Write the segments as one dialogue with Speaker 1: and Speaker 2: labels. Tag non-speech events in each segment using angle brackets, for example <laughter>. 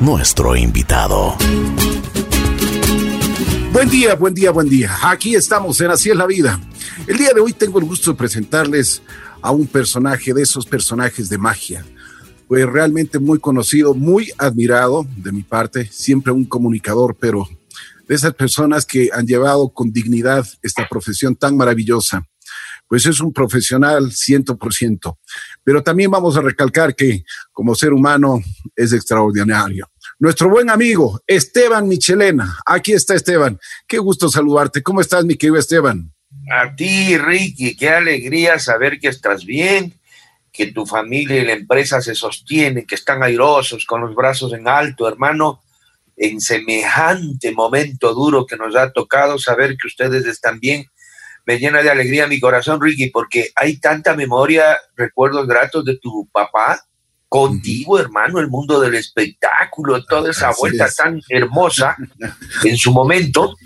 Speaker 1: nuestro invitado.
Speaker 2: Buen día, buen día, buen día. Aquí estamos en Así es la vida. El día de hoy tengo el gusto de presentarles a un personaje de esos personajes de magia. Pues realmente muy conocido, muy admirado de mi parte, siempre un comunicador, pero de esas personas que han llevado con dignidad esta profesión tan maravillosa. Pues es un profesional ciento por ciento. Pero también vamos a recalcar que como ser humano es extraordinario. Nuestro buen amigo Esteban Michelena. Aquí está Esteban. Qué gusto saludarte. ¿Cómo estás, mi querido Esteban?
Speaker 3: A ti, Ricky, qué alegría saber que estás bien, que tu familia y la empresa se sostienen, que están airosos, con los brazos en alto, hermano, en semejante momento duro que nos ha tocado saber que ustedes están bien. Me llena de alegría mi corazón, Ricky, porque hay tanta memoria, recuerdos gratos de tu papá, contigo, hermano, el mundo del espectáculo, toda esa vuelta tan hermosa en su momento.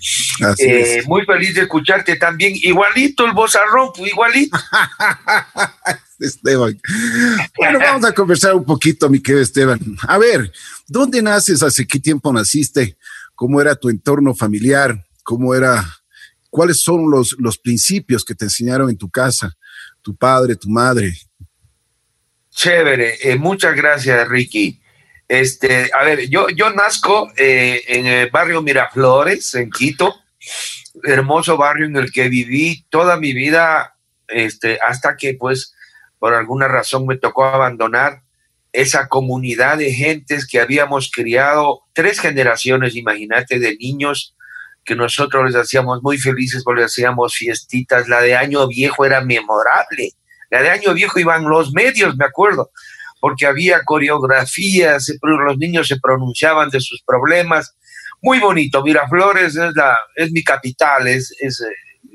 Speaker 3: Eh, muy feliz de escucharte también. Igualito el bozarrón, pues, igualito. <laughs>
Speaker 2: Esteban. Bueno, vamos a conversar un poquito, mi querido Esteban. A ver, ¿dónde naces? ¿Hace qué tiempo naciste? ¿Cómo era tu entorno familiar? ¿Cómo era? ¿Cuáles son los, los principios que te enseñaron en tu casa? Tu padre, tu madre,
Speaker 3: Chévere, eh, muchas gracias, Ricky. Este, a ver, yo, yo nazco eh, en el barrio Miraflores, en Quito, hermoso barrio en el que viví toda mi vida, este, hasta que, pues, por alguna razón me tocó abandonar esa comunidad de gentes que habíamos criado tres generaciones, imagínate, de niños que nosotros les hacíamos muy felices porque les hacíamos fiestitas. La de Año Viejo era memorable la de Año Viejo iban los medios, me acuerdo, porque había coreografías, los niños se pronunciaban de sus problemas. Muy bonito, Miraflores es, la, es mi capital, es, es,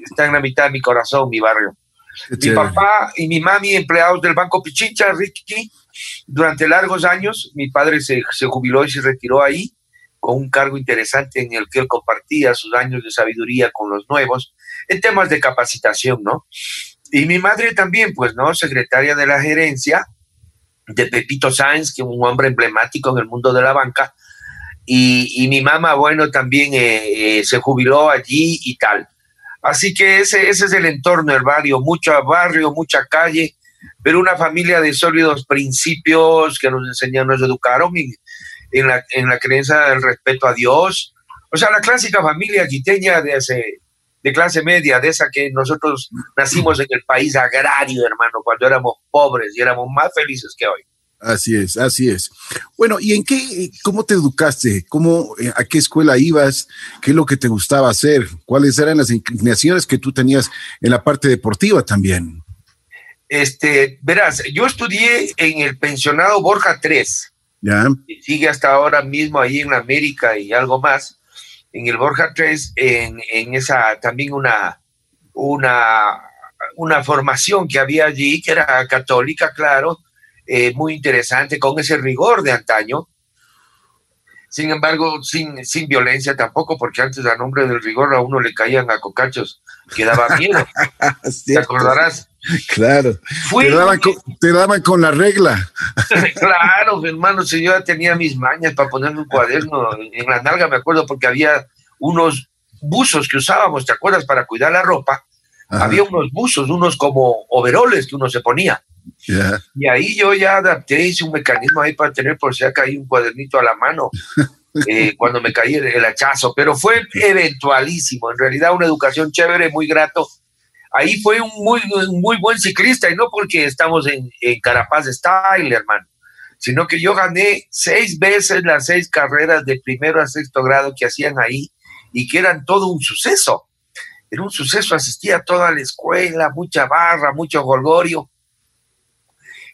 Speaker 3: está en la mitad de mi corazón, mi barrio. Mi papá y mi mami, empleados del Banco Pichincha, Ricky, durante largos años, mi padre se, se jubiló y se retiró ahí con un cargo interesante en el que él compartía sus años de sabiduría con los nuevos en temas de capacitación, ¿no? Y mi madre también, pues, ¿no? Secretaria de la gerencia de Pepito Sáenz, que es un hombre emblemático en el mundo de la banca. Y, mi mamá, bueno, también eh, eh, se jubiló allí y tal. Así que ese, es el entorno del barrio, mucho barrio, mucha calle, pero una familia de sólidos principios que nos enseñaron, nos educaron en, la, en la creencia del respeto a Dios. O sea, la clásica familia quiteña de hace de clase media, de esa que nosotros nacimos en el país agrario, hermano, cuando éramos pobres y éramos más felices que hoy.
Speaker 2: Así es, así es. Bueno, ¿y en qué, cómo te educaste? ¿Cómo, eh, a qué escuela ibas? ¿Qué es lo que te gustaba hacer? ¿Cuáles eran las inclinaciones que tú tenías en la parte deportiva también?
Speaker 3: Este, verás, yo estudié en el pensionado Borja 3.
Speaker 2: Ya.
Speaker 3: Y sigue hasta ahora mismo ahí en América y algo más en el Borja 3, en, en esa también una, una, una formación que había allí, que era católica, claro, eh, muy interesante, con ese rigor de antaño. Sin embargo, sin, sin violencia tampoco, porque antes a nombre del rigor a uno le caían a cocachos que daba miedo. <laughs> ¿Te acordarás?
Speaker 2: Claro. te, daban con, la regla. <laughs>
Speaker 3: claro, hermano, si yo ya tenía mis mañas para ponerme un cuaderno en la nalga, me acuerdo, porque había unos buzos que usábamos, ¿te acuerdas? Para cuidar la ropa. Había unos buzos, unos como overoles que uno se ponía. Y ahí yo ya adapté, hice un mecanismo ahí para tener por si acá hay un cuadernito a la mano <laughs> eh, cuando me caí el, hachazo, pero fue eventualísimo. En realidad, una educación chévere, muy grato ahí fue un muy, muy buen ciclista y no porque estamos en, en Carapaz Style, hermano, sino que yo gané seis veces las seis carreras de primero a sexto grado que hacían ahí y que eran todo un suceso. Era un suceso, asistía a toda la escuela, mucha barra, mucho golgorio.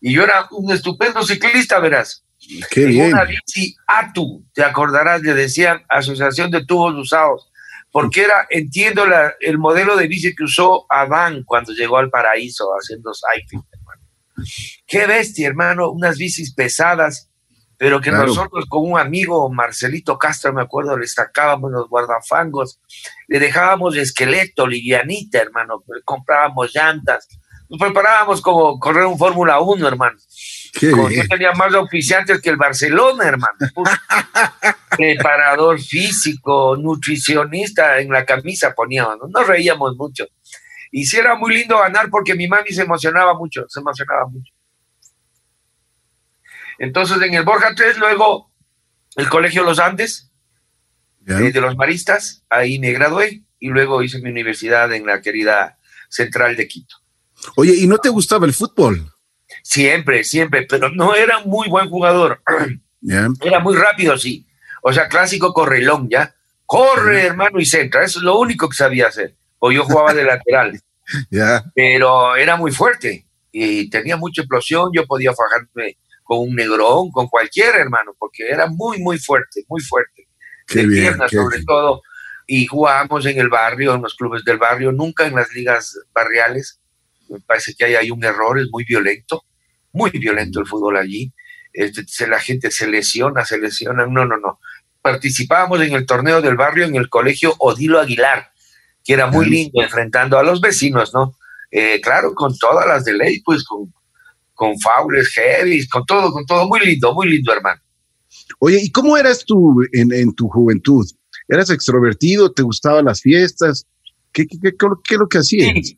Speaker 3: Y yo era un estupendo ciclista, verás.
Speaker 2: Qué bien.
Speaker 3: Una bici ATU, te acordarás, le decían Asociación de Tubos Usados porque era, entiendo el modelo de bici que usó Adán cuando llegó al paraíso haciendo cycling, hermano. Qué bestia, hermano, unas bicis pesadas, pero que nosotros con un amigo, Marcelito Castro, me acuerdo, le sacábamos los guardafangos, le dejábamos esqueleto, livianita, hermano, comprábamos llantas, nos preparábamos como correr un Fórmula 1, hermano. yo tenía más oficiantes que el Barcelona, hermano. <laughs> Preparador físico, nutricionista en la camisa poníamos, ¿no? nos reíamos mucho. Y sí era muy lindo ganar porque mi mami se emocionaba mucho, se emocionaba mucho. Entonces en el Borja 3, luego el Colegio Los Andes, eh, de los Maristas, ahí me gradué y luego hice mi universidad en la querida Central de Quito.
Speaker 2: Oye, ¿y no te gustaba el fútbol?
Speaker 3: Siempre, siempre, pero no era muy buen jugador. <clears throat> Era muy rápido, sí. O sea, clásico correlón, ¿ya? Corre, hermano, y centra. Eso es lo único que sabía hacer. O yo jugaba de lateral. <laughs> Pero era muy fuerte y tenía mucha explosión. Yo podía fajarme con un negrón, con cualquier hermano, porque era muy, muy fuerte, muy fuerte. de piernas, sobre todo. Y jugábamos en el barrio, en los clubes del barrio, nunca en las ligas barriales. Me parece que hay, hay un error, es muy violento, muy violento el fútbol allí. Este, la gente se lesiona, se lesiona. No, no, no. Participábamos en el torneo del barrio en el colegio Odilo Aguilar, que era muy lindo, enfrentando a los vecinos, ¿no? Eh, claro, con todas las de ley, pues con, con faules heavy, con todo, con todo, muy lindo, muy lindo, hermano.
Speaker 2: Oye, ¿y cómo eras tú en, tu juventud? ¿Eras extrovertido? ¿Te gustaban las fiestas? ¿Qué, qué, qué, es lo que hacías?
Speaker 3: Sí.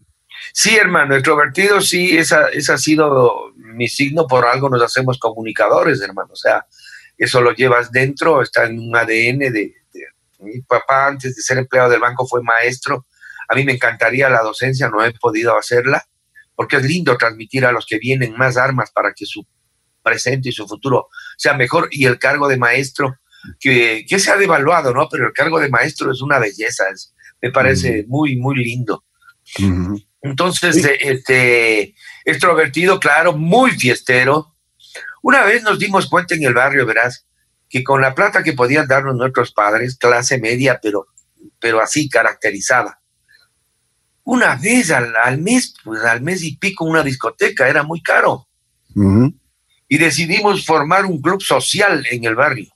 Speaker 3: Hermano, extrovertido, sí, esa, esa ha sido mi signo, por algo nos hacemos comunicadores, hermano. O sea, eso lo llevas dentro, está en un ADN de, mi papá antes de ser empleado del banco fue maestro. A mí me encantaría la docencia, no he podido hacerla, porque es lindo transmitir a los que vienen más armas para que su presente y su futuro sea mejor. Y el cargo de maestro, que, que se ha devaluado, ¿no? Pero el cargo de maestro es una belleza, me parece muy, muy lindo. Entonces, este, extrovertido, claro, muy fiestero. Una vez nos dimos cuenta en el barrio, verás, que con la plata que podían darnos nuestros padres, clase media, pero, pero así caracterizada, una vez al, mes, pues al mes y pico una discoteca, era muy caro. Y decidimos formar un club social en el barrio,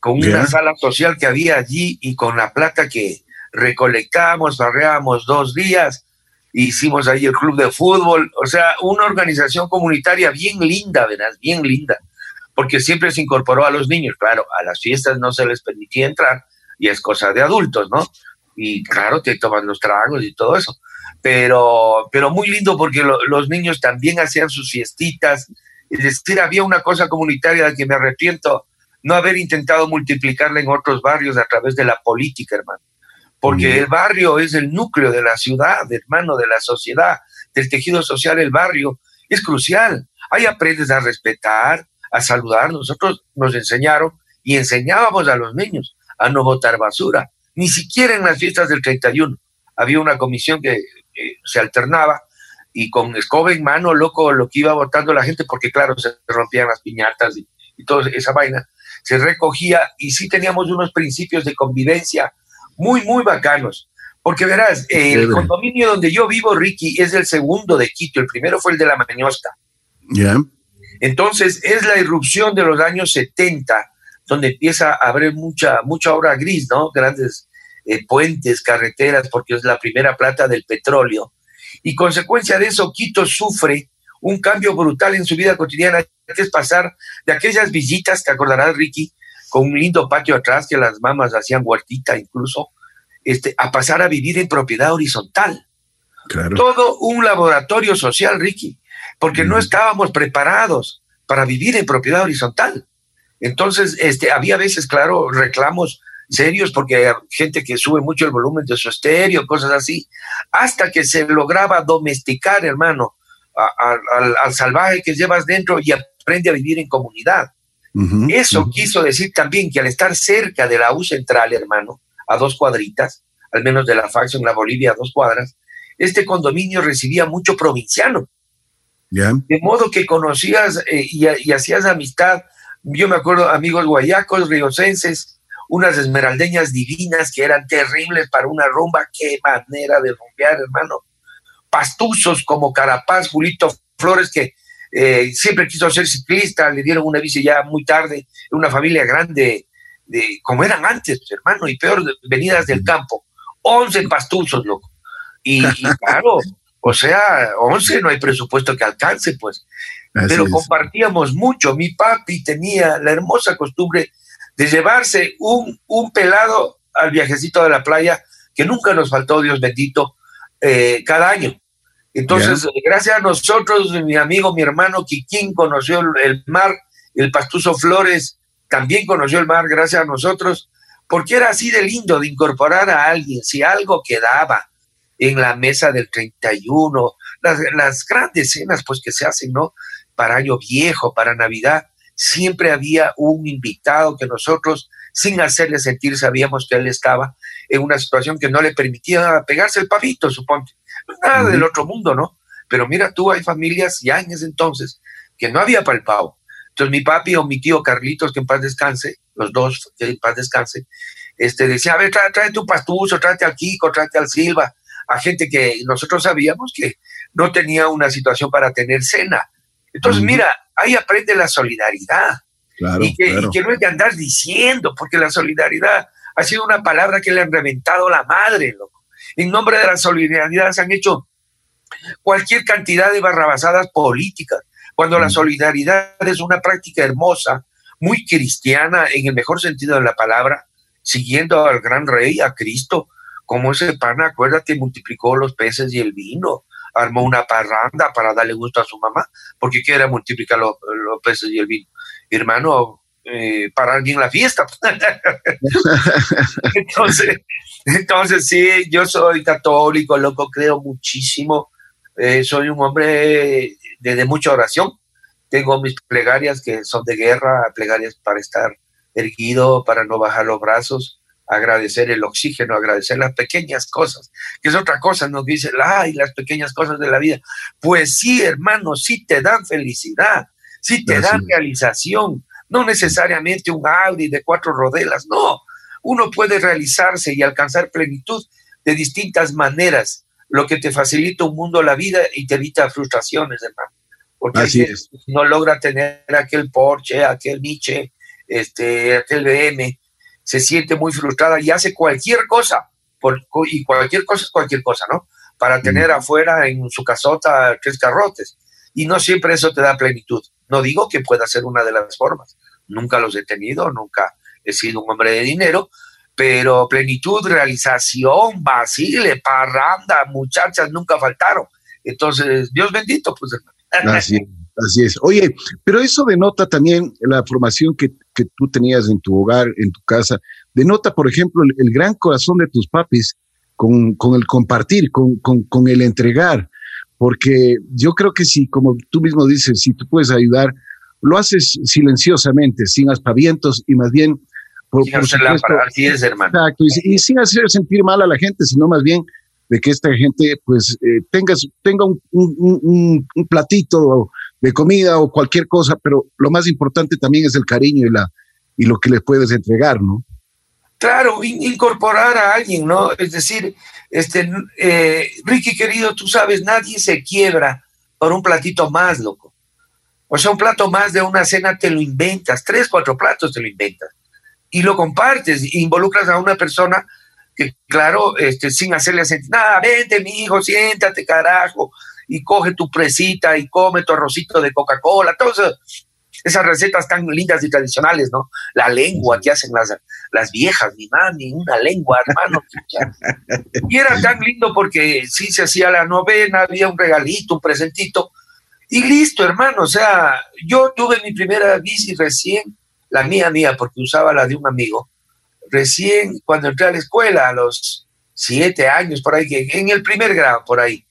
Speaker 3: con una sala social que había allí y con la plata que recolectábamos, barreábamos dos días, hicimos ahí el club de fútbol, o sea, una organización comunitaria bien linda, verás, bien linda porque siempre se incorporó a los niños. Claro, a las fiestas no se les permitía entrar y es cosa de adultos, ¿no? Y claro, te toman los tragos y todo eso. Pero, pero muy lindo porque los niños también hacían sus fiestitas. Es decir, había una cosa comunitaria de que me arrepiento no haber intentado multiplicarla en otros barrios a través de la política, hermano. Porque el barrio es el núcleo de la ciudad, hermano, de la sociedad, del tejido social, el barrio es crucial. Ahí aprendes a respetar, a saludar. Nosotros nos enseñaron y enseñábamos a los niños a no botar basura. Ni siquiera en las fiestas del 31 había una comisión que, se alternaba y con escoba en mano, loco, lo que iba botando la gente, porque claro, se rompían las piñatas y, toda esa vaina, se recogía y sí teníamos unos principios de convivencia muy, muy bacanos. Porque verás, el condominio donde yo vivo, Ricky, es el segundo de Quito, el primero fue el de la Mañosta.
Speaker 2: Ya.
Speaker 3: Entonces, es la irrupción de los años 70 donde empieza a haber mucha, mucha obra gris, ¿no? Grandes eh, puentes, carreteras, porque es la primera plata del petróleo. Y consecuencia de eso, Quito sufre un cambio brutal en su vida cotidiana, que es pasar de aquellas villitas, te acordarás, Ricky, con un lindo patio atrás que las mamás hacían huertita incluso, este, a pasar a vivir en propiedad horizontal. Todo un laboratorio social, Ricky porque no estábamos preparados para vivir en propiedad horizontal. Entonces, este, había veces, claro, reclamos serios porque hay gente que sube mucho el volumen de su estéreo, cosas así, hasta que se lograba domesticar, hermano, al, salvaje que llevas dentro y aprende a vivir en comunidad. Eso quiso decir también que al estar cerca de la U central, hermano, a dos cuadritas, al menos de la facción, la Bolivia, a dos cuadras, este condominio recibía mucho provinciano. De modo que conocías eh, y, hacías amistad. Yo me acuerdo, amigos guayacos, riocenses, unas esmeraldeñas divinas que eran terribles para una rumba. Qué manera de rumbear, hermano. Pastuzos como Carapaz, Julito Flores, que eh, siempre quiso ser ciclista, le dieron una bici ya muy tarde, una familia grande, de, como eran antes, hermano, y peor, venidas del campo. Once pastuzos, loco. y <laughs> claro, o sea, 11 no hay presupuesto que alcance, pues. pero compartíamos mucho. Mi papi tenía la hermosa costumbre de llevarse un, un pelado al viajecito de la playa, que nunca nos faltó, Dios bendito, eh, cada año. Entonces, gracias a nosotros, mi amigo, mi hermano Kikín conoció el, mar, el Pastuso Flores también conoció el mar, gracias a nosotros, porque era así de lindo de incorporar a alguien, si algo quedaba en la mesa del 31, las, las grandes cenas pues que se hacen, ¿no? Para Año Viejo, para Navidad, siempre había un invitado que nosotros, sin hacerle sentir, sabíamos que él estaba en una situación que no le permitía pegarse el pavito, suponte. Nada del otro mundo, ¿no? Pero mira tú, hay familias ya en ese entonces que no había pavo. Entonces mi papi o mi tío Carlitos, que en paz descanse, los dos que en paz descanse, este, decía, a ver, trae, tu pastuzo, tráete al Kiko, tráete al Silva, a gente que nosotros sabíamos que no tenía una situación para tener cena. Entonces, mira, ahí aprende la solidaridad. y, que, no hay que andar diciendo, porque la solidaridad ha sido una palabra que le han reventado la madre, loco. En nombre de la solidaridad se han hecho cualquier cantidad de barrabasadas políticas, cuando la solidaridad es una práctica hermosa, muy cristiana en el mejor sentido de la palabra, siguiendo al gran rey, a Cristo, como ese pan, acuérdate, multiplicó los peces y el vino, armó una parranda para darle gusto a su mamá, porque quiere multiplicar los, peces y el vino. Hermano, eh, parar bien la fiesta. <laughs> entonces, entonces, sí, yo soy católico, loco, creo muchísimo. Eh, soy un hombre de, de, mucha oración. Tengo mis plegarias que son de guerra, plegarias para estar erguido, para no bajar los brazos agradecer el oxígeno, agradecer las pequeñas cosas, que es otra cosa, nos dice, ay, las pequeñas cosas de la vida. Pues sí, hermano, sí te dan felicidad, sí te dan realización, no necesariamente un Audi de cuatro rodelas, no. Uno puede realizarse y alcanzar plenitud de distintas maneras, lo que te facilita un mundo la vida y te evita frustraciones, hermano. Porque
Speaker 2: Así es.
Speaker 3: no logra tener aquel Porsche, aquel Nietzsche, este, aquel BM, se siente muy frustrada y hace cualquier cosa, por, y cualquier cosa es cualquier cosa, ¿no? Para tener afuera en su casota tres carrotes. Y no siempre eso te da plenitud. No digo que pueda ser una de las formas. Nunca los he tenido, nunca he sido un hombre de dinero, pero plenitud, realización, vacile, parranda, muchachas nunca faltaron. Entonces, Dios bendito, pues. <laughs>
Speaker 2: Así, así es. Oye, pero eso denota también la formación que que tú tenías en tu hogar, en tu casa, denota, por ejemplo, el, gran corazón de tus papis con, con el compartir, con, con, con, el entregar, porque yo creo que si, como tú mismo dices, si tú puedes ayudar, lo haces silenciosamente, sin aspavientos y más bien...
Speaker 3: Por, sin así es, hermano.
Speaker 2: Exacto, y, sin hacer sentir mal a la gente, sino más bien de que esta gente pues eh, tengas, tenga un, un, un platito de comida o cualquier cosa, pero lo más importante también es el cariño y, la, y lo que le puedes entregar, ¿no?
Speaker 3: Claro, incorporar a alguien, ¿no? Es decir, este, eh, Ricky querido, tú sabes, nadie se quiebra por un platito más, loco. O sea, un plato más de una cena te lo inventas, tres, cuatro platos te lo inventas. Y lo compartes, involucras a una persona que, claro, este, sin hacerle sentir, nada, vente, mi hijo, siéntate, carajo, y coge tu presita y come tu arrocito de Coca-Cola, todas esas recetas tan lindas y tradicionales, ¿no? La lengua que hacen las, las viejas, más, ni una lengua, hermano. y era tan lindo porque sí se hacía la novena, había un regalito, un presentito, y listo, hermano. O sea, yo tuve mi primera bici recién, la mía, mía, porque usaba la de un amigo, recién cuando entré a la escuela, a los siete años, por ahí, en el primer grado, por ahí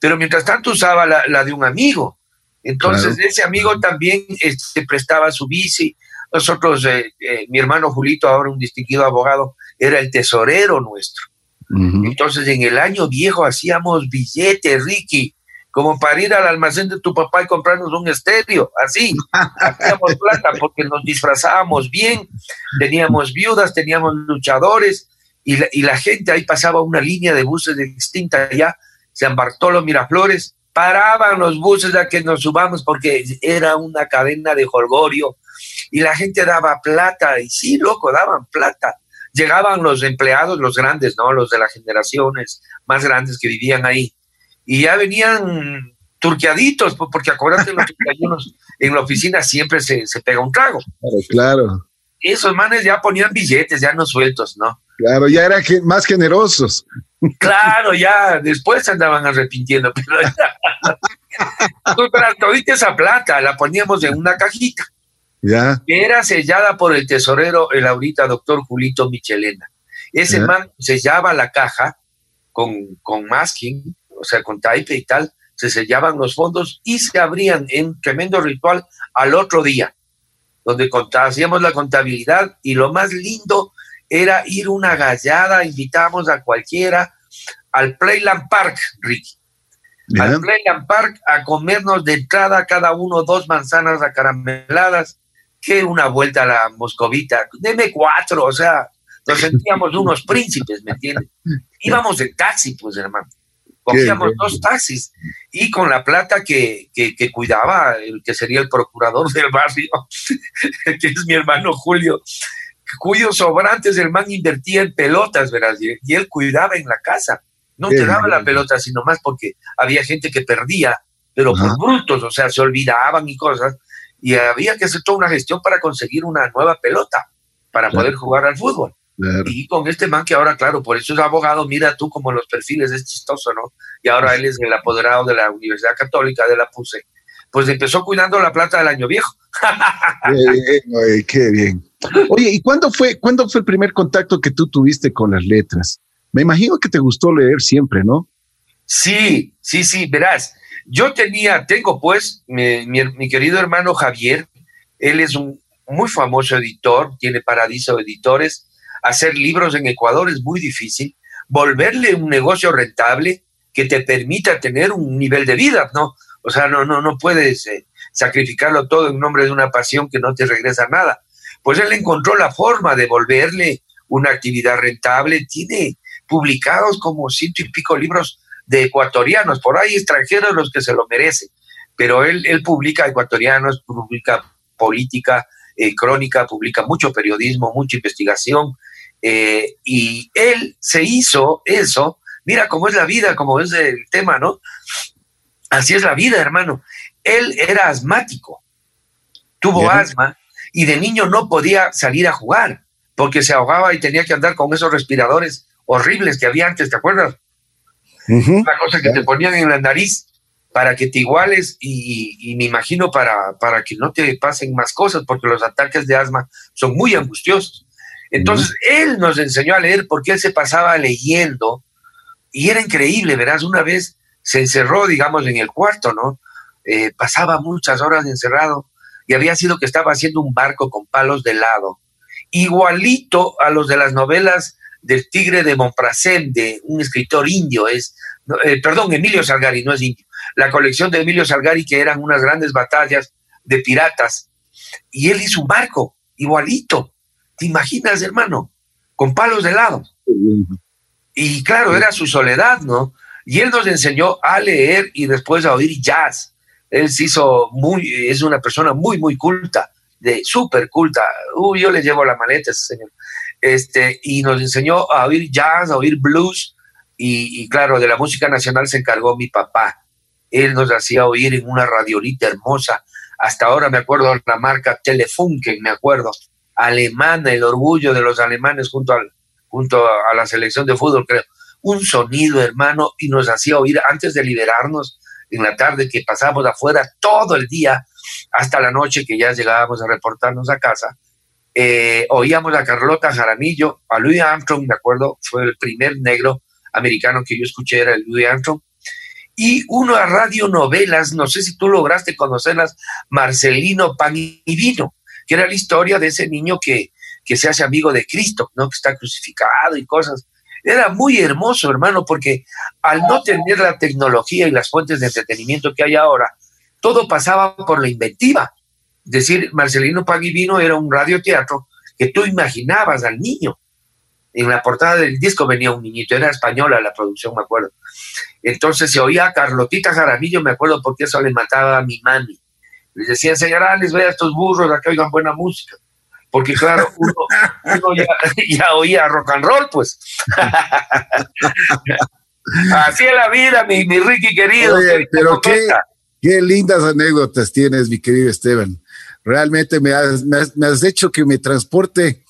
Speaker 3: pero mientras tanto usaba la, de un amigo. Entonces ese amigo también se este, prestaba su bici. Nosotros, eh, eh, mi hermano Julito, ahora un distinguido abogado, era el tesorero nuestro. Entonces en el año viejo hacíamos billetes, Ricky, como para ir al almacén de tu papá y comprarnos un estéreo, así. Hacíamos <laughs> plata porque nos disfrazábamos bien, teníamos viudas, teníamos luchadores y la, y la gente ahí pasaba una línea de buses distinta ya San Bartolo Miraflores, paraban los buses a que nos subamos porque era una cadena de jolgorio y la gente daba plata, y sí, loco, daban plata. Llegaban los empleados, los grandes, ¿no? Los de las generaciones más grandes que vivían ahí. Y ya venían turqueaditos, porque acuérdate, los <laughs> en la oficina siempre se, se pega un trago.
Speaker 2: Claro, claro.
Speaker 3: Esos manes ya ponían billetes, ya no sueltos, ¿no?
Speaker 2: Claro, ya eran más generosos.
Speaker 3: Claro, ya después se andaban arrepintiendo, pero ya. <laughs> todita esa plata la poníamos en una cajita.
Speaker 2: Ya.
Speaker 3: Que era sellada por el tesorero, el ahorita doctor Julito Michelena. Ese man sellaba la caja con, con masking, o sea, con tape y tal, se sellaban los fondos y se abrían en tremendo ritual al otro día, donde hacíamos la contabilidad y lo más lindo era ir una gallada, invitábamos a cualquiera al Playland Park, Ricky. Al Playland Park a comernos de entrada cada uno dos manzanas acarameladas, que una vuelta a la moscovita, deme cuatro, o sea, nos sentíamos unos <laughs> príncipes, ¿me entiendes? Íbamos de taxi, pues, hermano. Cogíamos dos taxis y con la plata que, que, que, cuidaba, el que sería el procurador <laughs> del barrio, que es mi hermano Julio, cuyos sobrantes el man invertía en pelotas, ¿verdad? Y, él cuidaba en la casa. No te daba la pelota, sino más porque había gente que perdía, pero por brutos, o sea, se olvidaban y cosas. Y había que hacer toda una gestión para conseguir una nueva pelota, para poder jugar al fútbol. Y con este man que ahora, claro, por eso es abogado, mira tú como los perfiles es chistoso, ¿no? Y ahora él es el apoderado de la Universidad Católica de la PUSE. Pues empezó cuidando la plata del año viejo.
Speaker 2: qué bien. Oye, ¿y cuándo fue, cuándo fue el primer contacto que tú tuviste con las letras? Me imagino que te gustó leer siempre, ¿no?
Speaker 3: Sí, sí, sí, verás. Yo tenía, tengo pues, mi, mi, querido hermano Javier, él es un muy famoso editor, tiene Paradiso Editores. Hacer libros en Ecuador es muy difícil. Volverle un negocio rentable que te permita tener un nivel de vida, ¿no? O sea, no, no, no puedes eh, sacrificarlo todo en nombre de una pasión que no te regresa nada. Pues él encontró la forma de volverle una actividad rentable. Tiene publicados como ciento y pico libros de ecuatorianos, por ahí extranjeros los que se lo merecen, pero él, publica ecuatorianos, publica política, eh, crónica, publica mucho periodismo, mucha investigación, eh, y él se hizo eso, mira cómo es la vida, cómo es el tema, ¿no? Así es la vida, hermano. Él era asmático, tuvo asma y de niño no podía salir a jugar porque se ahogaba y tenía que andar con esos respiradores horribles que había antes, ¿te acuerdas? Una cosa que te ponían en la nariz para que te iguales y, me imagino para, para que no te pasen más cosas, porque los ataques de asma son muy angustiosos. Entonces, él nos enseñó a leer porque él se pasaba leyendo y era increíble, verás, una vez se encerró, digamos, en el cuarto, ¿no? Eh, pasaba muchas horas encerrado y había sido que estaba haciendo un barco con palos de lado, igualito a los de las novelas del Tigre de Montprasem, de un escritor indio, es, eh, perdón, Emilio Salgari, no es indio, la colección de Emilio Salgari que eran unas grandes batallas de piratas, y él hizo un barco, igualito, ¿te imaginas, hermano? Con palos de lado. Y claro, era su soledad, ¿no? Y él nos enseñó a leer y después a oír jazz. Él se hizo muy, es una persona muy, muy culta, de súper culta. Uy, yo le llevo la maleta ese señor. Este, y nos enseñó a oír jazz, a oír blues, y, claro, de la música nacional se encargó mi papá. Él nos hacía oír en una radiolita hermosa. Hasta ahora me acuerdo la marca Telefunken, me acuerdo, alemana, el orgullo de los alemanes junto, al, junto a la selección de fútbol, creo un sonido, hermano, y nos hacía oír antes de liberarnos en la tarde que pasábamos afuera todo el día hasta la noche que ya llegábamos a reportarnos a casa. Eh, oíamos a Carlota Jaramillo, a Louis Armstrong, me acuerdo, fue el primer negro americano que yo escuché, era el Louis Armstrong, y uno a radionovelas, no sé si tú lograste conocerlas, Marcelino Panivino, que era la historia de ese niño que, que se hace amigo de Cristo, ¿no? que está crucificado y cosas. Era muy hermoso, hermano, porque al no tener la tecnología y las fuentes de entretenimiento que hay ahora, todo pasaba por la inventiva. Es decir, Marcelino Paguivino era un radioteatro que tú imaginabas al niño. En la portada del disco venía un niñito, era española la producción, me acuerdo. Entonces se oía Carlotita Jaramillo, me acuerdo porque eso le mataba a mi mami. Les decía, señora, les vea a estos burros a que oigan buena música porque claro, uno, <laughs> ya, oía rock and roll, pues. <laughs> Así es la vida, mi, mi Ricky querido.
Speaker 2: pero qué, Qué lindas anécdotas tienes, mi querido Esteban. Realmente me has, me has, hecho que me transporte,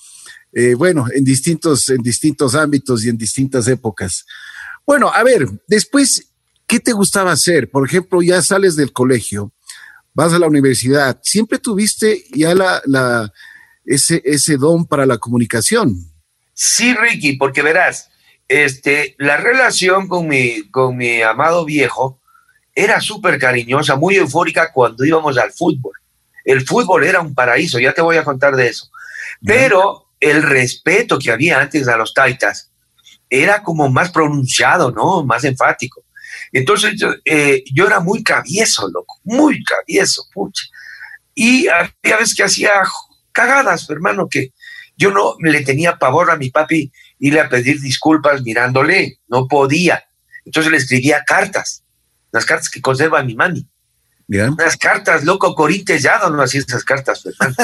Speaker 2: eh, bueno, en distintos, en distintos ámbitos y en distintas épocas. Bueno, a ver, después, ¿qué te gustaba hacer? Por ejemplo, ya sales del colegio, vas a la universidad, siempre tuviste ya la, la, ese, ese don para la comunicación.
Speaker 3: Sí, Ricky, porque verás, este, la relación con mi, con mi amado viejo era súper cariñosa, muy eufórica cuando íbamos al fútbol. El fútbol era un paraíso, ya te voy a contar de eso. Pero el respeto que había antes a los taitas era como más pronunciado, ¿no? Más enfático. Entonces yo, eh, yo era muy travieso, loco, muy travieso, pucha. Y había veces que hacía cagadas, hermano, que yo no le tenía pavor a mi papi irle a pedir disculpas mirándole, no podía. Entonces le escribía cartas, las cartas que conserva mi mami. Unas cartas, loco, Corintes ya no hacía esas cartas, hermano.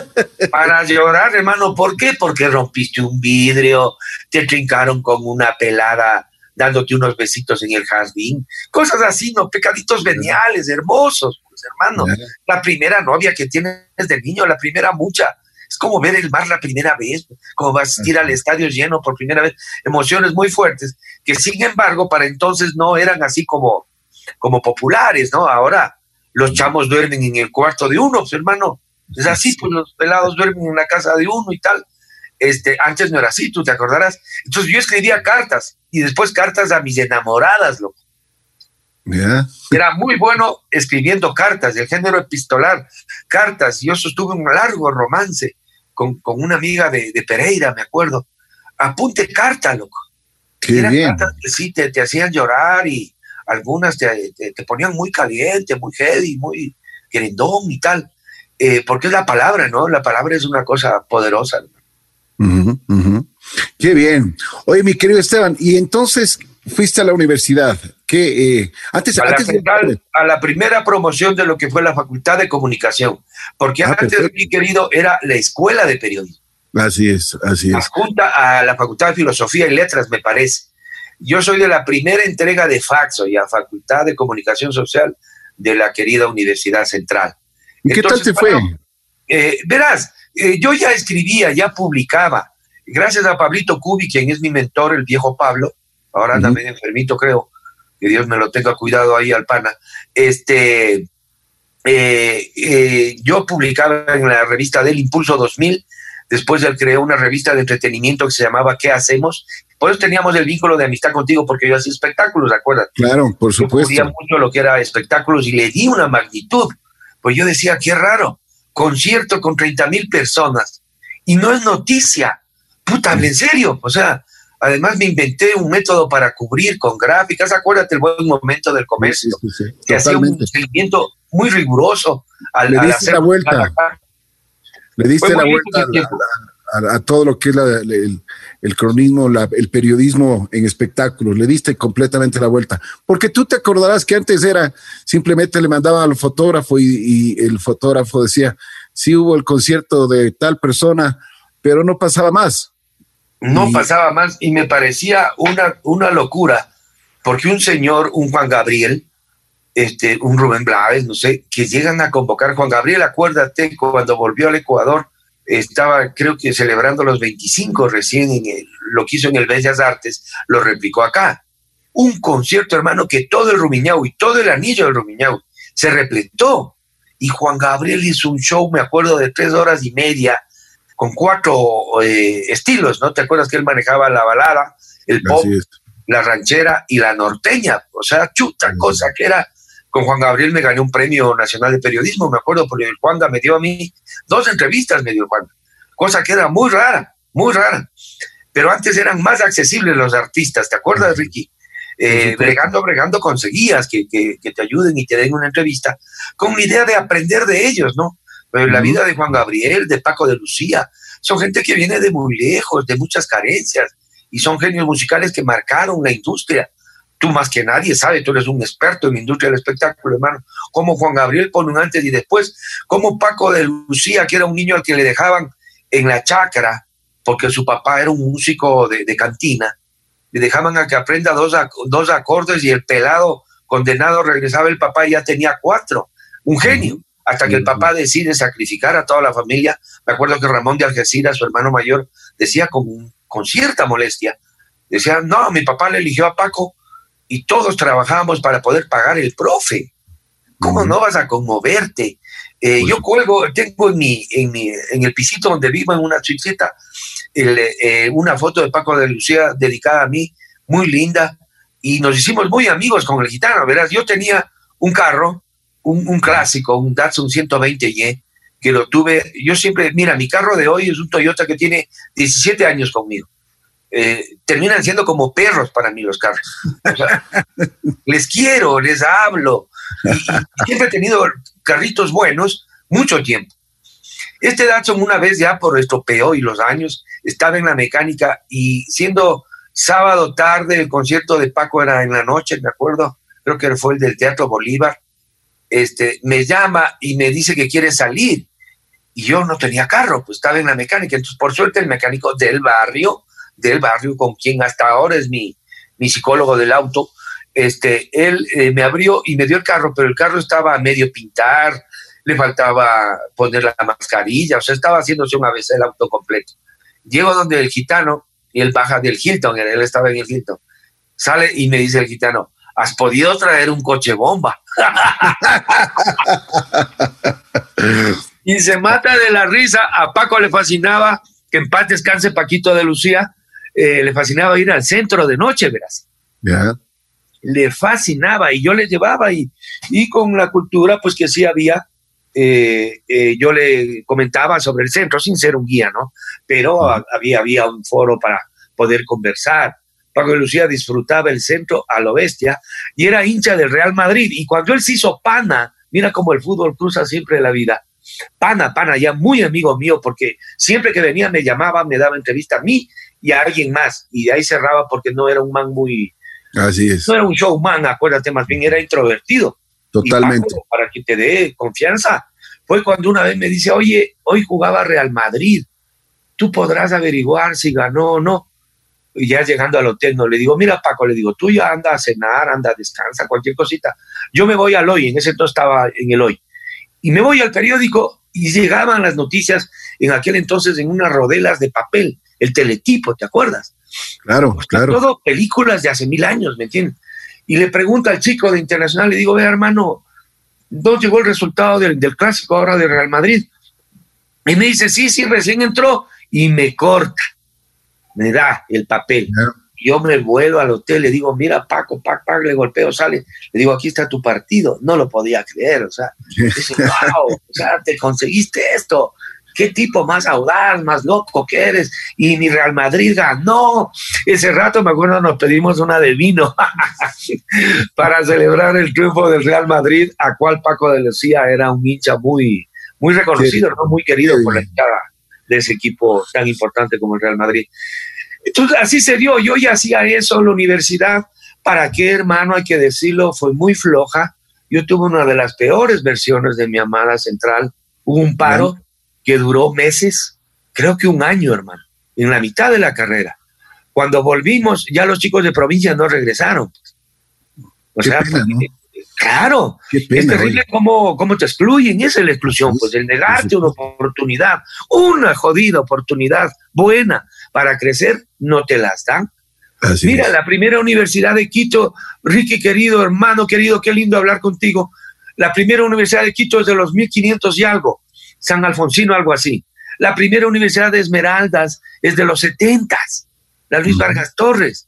Speaker 3: <laughs> Para llorar, hermano, ¿por qué? Porque rompiste un vidrio, te trincaron con una pelada dándote unos besitos en el jardín, cosas así, ¿no? Pecaditos veniales, hermosos, pues hermano. La primera novia que tienes del niño, la primera mucha, es como ver el mar la primera vez, como vas a ir al estadio lleno por primera vez, emociones muy fuertes, que sin embargo para entonces no eran así como, como populares, ¿no? Ahora los chamos duermen en el cuarto de uno, pues, hermano, es así, pues los pelados duermen en la casa de uno y tal. Este, antes no era así, tú te acordarás. Entonces yo escribía cartas y después cartas a mis enamoradas, loco. Era muy bueno escribiendo cartas del género epistolar, cartas. Yo sostuve un largo romance con, una amiga de, Pereira, me acuerdo. Apunte carta, loco.
Speaker 2: Qué bien.
Speaker 3: cartas que sí te, hacían llorar y algunas te, te, ponían muy caliente, muy heavy, muy querendón y tal. Eh, porque es la palabra, ¿no? La palabra es una cosa poderosa.
Speaker 2: Qué bien. Oye, mi querido Esteban, y entonces fuiste a la universidad que eh, antes,
Speaker 3: a,
Speaker 2: antes
Speaker 3: la a la primera promoción de lo que fue la Facultad de Comunicación, porque ah, antes, mi querido, era la Escuela de Periodismo.
Speaker 2: Así es, así es.
Speaker 3: Junta a la Facultad de Filosofía y Letras, me parece. Yo soy de la primera entrega de Faxo y a Facultad de Comunicación Social de la querida Universidad Central.
Speaker 2: ¿Y qué tal te fue?
Speaker 3: Eh, verás, eh, yo ya escribía, ya publicaba. Gracias a Pablito Cubi, quien es mi mentor, el viejo Pablo, ahora anda medio enfermito, creo, que Dios me lo tenga cuidado ahí al pana. Este, eh, eh, yo publicaba en la revista del Impulso 2000, después él creó una revista de entretenimiento que se llamaba ¿Qué hacemos? Por eso teníamos el vínculo de amistad contigo, porque yo hacía espectáculos, ¿de acuerdo?
Speaker 2: Claro, por supuesto.
Speaker 3: Yo mucho lo que era espectáculos y le di una magnitud. Pues yo decía, qué raro, concierto con 30 mil personas y no es noticia. Puta, en serio. O sea, Además, me inventé un método para cubrir con gráficas. Acuérdate el buen momento del comercio, que hacía un seguimiento muy riguroso.
Speaker 2: Al, Le diste la vuelta. Le diste la vuelta a, todo lo que es el, cronismo, el periodismo en espectáculos. Le diste completamente la vuelta. Porque tú te acordarás que antes era simplemente le mandaban al fotógrafo y, y el fotógrafo decía, sí hubo el concierto de tal persona, pero no pasaba más
Speaker 3: no pasaba más y me parecía una, una locura, porque un señor, un Juan Gabriel, este, un Rubén Blades, no sé, que llegan a convocar Juan Gabriel, acuérdate, cuando volvió al Ecuador, estaba creo que celebrando los 25 recién en lo que hizo en el Bellas Artes, lo replicó acá. Un concierto, hermano, que todo el Rumiñau y todo el anillo del Rumiñau se repletó. Y Juan Gabriel hizo un show, me acuerdo, de tres horas y media, con cuatro eh, estilos, ¿no? ¿Te acuerdas que él manejaba la balada, el pop, la ranchera y la norteña? O sea, chuta cosa que era. Con Juan Gabriel me gané un premio nacional de periodismo, me acuerdo, porque el Juanda me dio a mí dos entrevistas, me dio Juan, cosa que era muy rara, muy rara. Pero antes eran más accesibles los artistas, ¿te acuerdas, Ricky? Eh, bregando, bregando conseguías que, que, que, te ayuden y te den una entrevista con la idea de aprender de ellos, ¿no? Pero la vida de Juan Gabriel, de Paco de Lucía, son gente que viene de muy lejos, de muchas carencias, y son genios musicales que marcaron la industria. Tú más que nadie sabes, tú eres un experto en la industria del espectáculo, hermano. Como Juan Gabriel pone un antes y después, como Paco de Lucía, que era un niño al que le dejaban en la chacra, porque su papá era un músico de, cantina, le dejaban a que aprenda dos, dos acordes y el pelado condenado regresaba el papá y ya tenía cuatro. Un genio. Hasta que el papá decide sacrificar a toda la familia. Me acuerdo que Ramón de Algeciras, su hermano mayor, decía con, con cierta molestia, decía, no, mi papá le eligió a Paco y todos trabajamos para poder pagar el profe. ¿Cómo no vas a conmoverte? Eh, yo cuelgo, tengo en, mi, en, mi, en el pisito donde vivo, en una chiquita, eh, una foto de Paco de Lucía dedicada a mí, muy linda, y nos hicimos muy amigos con el gitano, ¿verdad? Yo tenía un carro, un, clásico, un Datsun 120Y, que lo tuve, yo siempre, mira, mi carro de hoy es un Toyota que tiene 17 años conmigo. Eh, terminan siendo como perros para mí los carros. les quiero, les hablo. Y, siempre he tenido carritos buenos mucho tiempo. Este Datsun una vez ya por estropeo y los años estaba en la mecánica y siendo sábado tarde el concierto de Paco era en la noche, me acuerdo, creo que fue el del Teatro Bolívar, este, me llama y me dice que quiere salir y yo no tenía carro, pues estaba en la mecánica, entonces por suerte el mecánico del barrio del barrio, con quien hasta ahora es mi, mi psicólogo del auto, este, él eh, me abrió y me dio el carro, pero el carro estaba a medio pintar, le faltaba poner la mascarilla, o sea, estaba haciéndose una vez el auto completo. Llego donde el gitano, y él baja del Hilton, él estaba en el Hilton, sale y me dice el gitano, ¿has podido traer un coche bomba? <laughs> y se mata de la risa, a Paco le fascinaba, que en paz descanse Paquito de Lucía, eh, le fascinaba ir al centro de noche, verás. Le fascinaba y yo le llevaba y, y con la cultura, pues que sí había, eh, eh, yo le comentaba sobre el centro, sin ser un guía, ¿no? Pero había, había un foro para poder conversar. Paco de Lucía disfrutaba el centro a lo bestia y era hincha del Real Madrid. Y cuando él se hizo pana, mira cómo el fútbol cruza siempre la vida. Pana, pana, ya muy amigo mío, porque siempre que venía me llamaba, me daba entrevista a mí y a alguien más. Y de ahí cerraba porque no era un man muy...
Speaker 2: Así es.
Speaker 3: No era un showman, acuérdate, más bien era introvertido.
Speaker 2: Totalmente.
Speaker 3: para que te dé confianza. Fue cuando una vez me dice, oye, hoy jugaba Real Madrid, tú podrás averiguar si ganó o no. Y ya llegando al hotel, no le digo, mira Paco, le digo, tú ya anda a cenar, anda a descansa, cualquier cosita. Yo me voy al hoy, en ese entonces estaba en el hoy. Y me voy al periódico y llegaban las noticias en aquel entonces en unas rodelas de papel el teletipo, ¿te acuerdas?
Speaker 2: Claro, claro.
Speaker 3: Todo películas de hace mil años, ¿me entiendes? Y le pregunta al chico de Internacional, le digo, ve hermano, ¿dónde llegó el resultado del, clásico ahora de Real Madrid? Y me dice, sí, sí, recién entró y me corta, me da el papel. Yo me vuelvo al hotel, le digo, mira, Paco, Paco, Paco, le golpeo, sale. Le digo, aquí está tu partido. No lo podía creer, o sea, dice, wow, o sea, te conseguiste esto qué tipo más audaz, más loco que eres. Y mi Real Madrid ganó. Ese rato me acuerdo nos pedimos una de vino <laughs> para celebrar el triunfo del Real Madrid, a cual Paco de Lucía era un hincha muy, muy reconocido, ¿no? muy querido por la hinchada de ese equipo tan importante como el Real Madrid. Entonces así se dio, yo ya hacía eso en la universidad. ¿Para qué, hermano? Hay que decirlo, fue muy floja. Yo tuve una de las peores versiones de mi amada central. Hubo un paro, que duró meses, creo que un año, hermano, en la mitad de la carrera. Cuando volvimos, ya los chicos de provincia no regresaron. O sea, claro, es terrible cómo, cómo, te excluyen, esa es la exclusión, pues el negarte una oportunidad, una jodida oportunidad buena para crecer, no te las dan. Mira, la primera universidad de Quito, Ricky querido, hermano querido, qué lindo hablar contigo. La primera universidad de Quito es de los 1500 y algo. San Alfonsino, algo así. La primera universidad de Esmeraldas es de los setentas, la Luis Vargas Torres.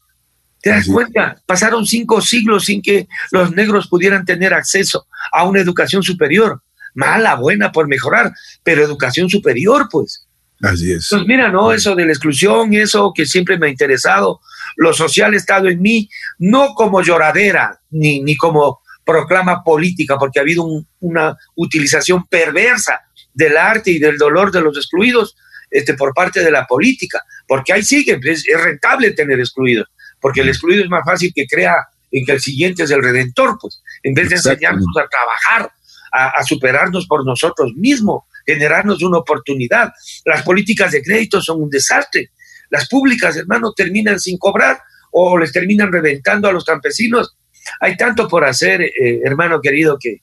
Speaker 3: ¿Te das cuenta? Pasaron cinco siglos sin que los negros pudieran tener acceso a una educación superior. Mala, buena, por mejorar, pero educación superior, pues.
Speaker 2: Así es.
Speaker 3: Pues mira, ¿no? Eso de la exclusión, eso que siempre me ha interesado, lo social ha estado en mí, no como lloradera, ni, ni como proclama política, porque ha habido una utilización perversa del arte y del dolor de los excluidos este, por parte de la política, porque ahí sigue, es, rentable tener excluidos, porque el excluido es más fácil que crea en que el siguiente es el redentor, pues, en vez de enseñarnos a trabajar, a, superarnos por nosotros mismos, generarnos una oportunidad. Las políticas de crédito son un desastre. Las públicas, hermano, terminan sin cobrar o les terminan reventando a los campesinos hay tanto por hacer, eh, hermano querido, que,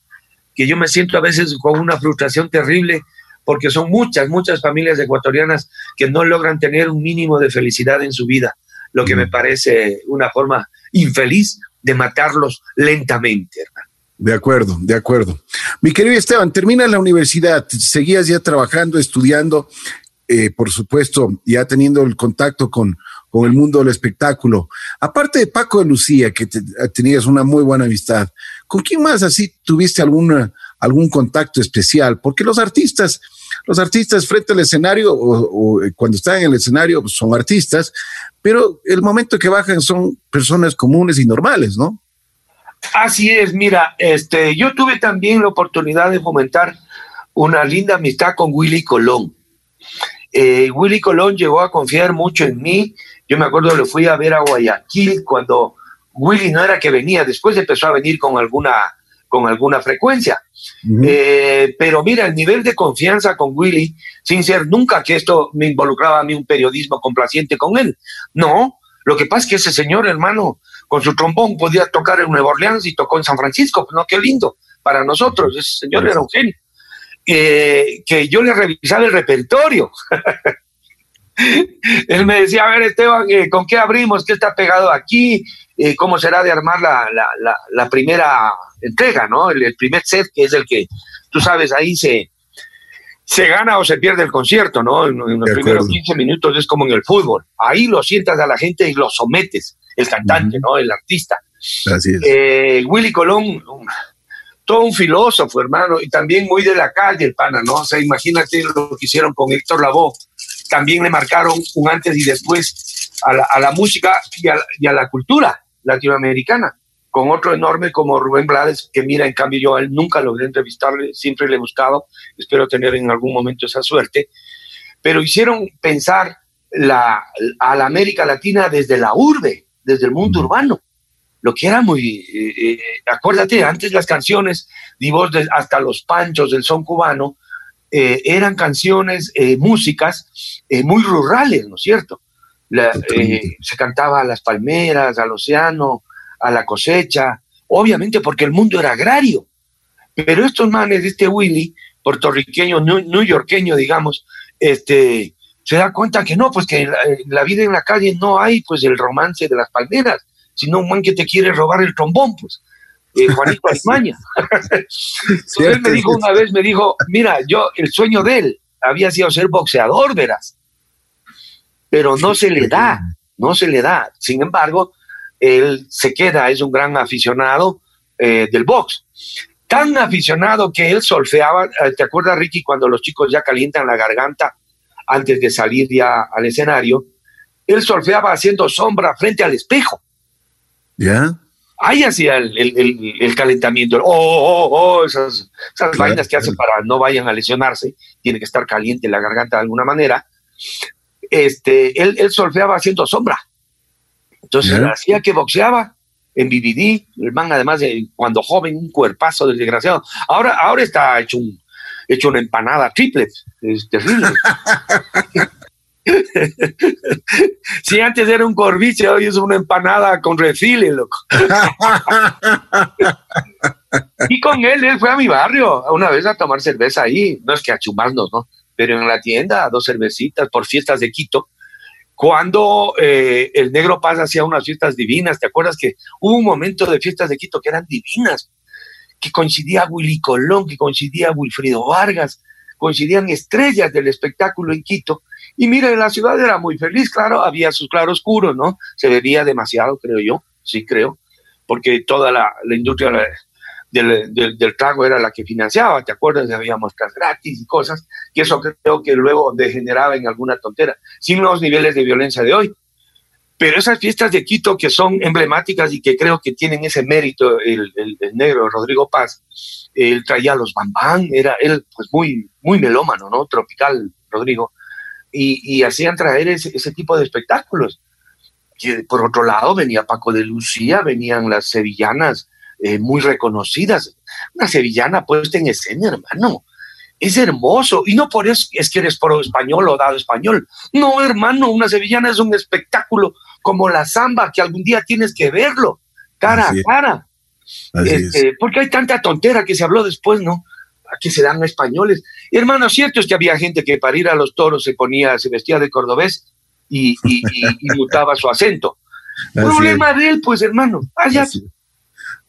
Speaker 3: que yo me siento a veces con una frustración terrible porque son muchas, muchas familias ecuatorianas que no logran tener un mínimo de felicidad en su vida, lo que me parece una forma infeliz de matarlos lentamente, hermano.
Speaker 2: De acuerdo, de acuerdo. Mi querido Esteban, termina la universidad, seguías ya trabajando, estudiando, eh, por supuesto, ya teniendo el contacto con, con el mundo del espectáculo. Aparte de Paco de Lucía, que tenías una muy buena amistad, ¿con quién más así tuviste alguna, algún contacto especial? Porque los artistas, los artistas frente al escenario o, eh, cuando están en el escenario pues, son artistas, pero el momento que bajan son personas comunes y normales, ¿no?
Speaker 3: Así es, mira, este, yo tuve también la oportunidad de fomentar una linda amistad con Willy Colón. Eh, Willy Colón llegó a confiar mucho en mí. Yo me acuerdo le fui a ver a Guayaquil cuando Willy no era que venía, después empezó a venir con alguna con alguna frecuencia. Eh, pero mira, el nivel de confianza con Willy, sin ser nunca que esto me involucraba a mí un periodismo complaciente con él. No, lo que pasa es que ese señor, hermano, con su trombón podía tocar en Nueva Orleans y tocó en San Francisco. Pues no, qué lindo para nosotros. Ese señor era un genio. Eh, que yo le revisaba el repertorio. <laughs> <laughs> Él me decía, a ver Esteban, eh, ¿con qué abrimos? ¿Qué está pegado aquí? ¿Cómo será de armar la, la, la primera entrega, ¿no? El, primer set, que es el que, tú sabes, ahí se, se gana o se pierde el concierto, ¿no? En, los primeros 15 minutos es como en el fútbol. Ahí lo sientas a la gente y lo sometes, el cantante, ¿no? El artista.
Speaker 2: Así es.
Speaker 3: Eh, Willy Colón, todo un filósofo, hermano, y también muy de la calle, el pana, ¿no? O sea, imagínate lo que hicieron con Héctor Lavoe. También le marcaron un antes y después a la, a la música y a, y a la cultura latinoamericana con otro enorme como Rubén Blades, que mira, en cambio yo a él nunca logré entrevistarle, siempre le he buscado, espero tener en algún momento esa suerte, pero hicieron pensar la, a la América Latina desde la urbe, desde el mundo urbano, lo que era muy, eh, eh, acuérdate, antes las canciones, vos hasta los panchos del son cubano, eh, eran canciones, músicas muy rurales, ¿no es cierto? se cantaba a las palmeras, al océano, a la cosecha, obviamente porque el mundo era agrario. Pero estos manes, este Willy, puertorriqueño, newyorqueño, digamos, este, se da cuenta que no, pues que en la, vida en la calle no hay pues el romance de las palmeras, sino un man que te quiere robar el trombón, pues. Eh, Juanito <laughs> España. él me dijo una vez, me dijo, mira, yo, el sueño de él había sido ser boxeador, verás, pero no se le da, no se le da. Sin embargo, él se queda, es un gran aficionado eh, del box. Tan aficionado que él solfeaba, eh, ¿te acuerdas Ricky cuando los chicos ya calientan la garganta antes de salir ya al escenario? Él solfeaba haciendo sombra frente al espejo.
Speaker 2: ¿Ya?
Speaker 3: Ahí hacía el, calentamiento. Oh, oh, oh, esas, esas vainas que hace para no vayan a lesionarse. Tiene que estar caliente la garganta de alguna manera. Este, él, él solfeaba haciendo sombra. Entonces hacía que boxeaba en BBD, el man además de cuando joven, un cuerpazo del desgraciado. Ahora, ahora está hecho un hecho una empanada triple, es terrible. <laughs> <laughs> si antes era un corviche, hoy es una empanada con refile, loco. <laughs> y con él, él fue a mi barrio una vez a tomar cerveza ahí, no es que a chumarnos, ¿no? Pero en la tienda, dos cervecitas por fiestas de Quito cuando eh, el negro pasa hacia unas fiestas divinas, ¿te acuerdas que hubo un momento de fiestas de Quito que eran divinas? Que coincidía Willy Colón, que coincidía Wilfrido Vargas, coincidían estrellas del espectáculo en Quito. Y mira, la ciudad era muy feliz, claro, había sus claroscuros, ¿no? Se bebía demasiado, creo yo, sí creo, porque toda la, la industria del, del, trago era la que financiaba, ¿te acuerdas? Había muestras gratis y cosas, que eso creo que luego degeneraba en alguna tontera, sin los niveles de violencia de hoy. Pero esas fiestas de Quito que son emblemáticas y que creo que tienen ese mérito, el, el, negro Rodrigo Paz, él traía los bambán, era él pues muy, muy melómano, ¿no? Tropical, Rodrigo, y, y hacían traer ese, ese tipo de espectáculos. Que por otro lado venía Paco de Lucía, venían las sevillanas, eh, muy reconocidas. Una sevillana puesta en escena, hermano. Es hermoso. Y no por eso es que eres pro español o dado español. No, hermano, una sevillana es un espectáculo como la samba que algún día tienes que verlo, cara a cara. Este, porque hay tanta tontera que se habló después, ¿no? que se dan españoles. Hermano, cierto es que había gente que para ir a los toros se ponía, se vestía de cordobés y, y, <laughs> mutaba su acento. Problema de él, pues, hermano. Allá.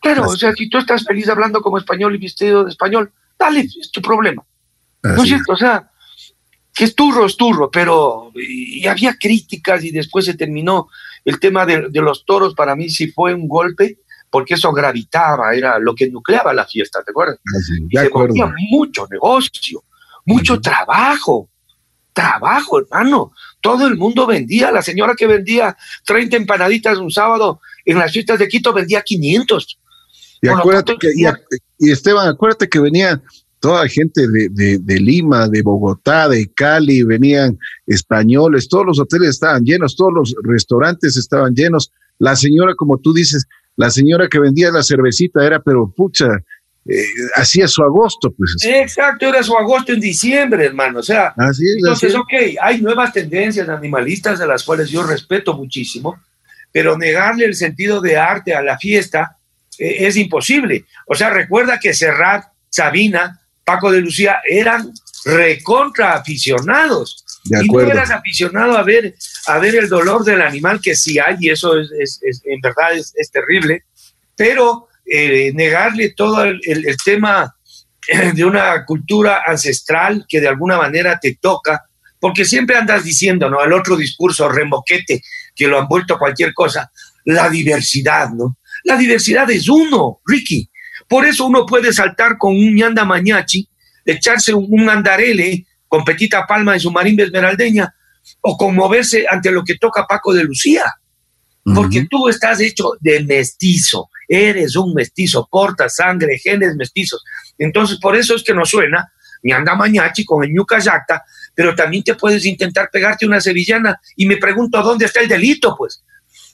Speaker 3: Claro, o sea, si tú estás feliz hablando como español y vestido de español, dale, es tu problema. ¿No es cierto? O sea, que es turro, es turro, pero y había críticas y después se terminó el tema de, de los toros. Para mí sí fue un golpe porque eso gravitaba, era lo que nucleaba la fiesta, ¿te acuerdas?
Speaker 2: Ah, y se ponía
Speaker 3: mucho negocio, mucho trabajo, trabajo, hermano. Todo el mundo vendía. La señora que vendía 30 empanaditas un sábado en las fiestas de Quito vendía 500.
Speaker 2: Y, acuérdate que, y, Esteban, acuérdate que venía toda gente de, de, Lima, de Bogotá, de Cali, venían españoles, todos los hoteles estaban llenos, todos los restaurantes estaban llenos. La señora, como tú dices, la señora que vendía la cervecita era, pero pucha, eh, hacía su agosto, pues.
Speaker 3: Exacto, era su agosto en diciembre, hermano. O sea, entonces, ok, hay nuevas tendencias animalistas a las cuales yo respeto muchísimo, pero negarle el sentido de arte a la fiesta eh, es imposible. O sea, recuerda que Serrat, Sabina, Paco de Lucía eran recontra aficionados. y no eras aficionado a ver, a ver el dolor del animal, que sí hay, y eso es, en verdad es, terrible, pero eh, negarle todo el, tema <clears throat> de una cultura ancestral que de alguna manera te toca, porque siempre andas diciendo, ¿no? Al otro discurso remboquete que lo han vuelto cualquier cosa, la diversidad, ¿no? La diversidad es uno, Ricky. Por eso uno puede saltar con un ñanda mañachi echarse un, andarele con Petita Palma en su marimba esmeraldeña o conmoverse ante lo que toca Paco de Lucía. Porque tú estás hecho de mestizo, eres un mestizo, portas sangre, genes mestizos. Entonces, por eso es que nos suena mi anda mañachi con el ñuca yacta, pero también te puedes intentar pegarte una sevillana y me pregunto dónde está el delito, pues.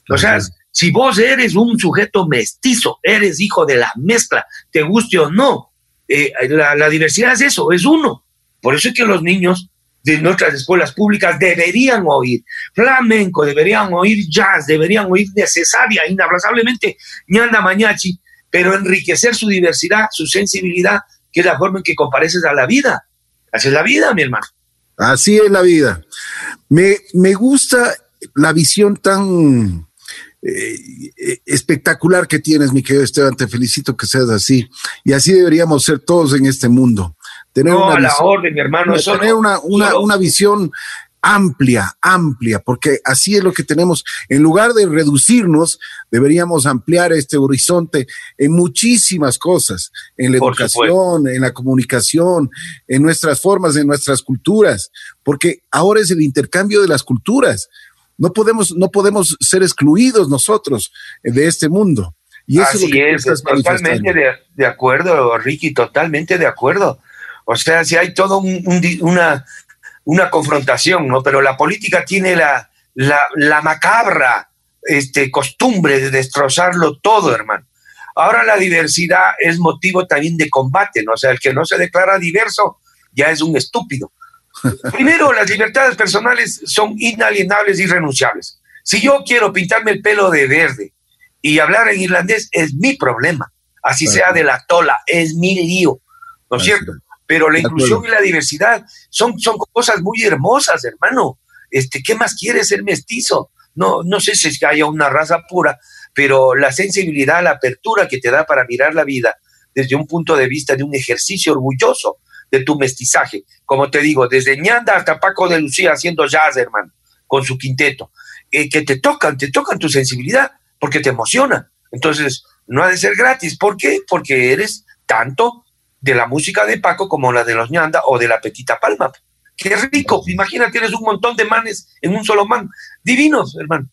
Speaker 3: O sea, si vos eres un sujeto mestizo, eres hijo de la mezcla, te guste o no, eh, la, diversidad es eso, es uno. Por eso es que los niños de nuestras escuelas públicas deberían oír flamenco, deberían oír jazz, deberían oír necesaria, inaplazablemente ñanda mañachi, pero enriquecer su diversidad, su sensibilidad, que es la forma en que compareces a la vida. Así es la vida, mi hermano.
Speaker 2: Así es la vida. Me, me gusta la visión tan eh, espectacular que tienes, mi querido Esteban. Te felicito que seas así. Y así deberíamos ser todos en este mundo.
Speaker 3: Tener una la visión, orden, mi hermano.
Speaker 2: tener una, una, una visión amplia, amplia, porque así es lo que tenemos. En lugar de reducirnos, deberíamos ampliar este horizonte en muchísimas cosas, en la educación, en la comunicación, en nuestras formas, en nuestras culturas, porque ahora es el intercambio de las culturas. No podemos, no podemos ser excluidos nosotros de este mundo.
Speaker 3: Y eso Así es, es totalmente de, acuerdo, Ricky, totalmente de acuerdo. O sea, si hay toda una, una confrontación, ¿no? Pero la política tiene la, la, macabra este, costumbre de destrozarlo todo, hermano. Ahora la diversidad es motivo también de combate, ¿no? O sea, el que no se declara diverso ya es un estúpido. <laughs> Primero, las libertades personales son inalienables y irrenunciables. Si yo quiero pintarme el pelo de verde y hablar en irlandés, es mi problema. Así sea de la tola, es mi lío, ¿no es cierto? Pero la inclusión y la diversidad son, son cosas muy hermosas, hermano. Este, ¿Qué más quiere ser mestizo? No, no sé si es que haya una raza pura, pero la sensibilidad, la apertura que te da para mirar la vida desde un punto de vista de un ejercicio orgulloso de tu mestizaje. Como te digo, desde ñanda hasta Paco de Lucía haciendo jazz, hermano, con su quinteto, eh, que te tocan, te tocan tu sensibilidad, porque te emociona. Entonces, no ha de ser gratis. ¿Por qué? Porque eres tanto de la música de Paco como la de los ñanda o de la Petita Palma. Qué rico. Imagínate, eres un montón de manes en un solo man. Divinos, hermano.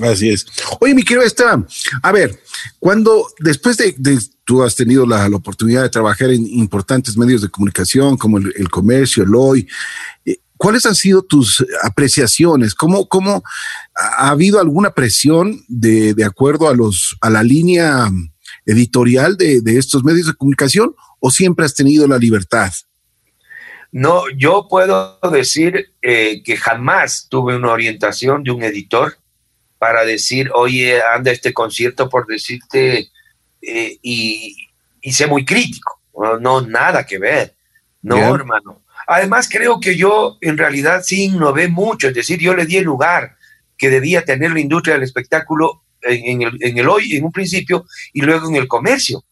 Speaker 2: Así es. Oye, mi querido Esteban, a ver, cuando después de, tú has tenido la, oportunidad de trabajar en importantes medios de comunicación como el, comercio, el hoy, eh, ¿cuáles han sido tus apreciaciones? ¿Cómo, cómo ha, habido alguna presión de, de, acuerdo a, los, a la línea editorial de, de estos medios de comunicación o siempre has tenido la libertad?
Speaker 3: No, yo puedo decir eh, que jamás tuve una orientación de un editor para decir, oye, anda este concierto por decirte, eh, y, y, sé muy crítico. No, nada que ver. No, hermano. Además, creo que yo en realidad sí innové mucho, es decir, yo le di el lugar que debía tener la industria del espectáculo en, el, en el, hoy, en un principio, y luego en el comercio.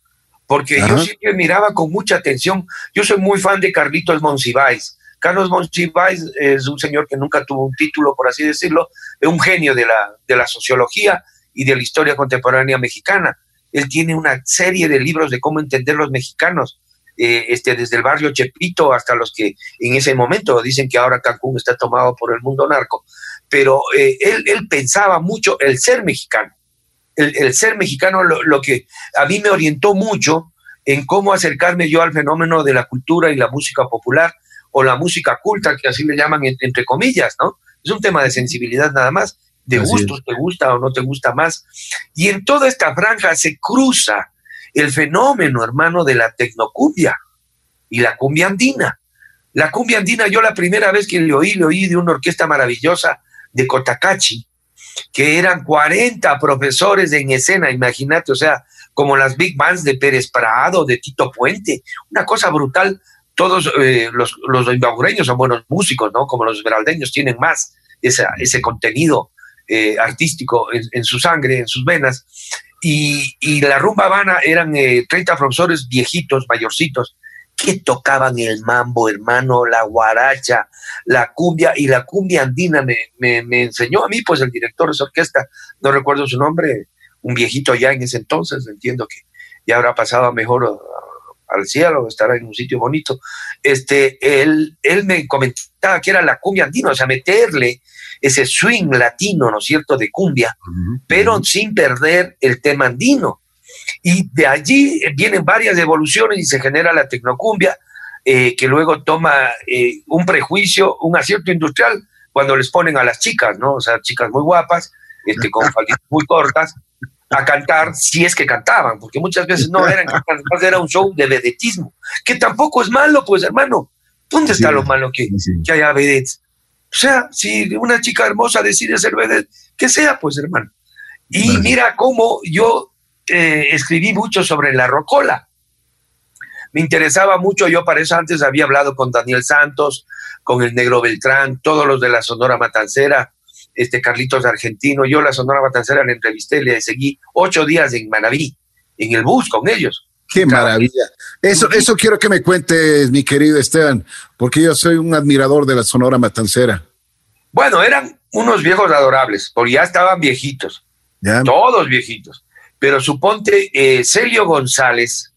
Speaker 3: Porque yo siempre miraba con mucha atención. Yo soy muy fan de Carlitos Monsiváis. Carlos Monsiváis es un señor que nunca tuvo un título, por así decirlo, es un genio de la, de la sociología y de la historia contemporánea mexicana. Él tiene una serie de libros de cómo entender los mexicanos, eh, este, desde el barrio Chepito hasta los que en ese momento dicen que ahora Cancún está tomado por el mundo narco. Pero eh, él, él, pensaba mucho el ser mexicano. El, ser mexicano lo, lo, que a mí me orientó mucho en cómo acercarme yo al fenómeno de la cultura y la música popular o la música culta, que así le llaman entre comillas, ¿no? Es un tema de sensibilidad nada más, de gustos, te gusta o no te gusta más. Y en toda esta franja se cruza el fenómeno, hermano, de la tecnocumbia y la cumbia andina. La cumbia andina, yo la primera vez que le oí, le oí de una orquesta maravillosa de Cotacachi, que eran 40 profesores en escena, imagínate, o sea, como las big bands de Pérez Prado, de Tito Puente, una cosa brutal todos eh, los, los son buenos músicos, ¿no? Como los esmeraldeños tienen más ese contenido eh, artístico en, su sangre, en sus venas. Y, y la rumba habana eran 30 eh, profesores viejitos, mayorcitos, que tocaban el mambo, hermano, la guaracha, la cumbia, y la cumbia andina me, me, me enseñó a mí, pues el director de esa orquesta, no recuerdo su nombre, un viejito ya en ese entonces, entiendo que ya habrá pasado a mejor al cielo, estará en un sitio bonito, este, él, él me comentaba que era la cumbia andina, o sea, meterle ese swing latino, ¿no es cierto?, de cumbia, pero sin perder el tema andino. Y de allí vienen varias evoluciones y se genera la tecnocumbia, eh, que luego toma eh, un prejuicio, un acierto industrial cuando les ponen a las chicas, ¿no? O sea, chicas muy guapas, este, con falditas muy cortas, a cantar si es que cantaban, porque muchas veces no eran era un show de vedetismo, que tampoco es malo, pues hermano. ¿Dónde está lo malo que, que haya vedettes? O sea, si una chica hermosa decide ser vedette, que sea, pues hermano. Y mira cómo yo eh, escribí mucho sobre la rocola. Me interesaba mucho, yo para eso antes había hablado con Daniel Santos, con el Negro Beltrán, todos los de la Sonora Matancera, este Carlitos Argentino, yo la Sonora Matancera le entrevisté, le seguí ocho días en Manaví, en el bus con ellos.
Speaker 2: Qué maravilla. Eso, eso quiero que me cuentes, mi querido Esteban, porque yo soy un admirador de la Sonora Matancera.
Speaker 3: Bueno, eran unos viejos adorables, porque ya estaban viejitos, todos viejitos. Pero suponte eh, Celio González,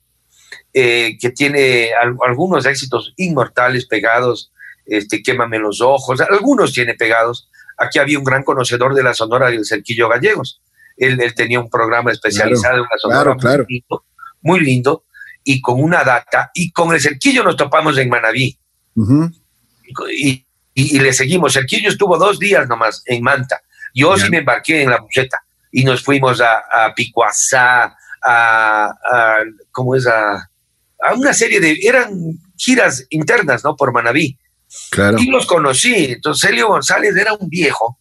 Speaker 3: eh, que tiene algunos éxitos inmortales pegados, este, quémame los ojos, algunos tiene pegados, Aquí había un gran conocedor de la Sonora del Cerquillo Gallegos. Él, tenía un programa especializado en la Sonora Muy, lindo, y con una data. Y con el Cerquillo nos topamos en Manabí. y, le seguimos. Cerquillo estuvo dos días nomás en Manta. Yo sí me embarqué en la buceta y nos fuimos a, a Picuazá, a, ¿cómo es? A, a, una serie de, eran giras internas, ¿no? Por Manabí. Y los conocí. Entonces, Celio González era un viejo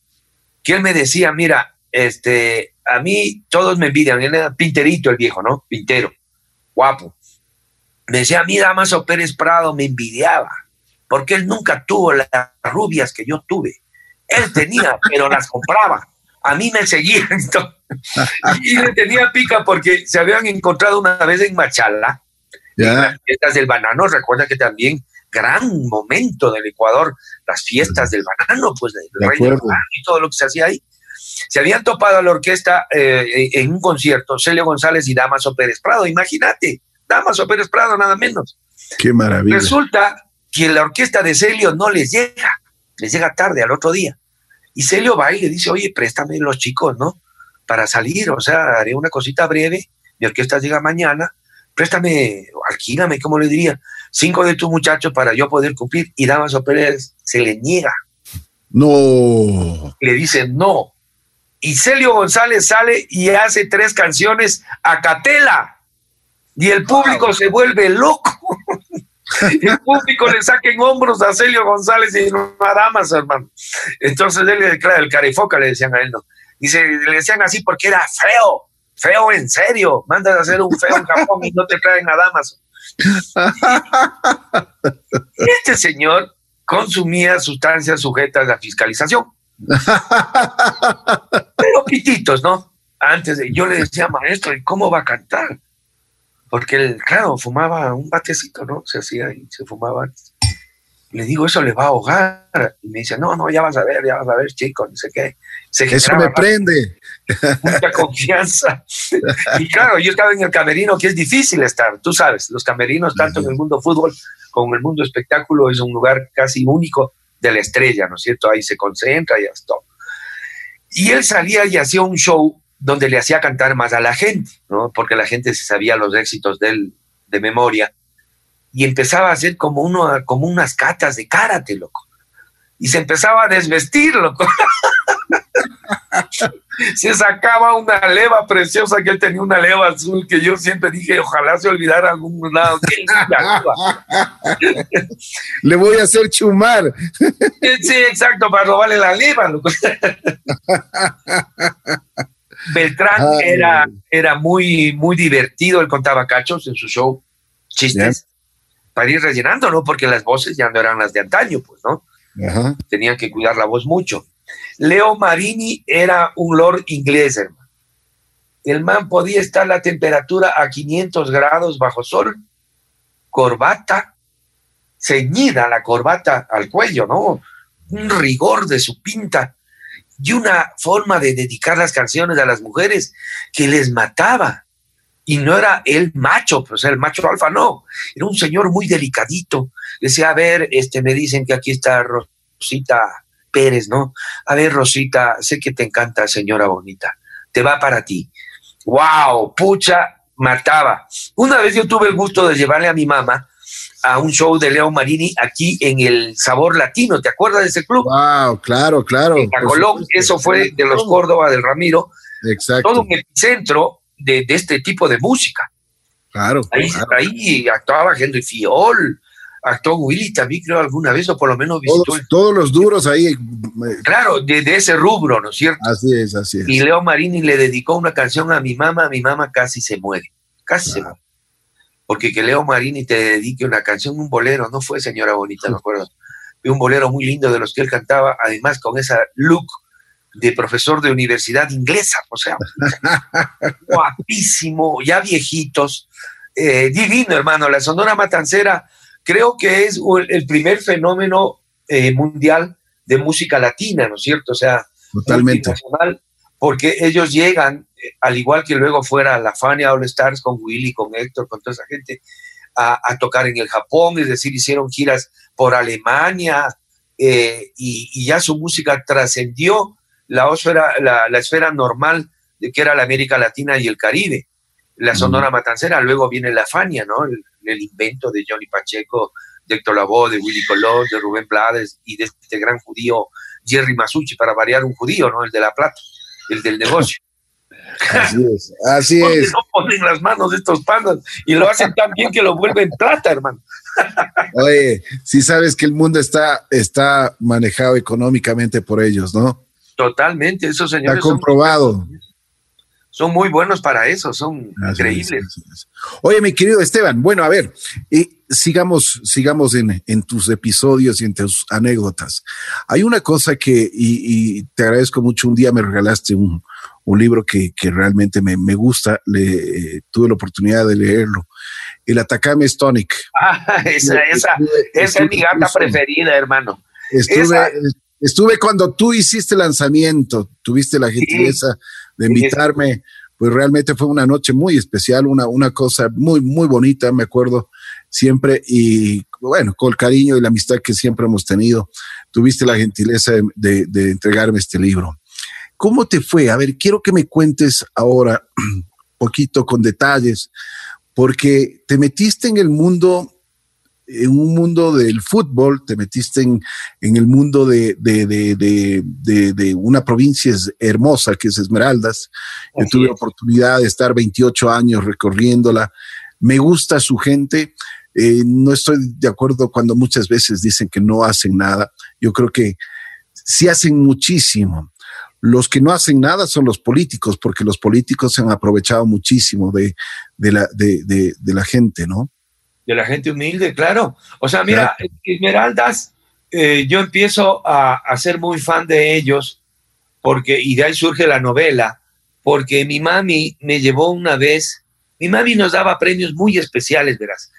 Speaker 3: que él me decía, mira, este, a mí todos me envidian. Él era pinterito el viejo, ¿no? Pintero, guapo. Me decía, mira, Damaso Pérez Prado me envidiaba, porque él nunca tuvo las rubias que yo tuve. Él tenía, pero las compraba. A mí me seguían. y le tenía pica porque se habían encontrado una vez en Machala, en las fiestas del banano. Recuerda que también gran momento del Ecuador, las fiestas del banano, pues del rey del banano y todo lo que se hacía ahí. Se habían topado a la orquesta eh, en un concierto, Celio González y Damaso Pérez Prado, imagínate, Damaso Pérez Prado, nada menos.
Speaker 2: Qué maravilla.
Speaker 3: Resulta que la orquesta de Celio no les llega, les llega tarde al otro día. Y Celio va y le dice, oye, préstame los chicos, ¿no? Para salir, o sea, haré una cosita breve, mi orquesta llega mañana, préstame, alquílame, ¿cómo le diría? cinco de tus muchachos para yo poder cumplir. Y Damaso Pérez se le niega.
Speaker 2: No.
Speaker 3: Le dice no. Y Celio González sale y hace tres canciones a capela. Y el público se vuelve loco. El público le saca en hombros a Celio González y no a Damas, hermano. Entonces él le declara el carifoca, le decían a él, ¿no? Dice, le decían así porque era feo, feo en serio, mandas a hacer un feo en Japón y no te traen a damas. Este señor consumía sustancias sujetas a fiscalización. Pero pititos, ¿no? Antes de, yo le decía, maestro, ¿y cómo va a cantar? Porque él, claro, fumaba un batecito, ¿no? Se hacía y se fumaba. Le digo, eso le va a ahogar. Y me dice, no, no, ya vas a ver, ya vas a ver, chico, no sé qué.
Speaker 2: eso me prende.
Speaker 3: Mucha confianza. y claro, yo estaba en el camerino, que es difícil estar, tú sabes, los camerinos, tanto en el mundo fútbol como en el mundo espectáculo, es un lugar casi único de la estrella, ¿no es cierto? Ahí se concentra y esto. Y él salía y hacía un show donde le hacía cantar más a la gente, ¿no? Porque la gente se sabía los éxitos de él de memoria y empezaba a hacer como, uno, como unas catas de karate, loco. Y se empezaba a desvestir, loco. <laughs> se sacaba una leva preciosa que él tenía una leva azul que yo siempre dije, ojalá se olvidara algún lado. <laughs>
Speaker 2: Le voy a hacer chumar.
Speaker 3: sí, exacto, para robarle la leva. Loco. <laughs> Beltrán era, era muy, muy divertido, él contaba cachos en su show, chistes, para ir rellenando, ¿no? Porque las voces ya no eran las de antaño, pues, ¿no? Tenían que cuidar la voz mucho. Leo Marini era un lord inglés, hermano. El man podía estar la temperatura a 500 grados bajo sol, corbata, ceñida la corbata al cuello, ¿no? Un rigor de su pinta y una forma de dedicar las canciones a las mujeres que les mataba. Y no era el macho, pues el macho alfa no, era un señor muy delicadito. Decía, a ver, este, me dicen que aquí está Rosita Pérez, ¿no? A ver, Rosita, sé que te encanta, señora bonita, te va para ti. ¡Wow! Pucha, mataba. Una vez yo tuve el gusto de llevarle a mi mamá a un show de Leo Marini aquí en el Sabor Latino. ¿Te acuerdas de ese club?
Speaker 2: Wow, claro, claro.
Speaker 3: En Colón, eso fue de los Córdoba del Ramiro.
Speaker 2: Exacto.
Speaker 3: Todo un epicentro de, este tipo de música.
Speaker 2: Claro
Speaker 3: ahí, ahí actuaba Henry Fiol, actuó Willy también, creo, alguna vez, o por lo menos
Speaker 2: visitó. Todos, los duros ahí. Eh,
Speaker 3: claro, de, ese rubro, ¿no es cierto?
Speaker 2: Así es, así es.
Speaker 3: Y Leo Marini le dedicó una canción a mi mamá, mi mamá casi se muere, casi se muere porque que Leo Marini te dedique una canción, un bolero, no fue señora bonita, me acuerdo, un bolero muy lindo de los que él cantaba, además con esa look de profesor de universidad inglesa, o sea, <laughs> guapísimo, ya viejitos, eh, divino hermano, la Sonora Matancera creo que es el primer fenómeno eh, mundial de música latina, ¿no es cierto? O sea,
Speaker 2: totalmente.
Speaker 3: Porque ellos llegan al igual que luego fuera la Fania All Stars con Willy, con Héctor, con toda esa gente, a, tocar en el Japón, es decir, hicieron giras por Alemania eh, y, ya su música trascendió la, la, esfera normal de que era la América Latina y el Caribe. La Sonora Matancera, luego viene la Fania, ¿no? El, invento de Johnny Pacheco, de Héctor Lavoe, de Willy Colón, de Rubén Blades y de este gran judío Jerry Masucci, para variar un judío, ¿no? El de la plata, el del negocio.
Speaker 2: Así es, así <laughs> es.
Speaker 3: No ponen las manos de estos panas y lo hacen tan bien que lo vuelven plata, hermano.
Speaker 2: Oye, si sabes que el mundo está, está manejado económicamente por ellos, ¿no?
Speaker 3: Totalmente, esos señores.
Speaker 2: Está comprobado.
Speaker 3: Son muy, buenos para eso, son increíbles.
Speaker 2: Oye, mi querido Esteban, bueno, a ver, y sigamos, sigamos en, en, tus episodios y en tus anécdotas. Hay una cosa que, y te agradezco mucho, un día me regalaste un, un libro que, realmente me, gusta, le, tuve la oportunidad de leerlo. El Atacame Stonic.
Speaker 3: Ah, <laughs> esa, esa, esa es mi gata preferida, hermano.
Speaker 2: Estuve, estuve cuando tú hiciste el lanzamiento, tuviste la gentileza de invitarme, pues realmente fue una noche muy especial, una, una cosa muy, muy bonita, me acuerdo siempre, y bueno, con el cariño y la amistad que siempre hemos tenido, tuviste la gentileza de entregarme este libro. ¿Cómo te fue? A ver, quiero que me cuentes ahora un <clears throat> poquito con detalles, porque te metiste en el mundo, en un mundo del fútbol, te metiste en, el mundo de, de, una provincia hermosa que es Esmeraldas. Yo tuve la oportunidad de estar 28 años recorriéndola. Me gusta su gente. Eh, no estoy de acuerdo cuando muchas veces dicen que no hacen nada. Yo creo que sí hacen muchísimo los que no hacen nada son los políticos, porque los políticos se han aprovechado muchísimo de, de, la, de, de, la gente, ¿no?
Speaker 3: De la gente humilde, claro. O sea, mira, Esmeraldas, eh, yo empiezo a, a, ser muy fan de ellos, porque, y de ahí surge la novela, porque mi mami me llevó una vez, mi mami nos daba premios muy especiales, verás.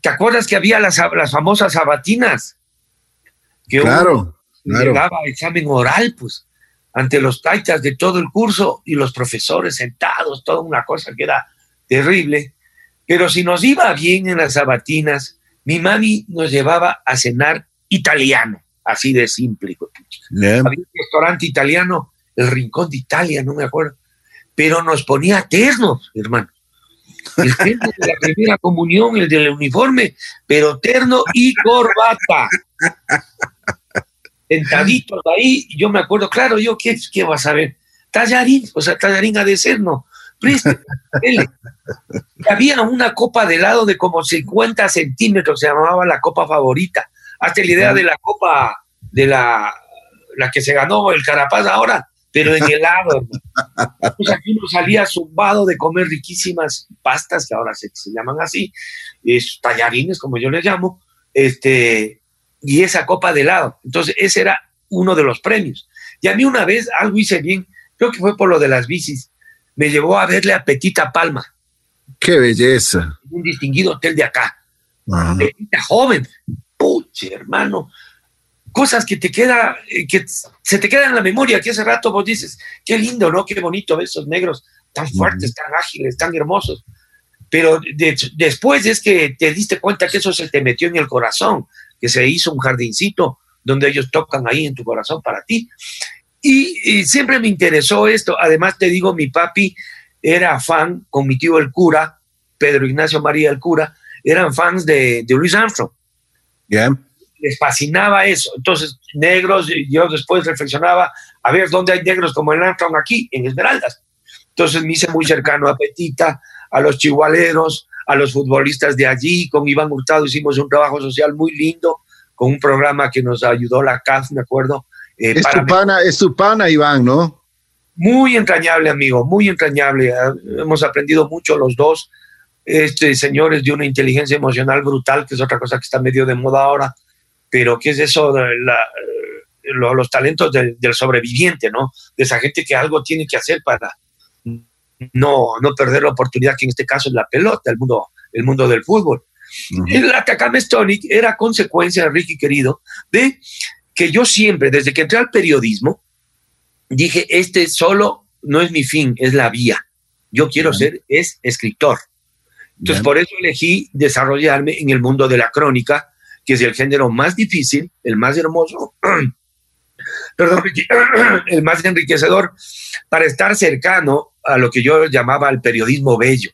Speaker 3: ¿Te acuerdas que había las, las famosas sabatinas?
Speaker 2: Que claro, claro.
Speaker 3: Llegaba examen oral, pues ante los taitas de todo el curso y los profesores sentados, toda una cosa que era terrible. Pero si nos iba bien en las sabatinas, mi mami nos llevaba a cenar italiano, así de simple. Había un restaurante italiano, el Rincón de Italia, no me acuerdo, pero nos ponía ternos, hermano. El terno de la primera comunión, el del uniforme, pero terno y corbata sentaditos ahí, yo me acuerdo, claro, yo, ¿qué, qué vas a ver? Tallarín, o sea, tallarín ha de ser, ¿no? Había una copa de helado de como 50 centímetros, se llamaba la copa favorita. Hasta la idea de la copa de la, la que se ganó el Carapaz ahora, pero en helado. Pues aquí uno salía zumbado de comer riquísimas pastas, que ahora se, se llaman así, es, tallarines, como yo les llamo, este, y esa copa de helado. Entonces, ese era uno de los premios. Y a mí una vez algo hice bien, creo que fue por lo de las bicis, me llevó a verle a Petita Palma.
Speaker 2: ¡Qué belleza!
Speaker 3: Un distinguido hotel de acá. Petita joven. Puche, hermano. Cosas que te queda, eh, que se te quedan en la memoria, que hace rato vos dices, qué lindo, ¿no? Qué bonito esos negros tan fuertes, tan ágiles, tan hermosos. Pero después es que te diste cuenta que eso se te metió en el corazón que se hizo un jardincito donde ellos tocan ahí en tu corazón para ti. Y, siempre me interesó esto. Además, te digo, mi papi era fan con mi tío el cura, Pedro Ignacio María el cura, eran fans de, de Louis Armstrong. Les fascinaba eso. Entonces, negros, yo después reflexionaba, a ver, ¿dónde hay negros como el Armstrong aquí? En Esmeraldas. Entonces me hice muy cercano a Petita, a los chihualeros, a los futbolistas de allí. Con Iván Hurtado hicimos un trabajo social muy lindo, con un programa que nos ayudó la CAF, me acuerdo.
Speaker 2: Eh, es, tu pana, es tu pana, Iván, ¿no?
Speaker 3: Muy entrañable, amigo, muy entrañable. Ah, hemos aprendido mucho los dos. Este señor es de una inteligencia emocional brutal, que es otra cosa que está medio de moda ahora, pero ¿qué es eso? La, los talentos del, del, sobreviviente, ¿no? De esa gente que algo tiene que hacer para, no, no perder la oportunidad, que en este caso es la pelota, el mundo, el mundo del fútbol. El Atacama Stonic era consecuencia, Ricky querido, de que yo siempre, desde que entré al periodismo, dije, este solo no es mi fin, es la vía. Yo quiero ser, es escritor. Entonces, por eso elegí desarrollarme en el mundo de la crónica, que es el género más difícil, el más hermoso, <clears throat> perdón, <clears throat> el más enriquecedor, para estar cercano a lo que yo llamaba el periodismo bello,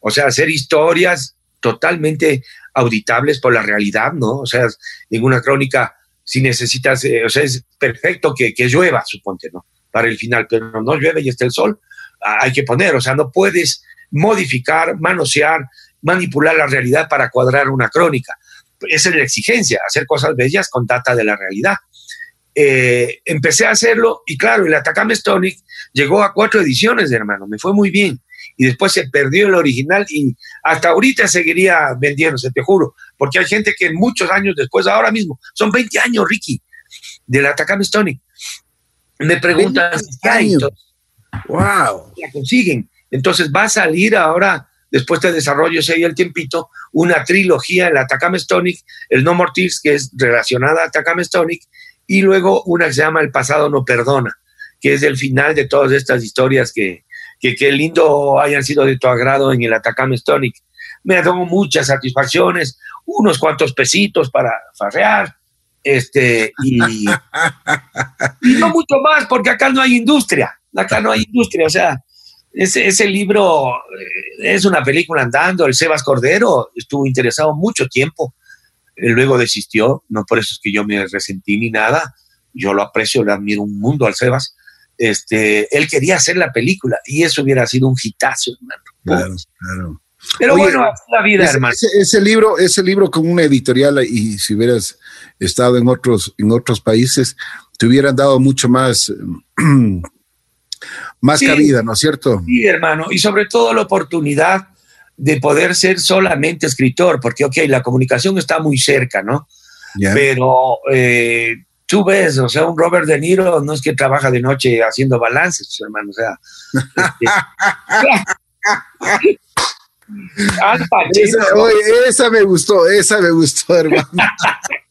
Speaker 3: o sea, hacer historias totalmente auditables por la realidad, ¿no? O sea, en una crónica, si necesitas, eh, o sea, es perfecto que, llueva, suponte, ¿no? Para el final, pero no llueve y está el sol, hay que poner, o sea, no puedes modificar, manosear, manipular la realidad para cuadrar una crónica. Esa es la exigencia, hacer cosas bellas con data de la realidad. Eh, empecé a hacerlo y claro, el Atacama Stonic llegó a cuatro ediciones, hermano, me fue muy bien. Y después se perdió el original y hasta ahorita seguiría vendiéndose, te juro, porque hay gente que muchos años después, ahora mismo, son 20 años, Ricky, del Atacama Stonic. Me preguntan, ¿qué hay? wow. La consiguen. Entonces va a salir ahora, después de desarrollo, si hay el tiempito, una trilogía, el Atacama Stonic, el No More Tears, que es relacionada a Atacama Stonic, y luego una que se llama El pasado no perdona, que es el final de todas estas historias que, que, lindo hayan sido de tu agrado en el Atacama Stonic. Me ha dado muchas satisfacciones, unos cuantos pesitos para farrear, este, <laughs> y, no mucho más, porque acá no hay industria, acá no hay industria, o sea, ese, ese libro eh, es una película andando, el Sebas Cordero estuvo interesado mucho tiempo luego desistió, no por eso es que yo me resentí ni nada, yo lo aprecio, le admiro un mundo al Sebas. Este, él quería hacer la película y eso hubiera sido un hitazo,
Speaker 2: Claro, claro.
Speaker 3: Pero bueno, la vida, hermano.
Speaker 2: Ese, libro, ese libro con una editorial y si hubieras estado en otros, en otros países, te hubieran dado mucho más, <clears throat> más cabida, ¿no es cierto?
Speaker 3: Sí, hermano, y sobre todo la oportunidad de poder ser solamente escritor, porque, ok, la comunicación está muy cerca, ¿no? Pero eh, tú ves, o sea, un Robert De Niro no es que trabaja de noche haciendo balances, hermano, o sea.
Speaker 2: Este, <laughs> <laughs> esa, esa me gustó, esa me gustó, hermano. <laughs>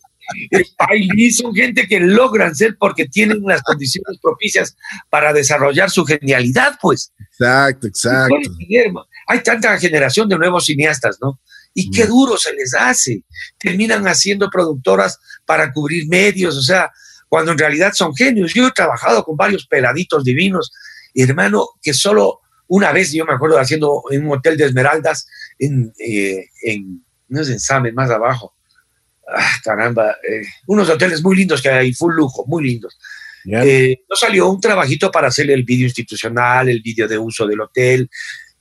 Speaker 3: y son gente que logran ser porque tienen las condiciones propicias para desarrollar su genialidad, pues.
Speaker 2: Exacto, exacto.
Speaker 3: Hay tanta generación de nuevos cineastas, ¿no? Y qué mm. duro se les hace. Terminan haciendo productoras para cubrir medios, o sea, cuando en realidad son genios. Yo he trabajado con varios peladitos divinos, hermano, que solo una vez, yo me acuerdo haciendo en un hotel de Esmeraldas, en, eh, en no es en Samen, más abajo, ah, caramba, eh, unos hoteles muy lindos que hay, full lujo, muy lindos. Eh, nos salió un trabajito para hacer el vídeo institucional, el vídeo de uso del hotel,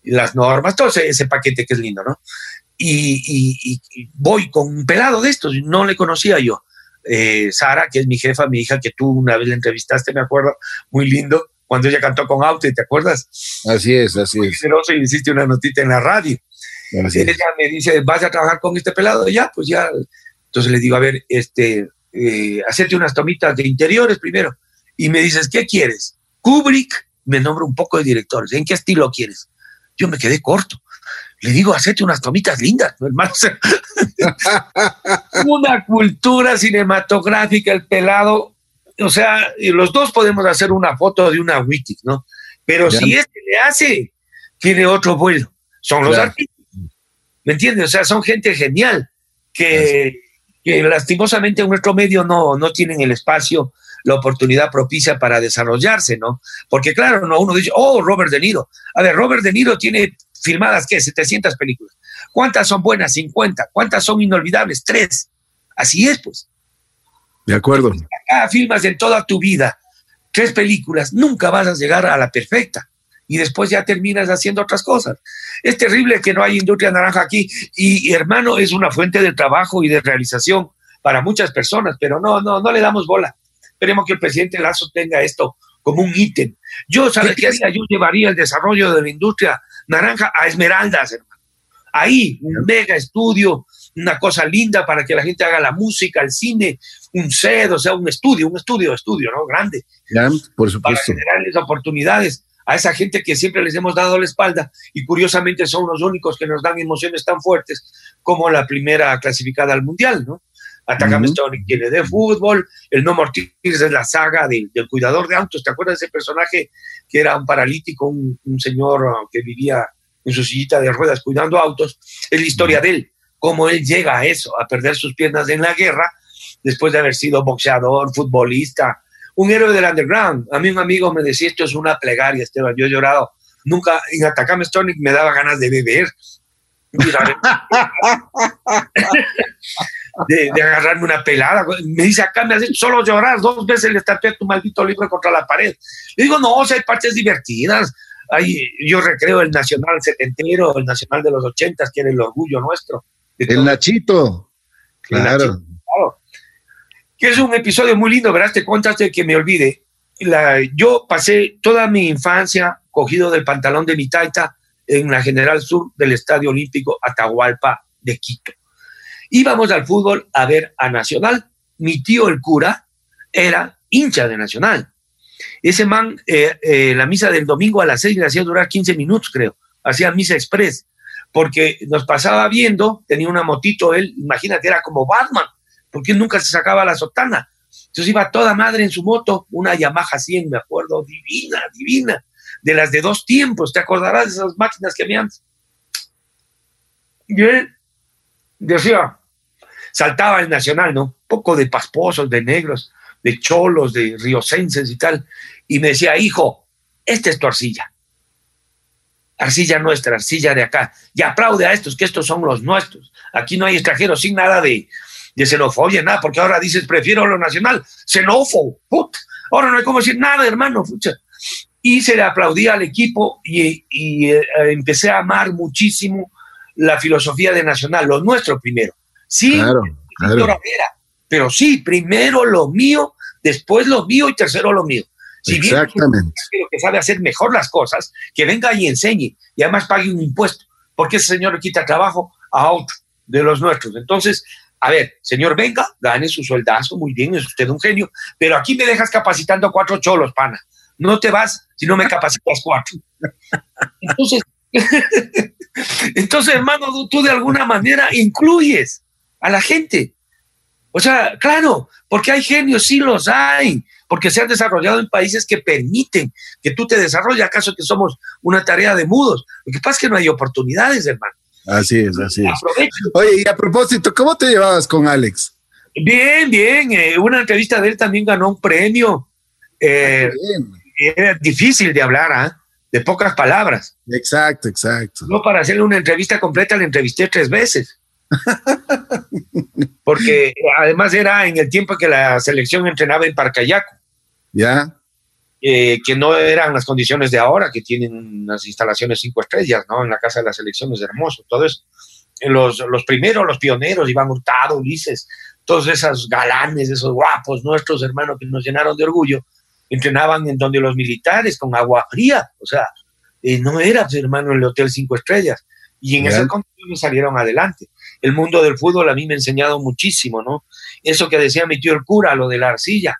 Speaker 3: las normas, todo ese, paquete que es lindo, ¿no? Y, voy con un pelado de estos, no le conocía yo. Eh, Sara, que es mi jefa, mi hija, que tú una vez la entrevistaste, me acuerdo, muy lindo, cuando ella cantó con Aute, ¿te acuerdas?
Speaker 2: Así es, así es.
Speaker 3: Generoso y hiciste una notita en la radio. ella me dice, ¿vas a trabajar con este pelado? Ya, pues ya entonces le digo, a ver, este, eh, hacerte unas tomitas de interiores primero. Y me dices, ¿qué quieres? Kubrick, me nombra un poco de directores. ¿En qué estilo quieres? Yo me quedé corto. Le digo, hacete unas tomitas lindas, hermano. <laughs> una cultura cinematográfica, el pelado. O sea, los dos podemos hacer una foto de una wiki, ¿no? Pero si este le hace, tiene otro vuelo. Son los artistas. ¿Me entiendes? O sea, son gente genial que, que lastimosamente en nuestro medio no, no tienen el espacio, la oportunidad propicia para desarrollarse, ¿no? Porque claro, no uno dice, oh, Robert De Niro. A ver, Robert De Niro tiene filmadas, ¿qué? 700 películas. ¿Cuántas son buenas? 50. ¿Cuántas son inolvidables? Tres. Así es, pues.
Speaker 2: De acuerdo.
Speaker 3: Acá filmas en toda tu vida tres películas, nunca vas a llegar a la perfecta y después ya terminas haciendo otras cosas. Es terrible que no hay industria naranja aquí y, hermano, es una fuente de trabajo y de realización para muchas personas, pero no, no, no le damos bola. Esperemos que el presidente Lazo tenga esto como un ítem. Yo, ¿sabes qué haría? Yo llevaría el desarrollo de la industria naranja a Esmeraldas, hermano. Ahí, un mega estudio, una cosa linda para que la gente haga la música, el cine, un sed, o sea, un estudio, un estudio, estudio, ¿no? Grande.
Speaker 2: por supuesto. Para
Speaker 3: generarles oportunidades a esa gente que siempre les hemos dado la espalda y curiosamente son los únicos que nos dan emociones tan fuertes como la primera clasificada al mundial, ¿no? Atacame uh quiere de fútbol, el No Mortis es la saga del cuidador de autos. ¿Te acuerdas de ese personaje que era un paralítico, un, señor que vivía en su sillita de ruedas cuidando autos? Es la historia de él, cómo él llega a eso, a perder sus piernas en la guerra, después de haber sido boxeador, futbolista, un héroe del underground. A mí un amigo me decía, esto es una plegaria, Esteban, yo he llorado. Nunca en Atacame Stonic me daba ganas de beber. <laughs> de, agarrarme una pelada. Me dice, acá me has hecho solo llorar. Dos veces le tapé tu maldito libro contra la pared. Le digo, no, o sea, hay partes divertidas. Hay, yo recreo el nacional setentero, el nacional de los ochentas, que era el orgullo nuestro.
Speaker 2: El Nachito. Claro
Speaker 3: que es un episodio muy lindo, ¿verdad? Te contaste que me olvide. Yo pasé toda mi infancia cogido del pantalón de mi taita en la General Sur del Estadio Olímpico Atahualpa de Quito. Íbamos al fútbol a ver a Nacional. Mi tío, el cura, era hincha de Nacional. Ese man, eh, eh, la misa del domingo a las seis le hacía durar 15 minutos, creo. Hacía misa express, porque nos pasaba viendo, tenía una motito, él, imagínate, era como Batman porque nunca se sacaba la sotana. Entonces iba toda madre en su moto, una Yamaha 100, me acuerdo, divina, divina, de las de dos tiempos, te acordarás de esas máquinas que habían. Y él decía, saltaba el nacional, ¿no? Poco de pasposos, de negros, de cholos, de riocenses y tal, y me decía, hijo, esta es tu arcilla. Arcilla nuestra, arcilla de acá. Y aplaude a estos, que estos son los nuestros. Aquí no hay extranjeros sin nada de, de xenofobia, nada, porque ahora dices, prefiero lo nacional, xenófobo, ahora no hay como decir nada, hermano, Y se le aplaudía al equipo y, eh, empecé a amar muchísimo la filosofía de Nacional, lo nuestro primero. Sí,
Speaker 2: claro, claro.
Speaker 3: pero sí, primero lo mío, después lo mío y tercero lo mío.
Speaker 2: Si Exactamente.
Speaker 3: Bien, que sabe hacer mejor las cosas, que venga y enseñe y además pague un impuesto, porque ese señor le quita trabajo a otro de los nuestros. Entonces, a ver, señor, venga, gane su sueldazo, muy bien, es usted un genio, pero aquí me dejas capacitando cuatro cholos, pana. No te vas si no me capacitas cuatro. Entonces, <laughs> entonces, hermano, tú de alguna manera incluyes a la gente. O sea, claro, porque hay genios, sí los hay, porque se han desarrollado en países que permiten que tú te desarrolles, acaso que somos una tarea de mudos. Lo que pasa es que no hay oportunidades, hermano.
Speaker 2: Así es, así es. Oye, y a propósito, ¿cómo te llevabas con Alex?
Speaker 3: Bien, bien. Eh, una entrevista de él también ganó un premio. Eh, era difícil de hablar, ¿ah? de pocas palabras.
Speaker 2: Exacto, exacto.
Speaker 3: No para hacerle una entrevista completa, le entrevisté tres veces. Porque además era en el tiempo que la selección entrenaba en Parcayaco.
Speaker 2: Ya.
Speaker 3: Eh, que no eran las condiciones de ahora, que tienen unas instalaciones cinco estrellas, ¿no? En la casa de la selección es hermoso, todo eso. Los, los primeros, los pioneros, Iván Hurtado, Ulises, todos esos galanes, esos guapos nuestros hermanos que nos llenaron de orgullo, entrenaban en donde los militares con agua fría, o sea, eh, no era, pues, hermano, en el Hotel Cinco Estrellas. Y en esas condiciones salieron adelante. El mundo del fútbol a mí me ha enseñado muchísimo, ¿no? Eso que decía mi tío el cura, lo de la arcilla,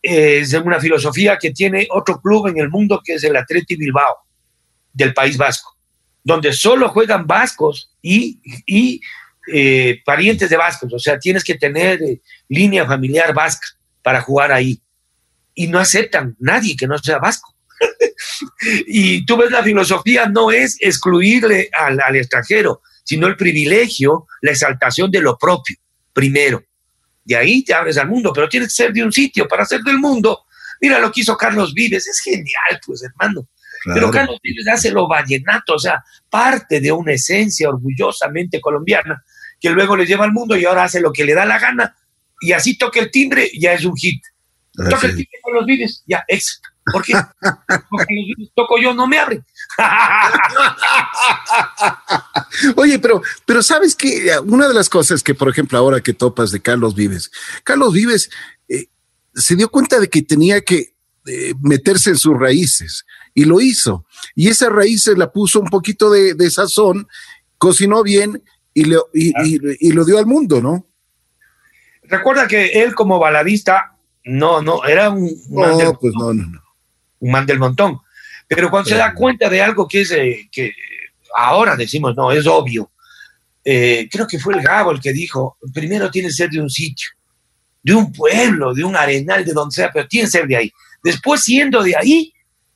Speaker 3: es una filosofía que tiene otro club en el mundo que es el Atleti Bilbao, del País Vasco, donde solo juegan vascos y, y eh, parientes de vascos, o sea, tienes que tener eh, línea familiar vasca para jugar ahí y no aceptan nadie que no sea vasco. <laughs> y tú ves la filosofía no es excluirle al, al, extranjero, sino el privilegio, la exaltación de lo propio, primero. De ahí te abres al mundo, pero tienes que ser de un sitio para ser del mundo. Mira lo que hizo Carlos Vives, es genial, pues hermano. Claro. Pero Carlos Vives hace lo vallenato, o sea, parte de una esencia orgullosamente colombiana que luego le lleva al mundo y ahora hace lo que le da la gana y así toca el timbre, ya es un hit. Toca el timbre con los Vives, ya, éxito. ¿Por qué? Porque los toco yo, no me abren. <laughs>
Speaker 2: Oye, pero, pero sabes que una de las cosas que, por ejemplo, ahora que topas de Carlos Vives, Carlos Vives eh, se dio cuenta de que tenía que eh, meterse en sus raíces y lo hizo. Y esas raíces la puso un poquito de, de sazón, cocinó bien y, le, y, y, y, lo dio al mundo, ¿no?
Speaker 3: Recuerda que él como baladista, no, no, era un,
Speaker 2: no, pues no, no, no.
Speaker 3: Un man del montón. Pero cuando se da cuenta de algo que es eh, que ahora decimos, no, es obvio. Eh, creo que fue el Gabo el que dijo, primero tiene que ser de un sitio, de un pueblo, de un arenal, de donde sea, pero tiene que ser de ahí. Después, siendo de ahí,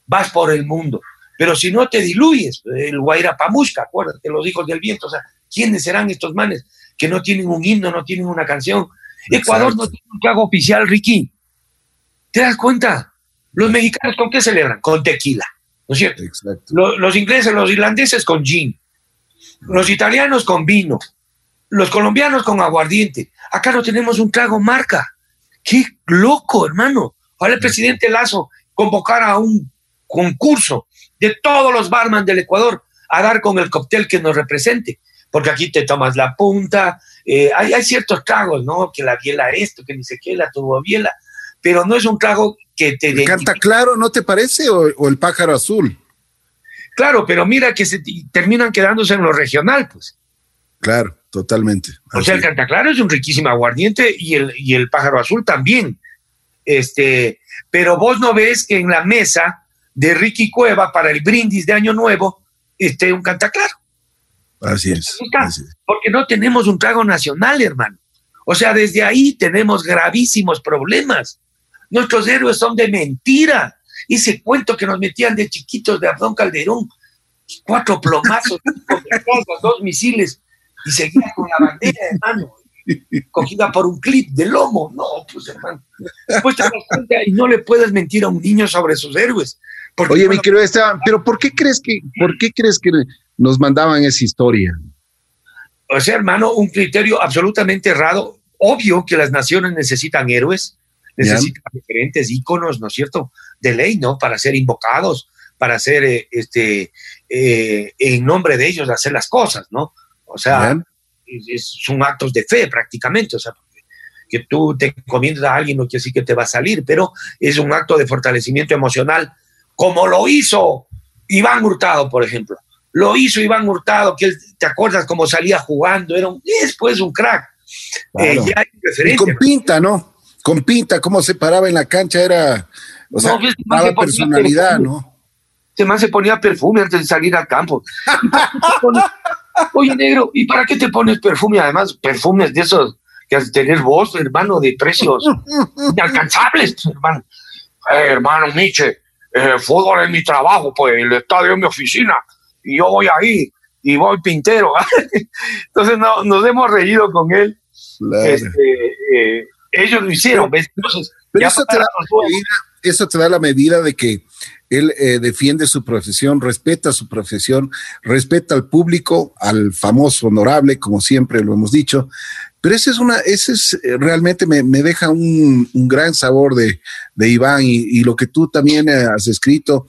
Speaker 3: vas por el mundo. Pero si no te diluyes, el Guaira Pamusca, acuérdate, los hijos del viento, o sea, ¿quiénes serán estos manes que no tienen un himno, no tienen una canción? Exacto. Ecuador no tiene un trago oficial, Ricky. ¿Te das cuenta? Los mexicanos, ¿con qué celebran? Con tequila. ¿no es cierto? Los, los, ingleses, los irlandeses con gin, los italianos con vino, los colombianos con aguardiente. Acá no tenemos un trago marca. ¡Qué loco, hermano! Ahora el presidente Lazo convocara a un concurso de todos los barman del Ecuador a dar con el cóctel que nos represente. Porque aquí te tomas la punta, eh, hay, hay, ciertos tragos, ¿no? Que la biela esto, que ni sé qué, la tuvo biela, pero no es un trago que te...
Speaker 2: ¿El canta claro, no te parece? O, o, el pájaro azul?
Speaker 3: Claro, pero mira que se terminan quedándose en lo regional, pues.
Speaker 2: Claro, totalmente.
Speaker 3: O sea, el canta claro es un riquísimo aguardiente y el, y el pájaro azul también. Este, pero vos no ves que en la mesa de Ricky Cueva para el brindis de Año Nuevo esté un canta claro.
Speaker 2: Así es, así es.
Speaker 3: Porque no tenemos un trago nacional, hermano. O sea, desde ahí tenemos gravísimos problemas. Nuestros héroes son de mentira. Ese cuento que nos metían de chiquitos de Abdón Calderón, cuatro plomazos, <laughs> dos misiles, y seguía con la bandera, hermano, cogida por un clip de lomo. No, pues hermano. Después te das cuenta y no le puedes mentir a un niño sobre sus héroes.
Speaker 2: Porque, Oye, bueno, mi querido Esteban, pero ¿por qué crees que, por qué crees que nos mandaban esa historia?
Speaker 3: O sea, hermano, un criterio absolutamente errado. Obvio que las naciones necesitan héroes, necesitan yeah. diferentes íconos, ¿no es cierto? De ley, ¿no? Para ser invocados, para hacer, eh, este, eh, en nombre de ellos, hacer las cosas, ¿no? O sea, son actos de fe prácticamente. O sea, que tú te encomiendas a alguien no quiere decir que te va a salir, pero es un acto de fortalecimiento emocional, como lo hizo Iván Hurtado, por ejemplo. Lo hizo Iván Hurtado, que te acuerdas cómo salía jugando, era un, después un crack.
Speaker 2: Eh, y con pinta, ¿no? Con pinta, cómo se paraba en la cancha, era, o sea, no, personalidad, ¿no?
Speaker 3: Este man se ponía perfume antes de salir al campo. <laughs> Oye, negro, ¿y para qué te pones perfume? Además, perfumes de esos que has de tener vos, hermano, de precios inalcanzables, hermano. Eh, hermano Nietzsche, eh, fútbol es mi trabajo, pues el estadio es mi oficina, y yo voy ahí, y voy pintero. <laughs> Entonces no, nos hemos reído con él. Este, eh, ellos lo hicieron.
Speaker 2: Pero, eso, te da eso te da la medida de que él eh, defiende su profesión, respeta su profesión, respeta al público, al famoso honorable, como siempre lo hemos dicho. Pero ese es una, ese es eh, realmente me, deja un, gran sabor de, Iván y, lo que tú también has escrito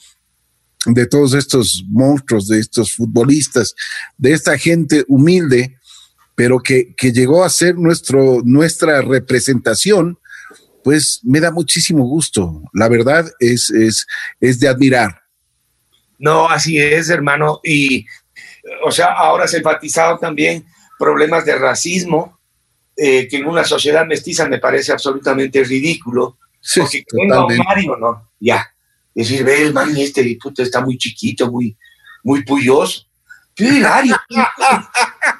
Speaker 2: de todos estos monstruos, de estos futbolistas, de esta gente humilde, pero que, que llegó a ser nuestro, nuestra representación pues me da muchísimo gusto. La verdad es, es, es de admirar.
Speaker 3: No, así es, hermano. Y, o sea, ahora se ha enfatizado también problemas de racismo, eh, que en una sociedad mestiza me parece absolutamente ridículo. Sí, porque un Mario, ¿no? Ya. Decir, ve, el man este puto está muy chiquito, muy, muy puyoso. Hilario. <laughs>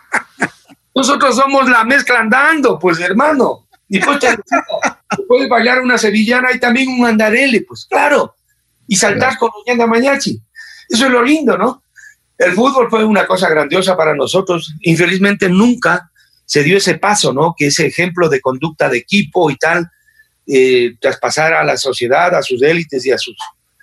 Speaker 3: Nosotros somos la mezcla andando, pues, hermano. Y pues puedes bailar una sevillana y también un andarele, pues claro. Y saltar con un Mañachi. Eso es lo lindo, ¿no? El fútbol fue una cosa grandiosa para nosotros. Infelizmente nunca se dio ese paso, ¿no? Que ese ejemplo de conducta de equipo y tal, eh, traspasar a la sociedad, a sus élites y a sus,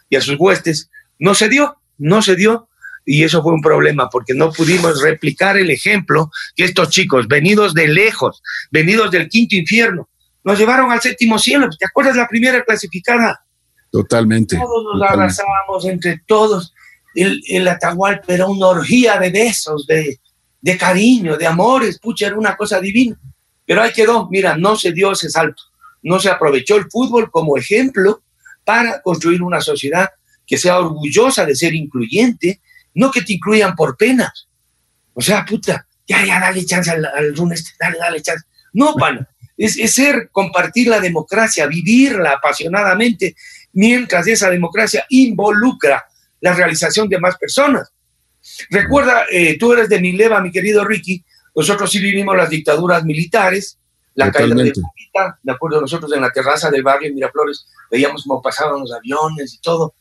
Speaker 3: y a sus huestes, no se dio, no se dio. Y eso fue un problema porque no pudimos replicar el ejemplo que estos chicos, venidos de lejos, venidos del quinto infierno, nos llevaron al séptimo cielo. ¿Te acuerdas la primera clasificada?
Speaker 2: Totalmente.
Speaker 3: Todos nos abrazábamos entre todos. El, el Atahualpa era una orgía de besos, de, de cariño, de amores. Pucha, era una cosa divina. Pero ahí quedó. Mira, no se dio ese salto. No se aprovechó el fútbol como ejemplo para construir una sociedad que sea orgullosa de ser incluyente, no que te incluyan por penas. O sea, puta, ya, ya, dale chance al, al este, dale, dale chance. No, pana, es, ser, compartir la democracia, vivirla apasionadamente, mientras esa democracia involucra la realización de más personas. Recuerda, eh, tú eres de mi leva, mi querido Ricky, nosotros sí vivimos las dictaduras militares, la caída de Pupita, de acuerdo, nosotros en la terraza del barrio Miraflores veíamos cómo pasaban los aviones y todo,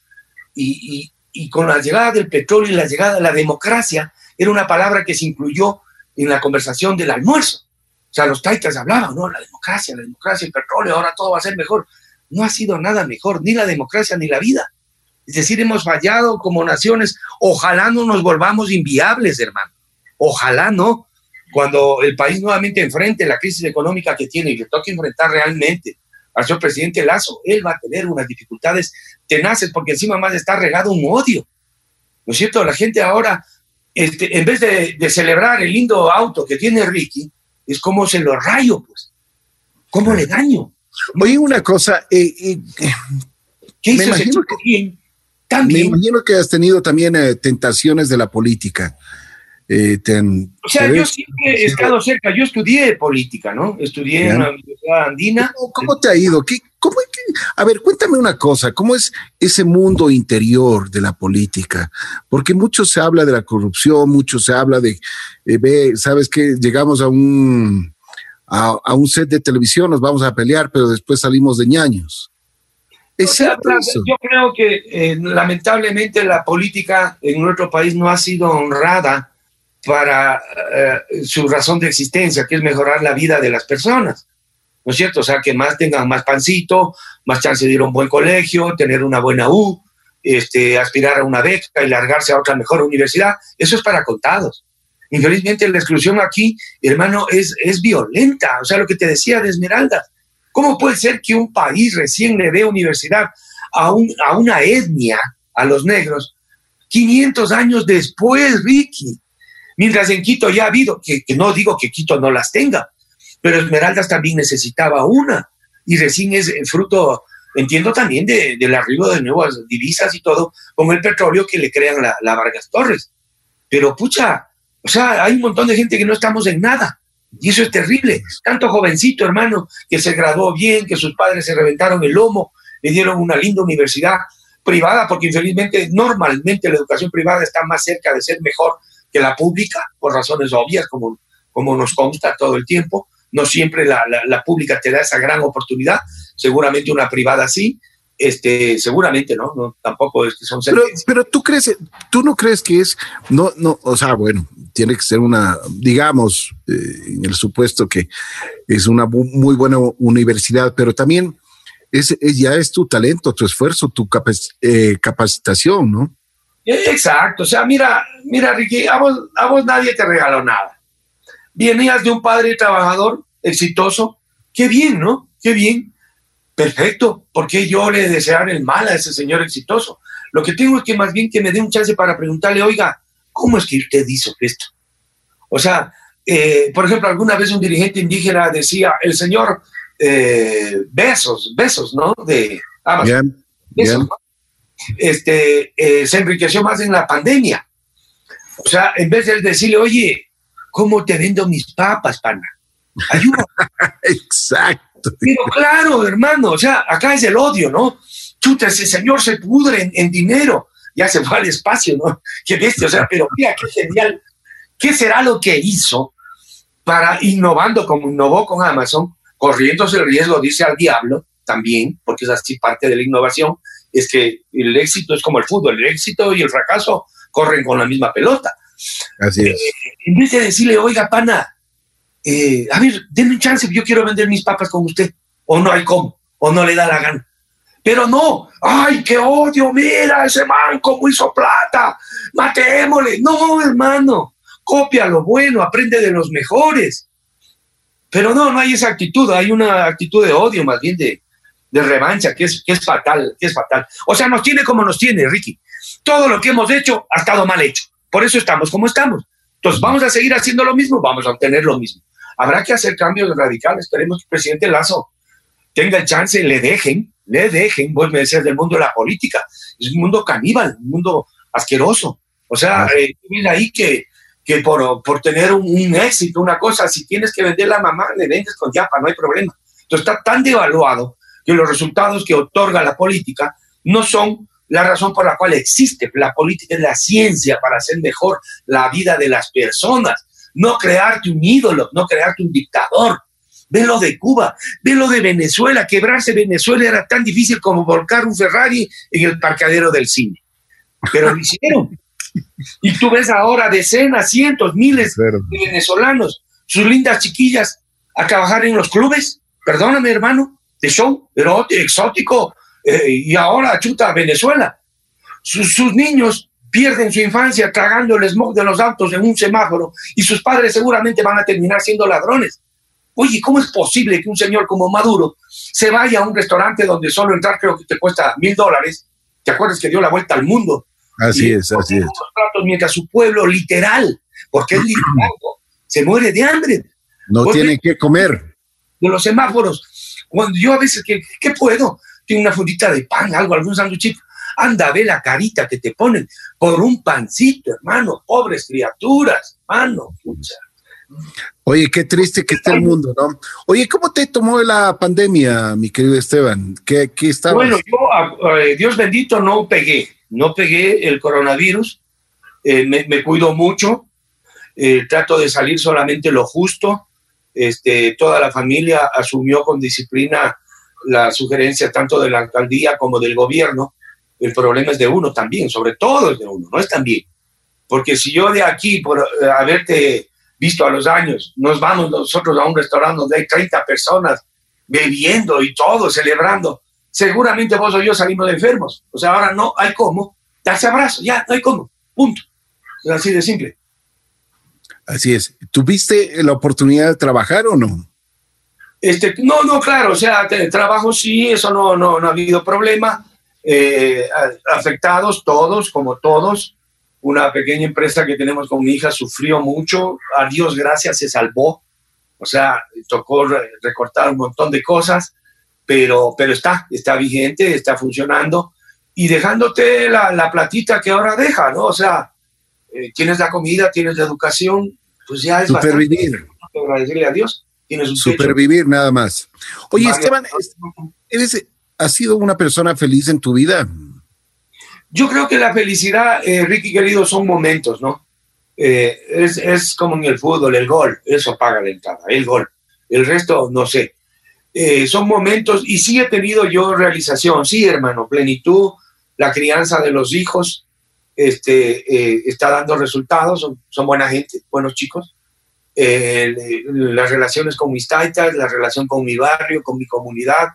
Speaker 3: y, y con la llegada del petróleo y la llegada de la democracia, era una palabra que se incluyó en la conversación del almuerzo. O sea, los taitas hablaban, ¿no? La democracia, la democracia, el petróleo, ahora todo va a ser mejor. No ha sido nada mejor, ni la democracia ni la vida. Es decir, hemos fallado como naciones. Ojalá no nos volvamos inviables, hermano. Ojalá no. Cuando el país nuevamente enfrente la crisis económica que tiene y le toque enfrentar realmente al señor presidente Lazo, él va a tener unas dificultades tenaces porque encima más está regado un odio. ¿No es cierto? La gente ahora, este, en vez de, de celebrar el lindo auto que tiene Ricky, es como se lo rayo, pues. ¿Cómo le daño?
Speaker 2: Oye, una cosa, eh, eh,
Speaker 3: ¿qué hizo ese que,
Speaker 2: Me imagino que has tenido también eh, tentaciones de la política.
Speaker 3: O sea, yo siempre he estado cerca. Yo estudié política, ¿no? Estudié en la Universidad Andina.
Speaker 2: ¿Cómo, te ha ido? ¿Qué, cómo, a ver, cuéntame una cosa. ¿Cómo es ese mundo interior de la política? Porque mucho se habla de la corrupción, mucho se habla de eh, ve, sabes que llegamos a un, a, un set de televisión, nos vamos a pelear, pero después salimos de ñaños.
Speaker 3: ¿Es Yo creo que eh, lamentablemente la política en nuestro país no ha sido honrada para eh, su razón de existencia, que es mejorar la vida de las personas. ¿No es cierto? O sea, que más tengan más pancito, más chance de ir a un buen colegio, tener una buena U, este, aspirar a una beca y largarse a otra mejor universidad. Eso es para contados. Infelizmente la exclusión aquí, hermano, es, es violenta. O sea, lo que te decía de Esmeralda. ¿Cómo puede ser que un país recién le dé universidad a, un, a una etnia, a los negros, 500 años después, Ricky? Mientras en Quito ya ha habido, que, no digo que Quito no las tenga, pero Esmeraldas también necesitaba una. Y recién es fruto, entiendo también, de, del arribo de nuevas divisas y todo, con el petróleo que le crean la Vargas Torres. Pero pucha, o sea, hay un montón de gente que no estamos en nada. Y eso es terrible. Tanto jovencito, hermano, que se graduó bien, que sus padres se reventaron el lomo, le dieron una linda universidad privada, porque infelizmente, normalmente la educación privada está más cerca de ser mejor que la pública, por razones obvias, como, como nos consta todo el tiempo. No siempre la, la, pública te da esa gran oportunidad, seguramente una privada sí, este, seguramente, ¿no? no tampoco es que son
Speaker 2: pero, pero, tú crees, tú no crees que es, no, no, o sea, bueno, tiene que ser una, digamos, eh, en el supuesto que es una muy buena universidad, pero también es, ya es tu talento, tu esfuerzo, tu eh, capacitación, ¿no?
Speaker 3: Exacto, o sea, mira, mira, Ricky, a vos, a vos nadie te regaló nada. Venías de un padre trabajador, exitoso, qué bien, ¿no? Qué bien perfecto, porque yo le desear el mal a ese señor exitoso? Lo que tengo es que más bien que me dé un chance para preguntarle, oiga, ¿cómo es que usted hizo esto? O sea, eh, por ejemplo, alguna vez un dirigente indígena decía, el señor eh, Besos, Besos, ¿no? De Amazon. Este, eh, se enriqueció más en la pandemia. O sea, en vez de decirle, oye, ¿cómo te vendo mis papas, pana? Ayuda. <laughs>
Speaker 2: Exacto.
Speaker 3: Pero claro, hermano, o sea, acá es el odio, ¿no? Chuta, ese señor se pudre en, dinero, ya se va al espacio, ¿no? <laughs> Qué bestia, o sea, pero mira, qué genial. ¿Qué será lo que hizo para, innovando como innovó con Amazon, corriéndose el riesgo, dice al diablo también, porque es así parte de la innovación, es que el éxito es como el fútbol, el éxito y el fracaso corren con la misma pelota.
Speaker 2: Así es.
Speaker 3: Eh, en vez de decirle, oiga, pana, eh, a ver, denme un chance, yo quiero vender mis papas con usted, o no hay cómo, o no le da la gana. Pero no, ay, qué odio, mira ese man cómo hizo plata, matémosle. No, hermano, copia lo bueno, aprende de los mejores. Pero no, no hay esa actitud, hay una actitud de odio, más bien de, de revancha, que es, que es fatal, que es fatal. O sea, nos tiene como nos tiene, Ricky. Todo lo que hemos hecho ha estado mal hecho. Por eso estamos como estamos. Entonces, ¿vamos a seguir haciendo lo mismo? Vamos a obtener lo mismo. Habrá que hacer cambios radicales. Esperemos que el presidente Lazo tenga el chance, le dejen, le dejen, vuelve a ser del mundo de la política. Es un mundo caníbal, un mundo asqueroso. O sea, eh, ahí que, que por, por tener un, éxito, una cosa, si tienes que vender la mamá, le vendes con yapa, no hay problema. Entonces está tan devaluado que los resultados que otorga la política no son la razón por la cual existe. La política es la ciencia para hacer mejor la vida de las personas no crearte un ídolo, no crearte un dictador. Ve lo de Cuba, ve lo de Venezuela. Quebrarse Venezuela era tan difícil como volcar un Ferrari en el parcadero del cine. Pero lo hicieron. Y tú ves ahora decenas, cientos, miles de venezolanos, sus lindas chiquillas, a trabajar en los clubes, perdóname hermano, de show, pero exótico, eh, y ahora chuta Venezuela. sus niños pierden su infancia tragando el smog de los autos en un semáforo y sus padres seguramente van a terminar siendo ladrones. Oye, ¿cómo es posible que un señor como Maduro se vaya a un restaurante donde solo entrar creo que te cuesta mil dólares? ¿Te acuerdas que dio la vuelta al mundo?
Speaker 2: Así es, así es.
Speaker 3: Mientras su pueblo literal, porque es literal, se muere de hambre.
Speaker 2: No tiene que comer.
Speaker 3: De los semáforos. Cuando yo a veces, ¿qué, qué puedo? Tengo una fundita de pan, algo, algún sándwich Anda, ve la carita que te ponen por un pancito, hermano. Pobres criaturas, hermano.
Speaker 2: Oye, qué triste que está el mundo, ¿no? Oye, ¿cómo te tomó la pandemia, mi querido Esteban? ¿Qué, qué estabas?
Speaker 3: Bueno, yo, eh, Dios bendito, no pegué, no pegué el coronavirus, eh, me, cuido mucho, eh, trato de salir solamente lo justo, este, toda la familia asumió con disciplina la sugerencia tanto de la alcaldía como del gobierno el problema es de uno también, sobre todo es de uno, no es también. Porque si yo de aquí, por eh, haberte visto a los años, nos vamos nosotros a un restaurante donde hay 30 personas bebiendo y todo, celebrando, seguramente vos o yo salimos enfermos. O sea, ahora no hay cómo darse abrazo, ya, no hay cómo, punto. Es así de simple.
Speaker 2: Así es. ¿Tuviste la oportunidad de trabajar o no?
Speaker 3: Este, no, no, claro, o sea, trabajo sí, eso no, no, no ha habido problema. Eh, afectados todos, como todos, una pequeña empresa que tenemos con mi hija sufrió mucho, a Dios gracias se salvó, o sea, tocó recortar un montón de cosas, pero, pero está, está vigente, está funcionando y dejándote la, la platita que ahora deja, ¿no? O sea, eh, tienes la comida, tienes la educación, pues ya es
Speaker 2: Supervivir.
Speaker 3: agradecerle a Dios. Tienes un
Speaker 2: Supervivir nada más. Oye, Esteban, ¿eres, ¿has sido una persona feliz en tu vida?
Speaker 3: Yo creo que la felicidad, eh, Ricky querido, son momentos, ¿no? Eh, es, es, como en el fútbol, el gol, eso paga la entrada, el gol. El resto, no sé. Eh, son momentos, y sí he tenido yo realización, sí, hermano, plenitud, la crianza de los hijos este, está dando resultados, son, son, buena gente, buenos chicos. las relaciones con mis taitas, la relación con mi barrio, con mi comunidad,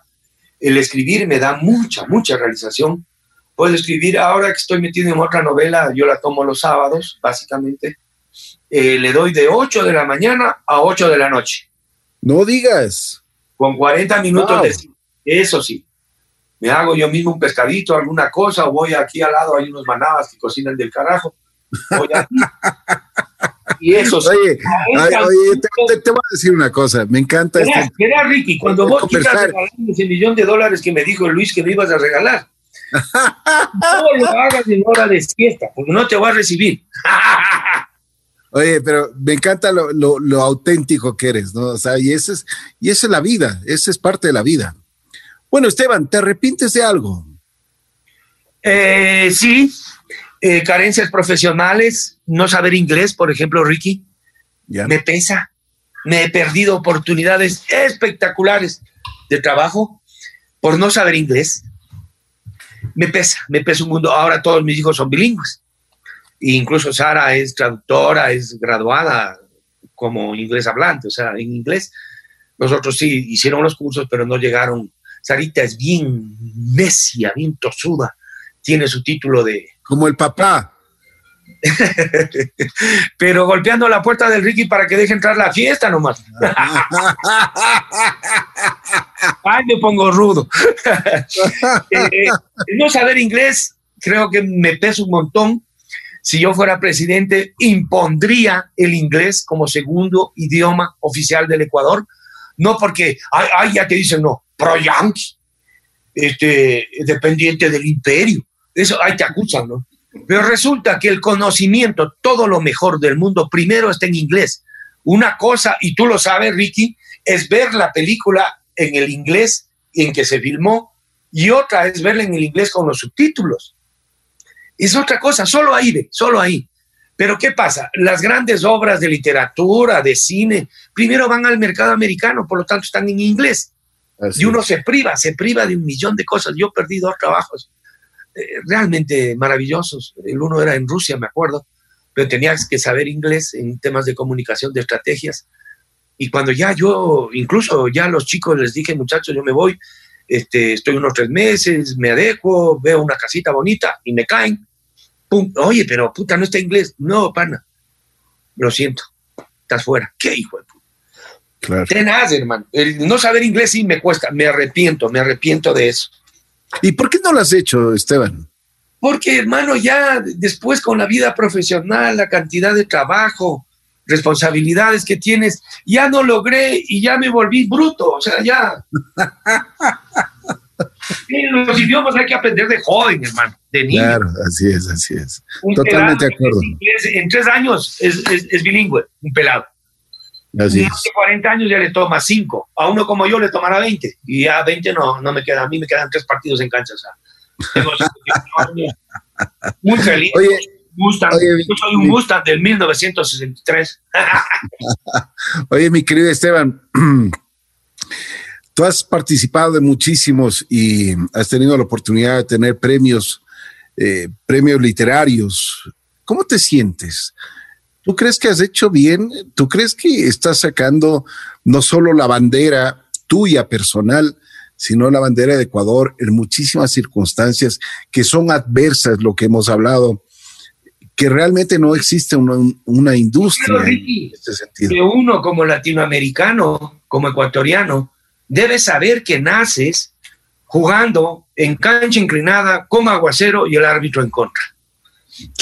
Speaker 3: el escribir me da mucha, mucha realización puedo escribir, ahora que estoy metido en otra novela, yo la tomo los sábados, básicamente, eh, le doy de 8 de la mañana a 8 de la noche.
Speaker 2: No digas.
Speaker 3: Con 40 minutos de... Eso sí. Me hago yo mismo un pescadito, alguna cosa, o voy aquí al lado, hay unos manabas que cocinan del carajo. Voy <laughs> y eso sí.
Speaker 2: Oye, oye te, voy a decir una cosa, me encanta.
Speaker 3: Mira, este, Ricky, cuando vos quieras ese millón de dólares que me dijo Luis que me ibas a regalar, <laughs> no lo hagas en hora de siesta, porque no te voy a recibir. <laughs>
Speaker 2: Oye, pero me encanta lo, lo, auténtico que eres, ¿no? O sea, y, ese es, y esa es la vida, esa es parte de la vida. Bueno, Esteban, ¿te arrepientes de algo?
Speaker 3: Eh, sí, eh, carencias profesionales, no saber inglés, por ejemplo, Ricky, me pesa. Me he perdido oportunidades espectaculares de trabajo por no saber inglés me pesa, me pesa un mundo. Ahora todos mis hijos son bilingües. E incluso Sara es traductora, es graduada como inglés hablante, o sea, en inglés. Nosotros sí hicieron los cursos, pero no llegaron. Sarita es bien necia, bien tosuda. Tiene su título de...
Speaker 2: Como el papá. <laughs>
Speaker 3: pero golpeando la puerta del Ricky para que deje entrar la fiesta nomás. <laughs> Ay, me pongo rudo. <laughs> Eh, no saber inglés creo que me pesa un montón. Si yo fuera presidente, impondría el inglés como segundo idioma oficial del Ecuador. No porque, ay, ya te dicen, no, pro este, dependiente del imperio. Eso, ahí te acusan, ¿no? Pero resulta que el conocimiento, todo lo mejor del mundo, primero está en inglés. Una cosa, y tú lo sabes, Ricky, es ver la película en el inglés en que se filmó y otra es verla en el inglés con los subtítulos. Es otra cosa, solo ahí, solo ahí. Pero ¿qué pasa? Las grandes obras de literatura, de cine, primero van al mercado americano, por lo tanto están en inglés. y uno se priva, se priva de un millón de cosas. Yo perdí dos trabajos eh, realmente maravillosos. El uno era en Rusia, me acuerdo, pero tenías que saber inglés en temas de comunicación, de estrategias. Y cuando ya yo, incluso ya a los chicos les dije, muchachos, yo me voy, este, estoy unos tres meses, me adecuo, veo una casita bonita y me caen. Pum, oye, pero puta, no está inglés. No, pana. Lo siento, estás fuera. ¿Qué hijo de puta? Claro. Tenaz, hermano. El no saber inglés sí me cuesta, me arrepiento, me arrepiento de eso.
Speaker 2: ¿Y por qué no lo has hecho, Esteban?
Speaker 3: Porque, hermano, ya después con la vida profesional, la cantidad de trabajo, responsabilidades que tienes, ya no logré y ya me volví bruto, o sea, ya. <laughs> los idiomas hay que aprender de joven, hermano, de niño.
Speaker 2: Claro, así es, así es. Totalmente de acuerdo.
Speaker 3: en tres años es, es, bilingüe, un pelado. Así es. 40 años ya le toma cinco. A uno como yo le tomará 20. Y ya 20 no, no me queda. A mí me quedan tres partidos en cancha. O sea. <laughs> Muy feliz. Oye, Mustang. Yo soy un Mustang del 1963. <laughs>
Speaker 2: Oye, mi querido Esteban, <clears throat> tú has participado de muchísimos y has tenido la oportunidad de tener premios, eh, premios literarios. ¿Cómo te sientes? ¿Tú crees que has hecho bien? ¿Tú crees que estás sacando no solo la bandera tuya personal, sino la bandera de Ecuador en muchísimas circunstancias que son adversas, lo que hemos hablado que realmente no existe una, industria en este sentido.
Speaker 3: Que uno como latinoamericano, como ecuatoriano, debe saber que naces jugando en cancha inclinada con aguacero y el árbitro en contra.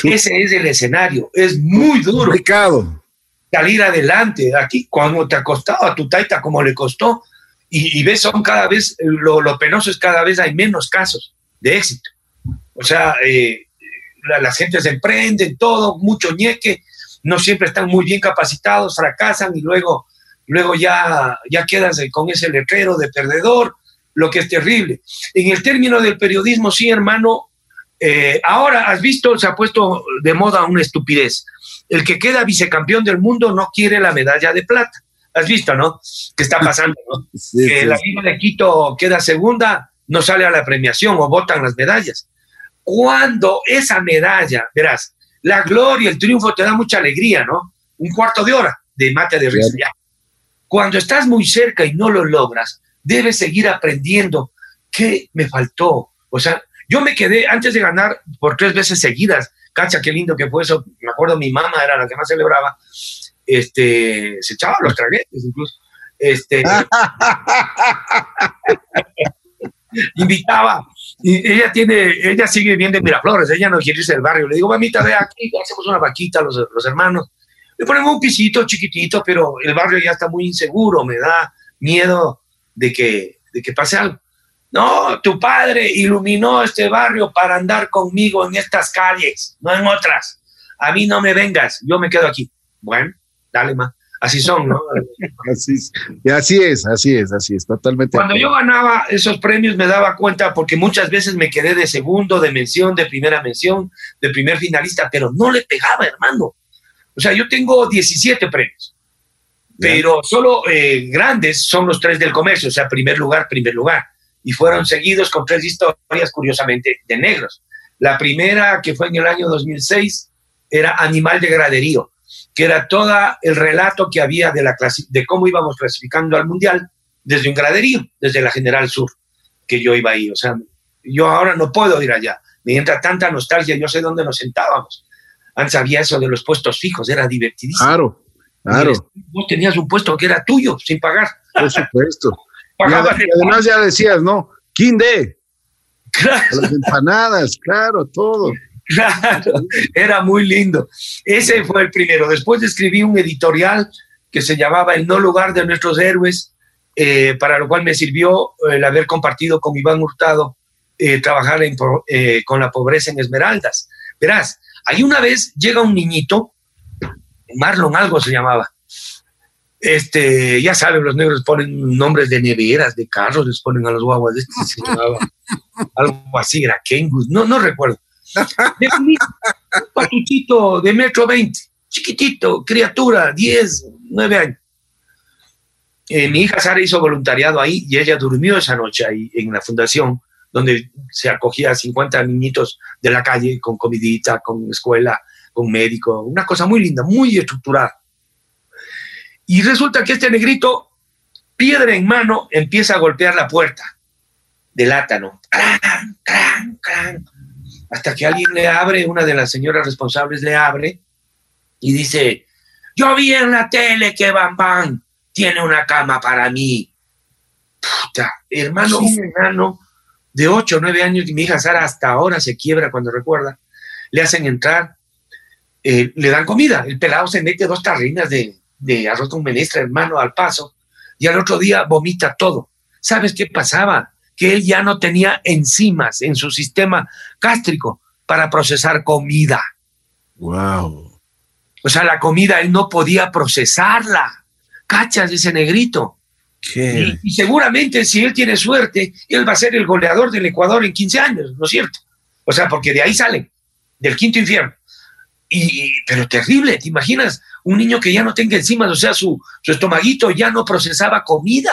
Speaker 3: Ese es el escenario, es muy duro.
Speaker 2: Complicado.
Speaker 3: Salir adelante. Aquí, cuando te ha costado a tu taita como le costó, y, ves, son cada vez, lo, lo, penoso es cada vez hay menos casos de éxito. O sea, eh, la, la, gente se emprende, todo, mucho ñeque, no siempre están muy bien capacitados, fracasan y luego, luego ya, ya quedas con ese letrero de perdedor, lo que es terrible. En el término del periodismo, sí, hermano, eh, ahora has visto, se ha puesto de moda una estupidez. El que queda vicecampeón del mundo no quiere la medalla de plata. Has visto, ¿no? ¿Qué está pasando? ¿no? <laughs> que la Liga de Quito queda segunda, no sale a la premiación o votan las medallas. Cuando esa medalla, verás, la gloria, el triunfo te da mucha alegría, ¿no? Un cuarto de hora de mate de risa. Cuando estás muy cerca y no lo logras, debes seguir aprendiendo. ¿Qué me faltó? O sea, yo me quedé antes de ganar por tres veces seguidas. Cacha, qué lindo que fue eso. Me acuerdo, mi mamá era la que más celebraba. Este, se echaba los traguetes incluso. Este, <laughs> invitaba. Ella tiene, ella sigue bien de Miraflores, ella no quiere irse del barrio. Le digo, mamita, ve aquí, hacemos una vaquita los, los hermanos. Le ponemos un pisito chiquitito, pero el barrio ya está muy inseguro, me da miedo de que, de que pase algo. No, tu padre iluminó este barrio para andar conmigo en estas calles, no en otras. A mí no me vengas, yo me quedo aquí. Bueno, dale más. Así son, ¿no? <laughs>
Speaker 2: así, y así es, así es, así es, totalmente.
Speaker 3: Cuando yo ganaba esos premios me daba cuenta porque muchas veces me quedé de segundo, de mención, de primera mención, de primer finalista, pero no le pegaba, hermano. O sea, yo tengo 17 premios, pero solo eh, grandes son los tres del comercio, o sea, primer lugar, primer lugar. Y fueron seguidos con tres historias, curiosamente, de negros. La primera, que fue en el año 2006, era Animal de Graderío que era todo el relato que había de, la de cómo íbamos clasificando al Mundial desde un graderío, desde la General Sur, que yo iba ahí. O sea, yo ahora no puedo ir allá. Me entra tanta nostalgia, yo sé dónde nos sentábamos. Antes había eso de los puestos fijos, era divertidísimo.
Speaker 2: Claro, claro.
Speaker 3: Vos tenías un puesto que era tuyo, sin pagar.
Speaker 2: Por supuesto. <laughs> y, además ya decías, ¿no? Quinde. Claro. Las empanadas, claro, todo.
Speaker 3: Claro, era muy lindo. Ese fue el primero. Después escribí un editorial que se llamaba El no lugar de nuestros héroes, eh, para lo cual me sirvió el haber compartido con Iván Hurtado eh, trabajar eh, con la pobreza en Esmeraldas. Verás, ahí una vez llega un niñito, Marlon algo se llamaba. Este, ya saben, los negros ponen nombres de neveras, de carros, les ponen a los guaguas, este se llamaba <laughs> algo así, era no, no recuerdo un patuchito de metro 20, chiquitito, criatura, 10, 9 años. Eh, mi hija Sara hizo voluntariado ahí y ella durmió esa noche ahí en la fundación, donde se acogía a 50 niñitos de la calle con comidita, con escuela, con médico, una cosa muy linda, muy estructurada. Y resulta que este negrito, piedra en mano, empieza a golpear la puerta del átano. ¡Cran, cran, cran! hasta que alguien le abre, una de las señoras responsables le abre y dice, yo vi en la tele que Bam tiene una cama para mí. Puta, hermano, un enano de 8 o 9 años, y mi hija Sara hasta ahora se quiebra cuando recuerda, le hacen entrar, eh, le dan comida, el pelado se mete dos tarrinas de, de arroz con menestra, hermano, al paso, y al otro día vomita todo. ¿Sabes qué pasaba? que él ya no tenía enzimas en su sistema gástrico para procesar comida.
Speaker 2: Wow.
Speaker 3: O sea, la comida él no podía procesarla. ¿Cachas ese negrito? Y, seguramente si él tiene suerte, él va a ser el goleador del Ecuador en 15 años, ¿no es cierto? O sea, porque de ahí salen, del quinto infierno. Y, pero terrible, ¿te imaginas? Un niño que ya no tenga enzimas, o sea, su, su estomaguito ya no procesaba comida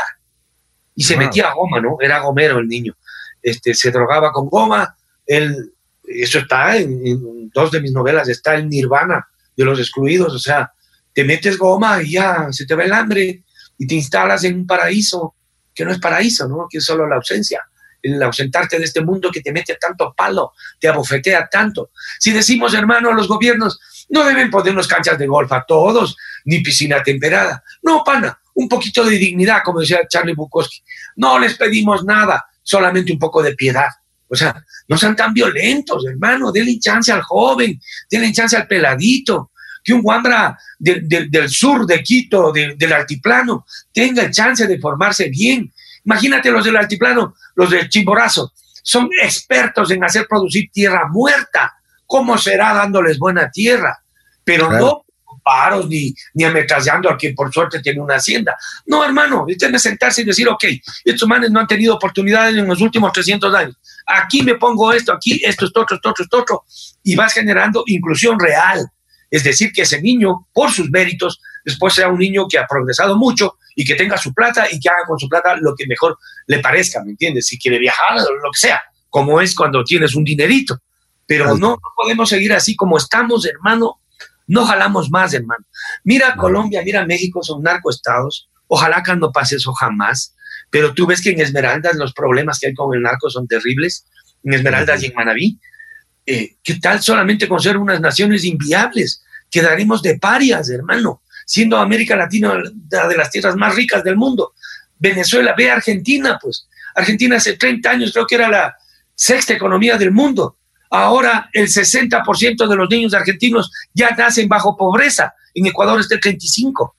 Speaker 3: y se metía a goma, ¿no? Era gomero el niño. Este, se drogaba con goma. Él, eso está en, dos de mis novelas, está el Nirvana de los excluidos, o sea, te metes goma y ya se te va el hambre y te instalas en un paraíso que no es paraíso, ¿no? Que es solo la ausencia, el ausentarte de este mundo que te mete tanto palo, te abofetea tanto. Si decimos, hermano, los gobiernos, no deben ponernos canchas de golf a todos, ni piscina temperada. No, pana, un poquito de dignidad, como decía Charlie Bukowski. No les pedimos nada, solamente un poco de piedad. O sea, no sean tan violentos, hermano, denle chance al joven, denle chance al peladito, que un guambra del sur de Quito, del altiplano, tenga el chance de formarse bien. Imagínate los del altiplano, los del Chimborazo, son expertos en hacer producir tierra muerta. ¿Cómo será dándoles buena tierra? Pero no paros ni, ni ametrallando a quien por suerte tiene una hacienda. No, hermano, tiene que sentarse y decir, ok, estos manes no han tenido oportunidades en los últimos 300 años. Aquí me pongo esto, aquí esto, esto, esto, esto, esto, otro, y vas generando inclusión real. Es decir, que ese niño, por sus méritos, después sea un niño que ha progresado mucho y que tenga su plata y que haga con su plata lo que mejor le parezca, ¿me entiendes? Si quiere viajar, lo que sea, como es cuando tienes un dinerito. Pero no, no podemos seguir así como estamos, hermano. No jalamos más, hermano. Mira Colombia, mira México, son narcoestados. Ojalá que no pase eso jamás. Pero tú ves que en Esmeraldas los problemas que hay con el narco son terribles. En Esmeraldas y en Manabí. Eh, ¿Qué tal solamente con ser unas naciones inviables? Quedaremos de parias, hermano, siendo América Latina una de las tierras más ricas del mundo. Venezuela, ve a Argentina, pues. Argentina hace 30 años creo que era la sexta economía del mundo. Ahora el 60% de los niños argentinos ya nacen bajo pobreza. En Ecuador está el 35.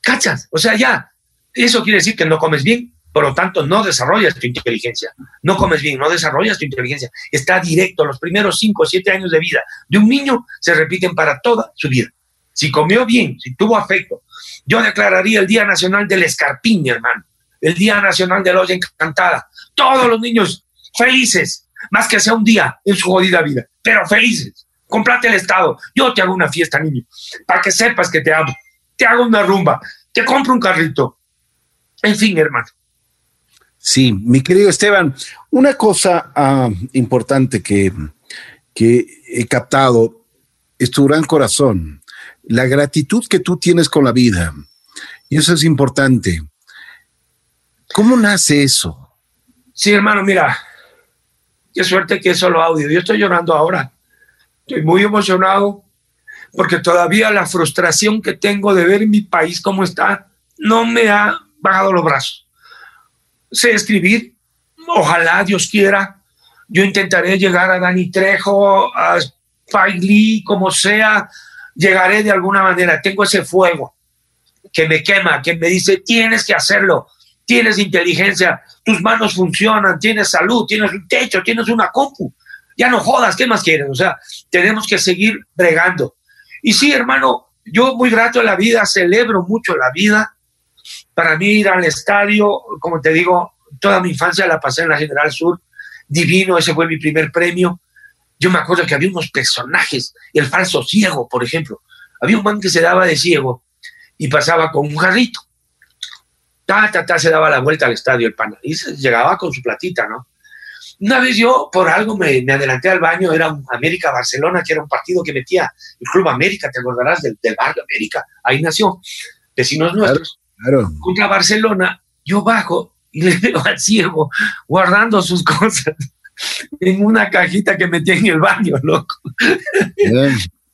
Speaker 3: ¿Cachas? O sea, ya. Eso quiere decir que no comes bien, por lo tanto, no desarrollas tu inteligencia. No comes bien, no desarrollas tu inteligencia. Está directo. Los primeros cinco o siete años de vida de un niño se repiten para toda su vida. Si comió bien, si tuvo afecto, yo declararía el Día Nacional del Escarpín, mi hermano. El Día Nacional de la olla encantada. Todos los niños felices, más que sea un día en su jodida vida, pero felices. Comprate el Estado. Yo te hago una fiesta, niño, para que sepas que te amo. Te hago una rumba. Te compro un carrito. En fin, hermano.
Speaker 2: Sí, mi querido Esteban, una cosa ah, importante que, que he captado es tu gran corazón, la gratitud que tú tienes con la vida. Y eso es importante. ¿Cómo nace eso?
Speaker 3: Sí, hermano, mira, qué suerte que es solo audio. Yo estoy llorando ahora. Estoy muy emocionado porque todavía la frustración que tengo de ver mi país como está no me ha bajado los brazos sé escribir, ojalá Dios quiera. Yo intentaré llegar a Dani Trejo, a Spike Lee, como sea, llegaré de alguna manera. Tengo ese fuego que me quema, que me dice, tienes que hacerlo, tienes inteligencia, tus manos funcionan, tienes salud, tienes un techo, tienes una compu. Ya no jodas, ¿qué más quieres? O sea, tenemos que seguir bregando. Y sí, hermano, yo muy grato en la vida, celebro mucho la vida, para mí ir al estadio, como te digo, toda mi infancia la pasé en la General Sur, divino, ese fue mi primer premio. Yo me acuerdo que había unos personajes, el falso ciego, por ejemplo. Había un man que se daba de ciego y pasaba con un jarrito. Ta, ta, ta, se daba la vuelta al estadio el pana. Y llegaba con su platita, ¿no? Una vez yo, por algo, me, adelanté al baño, era un América-Barcelona, que era un partido que metía el Club América, te acordarás del, del Barrio América, ahí nació, vecinos nuestros. Contra Barcelona, yo bajo y <laughs> le veo al ciego guardando sus cosas en una cajita que metí en el baño, loco.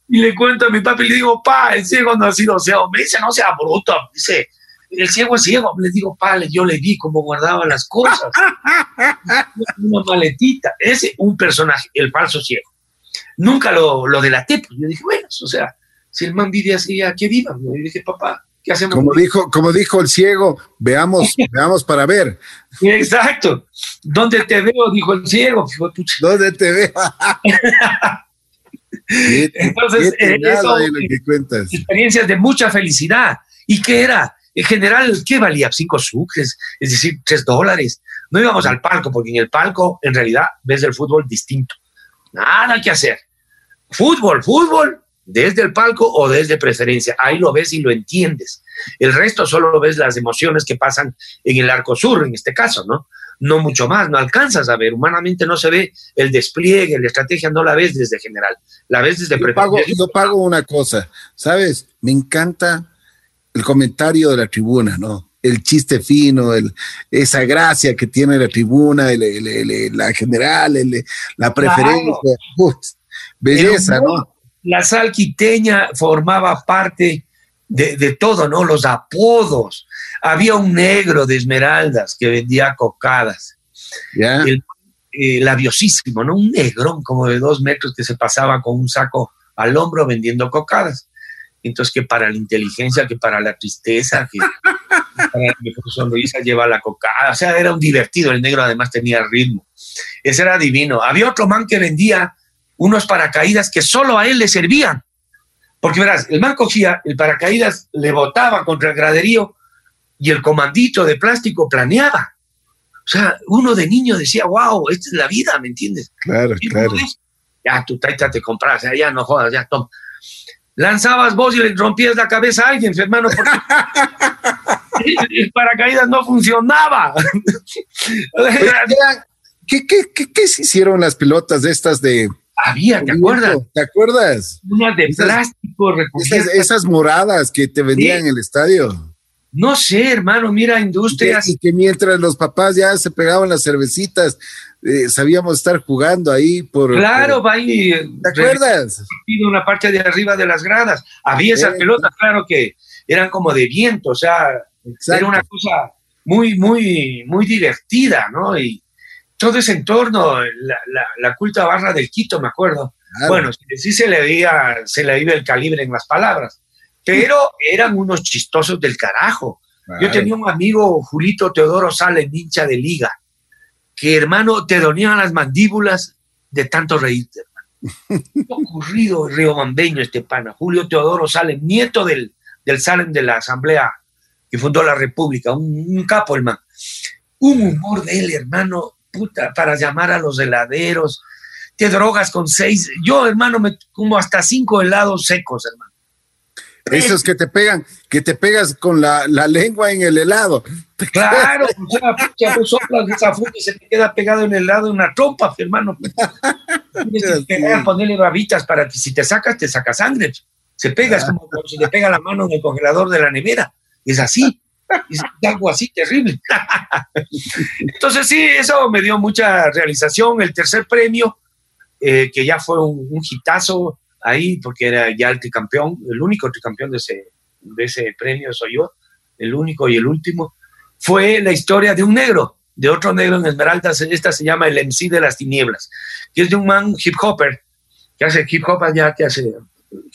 Speaker 3: y le cuento a mi papá y le digo, pa, el ciego no ha sido ciego. Me dice, no sea bruto. dice, el ciego es ciego. Le digo, pa, yo le vi cómo guardaba las cosas. <laughs> una maletita. Ese, un personaje, el falso ciego. Nunca lo, lo delaté. Pues yo dije, bueno, o sea, si el man vive así, ¿a qué viva? Y dije, papá,
Speaker 2: como dijo, como dijo el ciego, veamos, <laughs> veamos para ver.
Speaker 3: Exacto. ¿Dónde te veo? Dijo el ciego.
Speaker 2: ¿Dónde te veo? <laughs>
Speaker 3: Entonces, eh, eso, experiencias de mucha felicidad. ¿Y qué era? En general, ¿qué valía? Cinco sucres, es decir, tres dólares. No íbamos al palco, porque en el palco, en realidad, ves el fútbol distinto. Nada que hacer. Fútbol, fútbol, desde el palco o desde preferencia. Ahí lo ves y lo entiendes. El resto solo ves las emociones que pasan en el arco sur, en este caso, ¿no? No mucho más, no alcanzas a ver. Humanamente no se ve el despliegue, la estrategia, no la ves desde general, la ves desde
Speaker 2: yo pago, yo pago una cosa, ¿sabes? Me encanta el comentario de la tribuna, ¿no? El chiste fino, el, esa gracia que tiene la tribuna, la general, la preferencia. belleza, ¿no?
Speaker 3: La salquiteña formaba parte de, todo, ¿no? Los apodos. Había un negro de Esmeraldas que vendía cocadas. eh, labiosísimo, ¿no? Un negrón como de dos metros que se pasaba con un saco al hombro vendiendo cocadas. Entonces, que para la inteligencia, que para la tristeza, que <laughs> para la sonrisa lleva la cocada. O sea, era un divertido. El negro además tenía ritmo. Ese era divino. Había otro man que vendía unos paracaídas que solo a él le servían. Porque verás, el man cogía el paracaídas, le botaba contra el graderío y el comandito de plástico planeaba. O sea, uno de niño decía, wow, esta es la vida, ¿me entiendes?
Speaker 2: Claro, claro.
Speaker 3: Ya, tú traita te compras, ya no jodas, ya toma. Lanzabas vos y le rompías la cabeza a alguien, hermano, porque <laughs> el paracaídas no funcionaba.
Speaker 2: ¿Qué, qué, qué, qué se hicieron las pilotas de estas de,
Speaker 3: había, ¿te acuerdas?
Speaker 2: ¿Te acuerdas?
Speaker 3: Unas de plástico
Speaker 2: esas, esas, moradas que te vendían en el estadio.
Speaker 3: No sé, hermano, mira, industrias.
Speaker 2: Y que, mientras los papás ya se pegaban las cervecitas, eh, sabíamos estar jugando ahí por.
Speaker 3: Claro, va ahí.
Speaker 2: ¿Te acuerdas?
Speaker 3: Una parte de arriba de las gradas. Había esas pelotas, claro que eran como de viento, o sea, era una cosa muy, muy, muy divertida, ¿no? Y todo ese entorno, la, la, culta barra del Quito, me acuerdo. Bueno, sí se le veía, se le veía el calibre en las palabras pero eran unos chistosos del carajo. Yo tenía un amigo, Julito Teodoro Sales, hincha de liga, que hermano te donían las mandíbulas de tanto reírte, hermano. ocurrido Río Mambeño este pana, Julio Teodoro Sales, nieto del, del Salen de la Asamblea que fundó la República, un, capo, hermano. Un humor de él, hermano, puta, para llamar a los heladeros, te drogas con seis, yo, hermano, me como hasta cinco helados secos, hermano.
Speaker 2: Esos que te pegan, que te pegas con la, lengua en el helado.
Speaker 3: Claro, o sea, pucha, tú soplas esa fruta y se te queda pegado en el helado una trompa, hermano. <laughs> Tienes que ponerle babitas para que si te sacas, te saca sangre. Se pega, es como, si le pega la mano en el congelador de la nevera. Es así. Es algo así terrible. <laughs> Entonces, sí, eso me dio mucha realización. El tercer premio, eh, que ya fue un, un hitazo, ahí porque era ya el tricampeón, el único tricampeón de ese, de ese premio soy yo, el único y el último, fue la historia de un negro, de otro negro en Esmeraldas, esta se llama el MC de las tinieblas, que es de un man hip hopper, que hace hip hop allá, que hace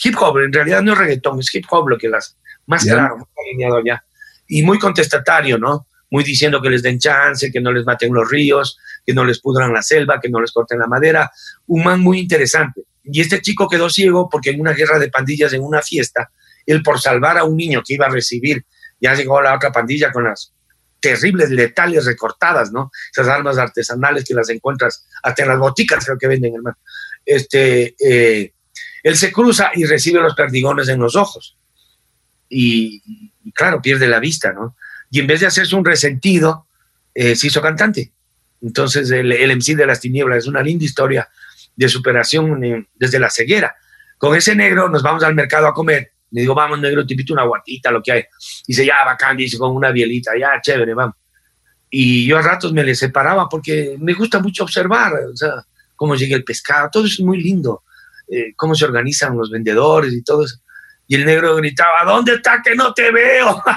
Speaker 3: hip hop, en realidad no es reggaetón, es hip hop lo que las, más claro, muy alineado allá, y muy contestatario, ¿no? Muy diciendo que les den chance, que no les maten los ríos, que no les pudran la selva, que no les corten la madera, un man muy interesante y este chico quedó ciego porque en una guerra de pandillas, en una fiesta, él por salvar a un niño que iba a recibir, ya llegó la otra pandilla con las terribles, letales recortadas, ¿no? Esas armas artesanales que las encuentras hasta en las boticas, creo que venden, hermano. Este, eh, él se cruza y recibe los perdigones en los ojos. Y, claro, pierde la vista, ¿no? Y en vez de hacerse un resentido, eh, se hizo cantante. Entonces, el, el MC de las tinieblas es una linda historia de superación desde la ceguera. Con ese negro nos vamos al mercado a comer. Le digo, vamos, negro, te invito una guatita, lo que hay. Dice, ya, bacán, dice, con una bielita, ya, chévere, vamos. Y yo a ratos me le separaba porque me gusta mucho observar, o sea, cómo llega el pescado, todo eso es muy lindo, eh, cómo se organizan los vendedores y todo eso. Y el negro gritaba, ¿dónde está que no te veo? <laughs>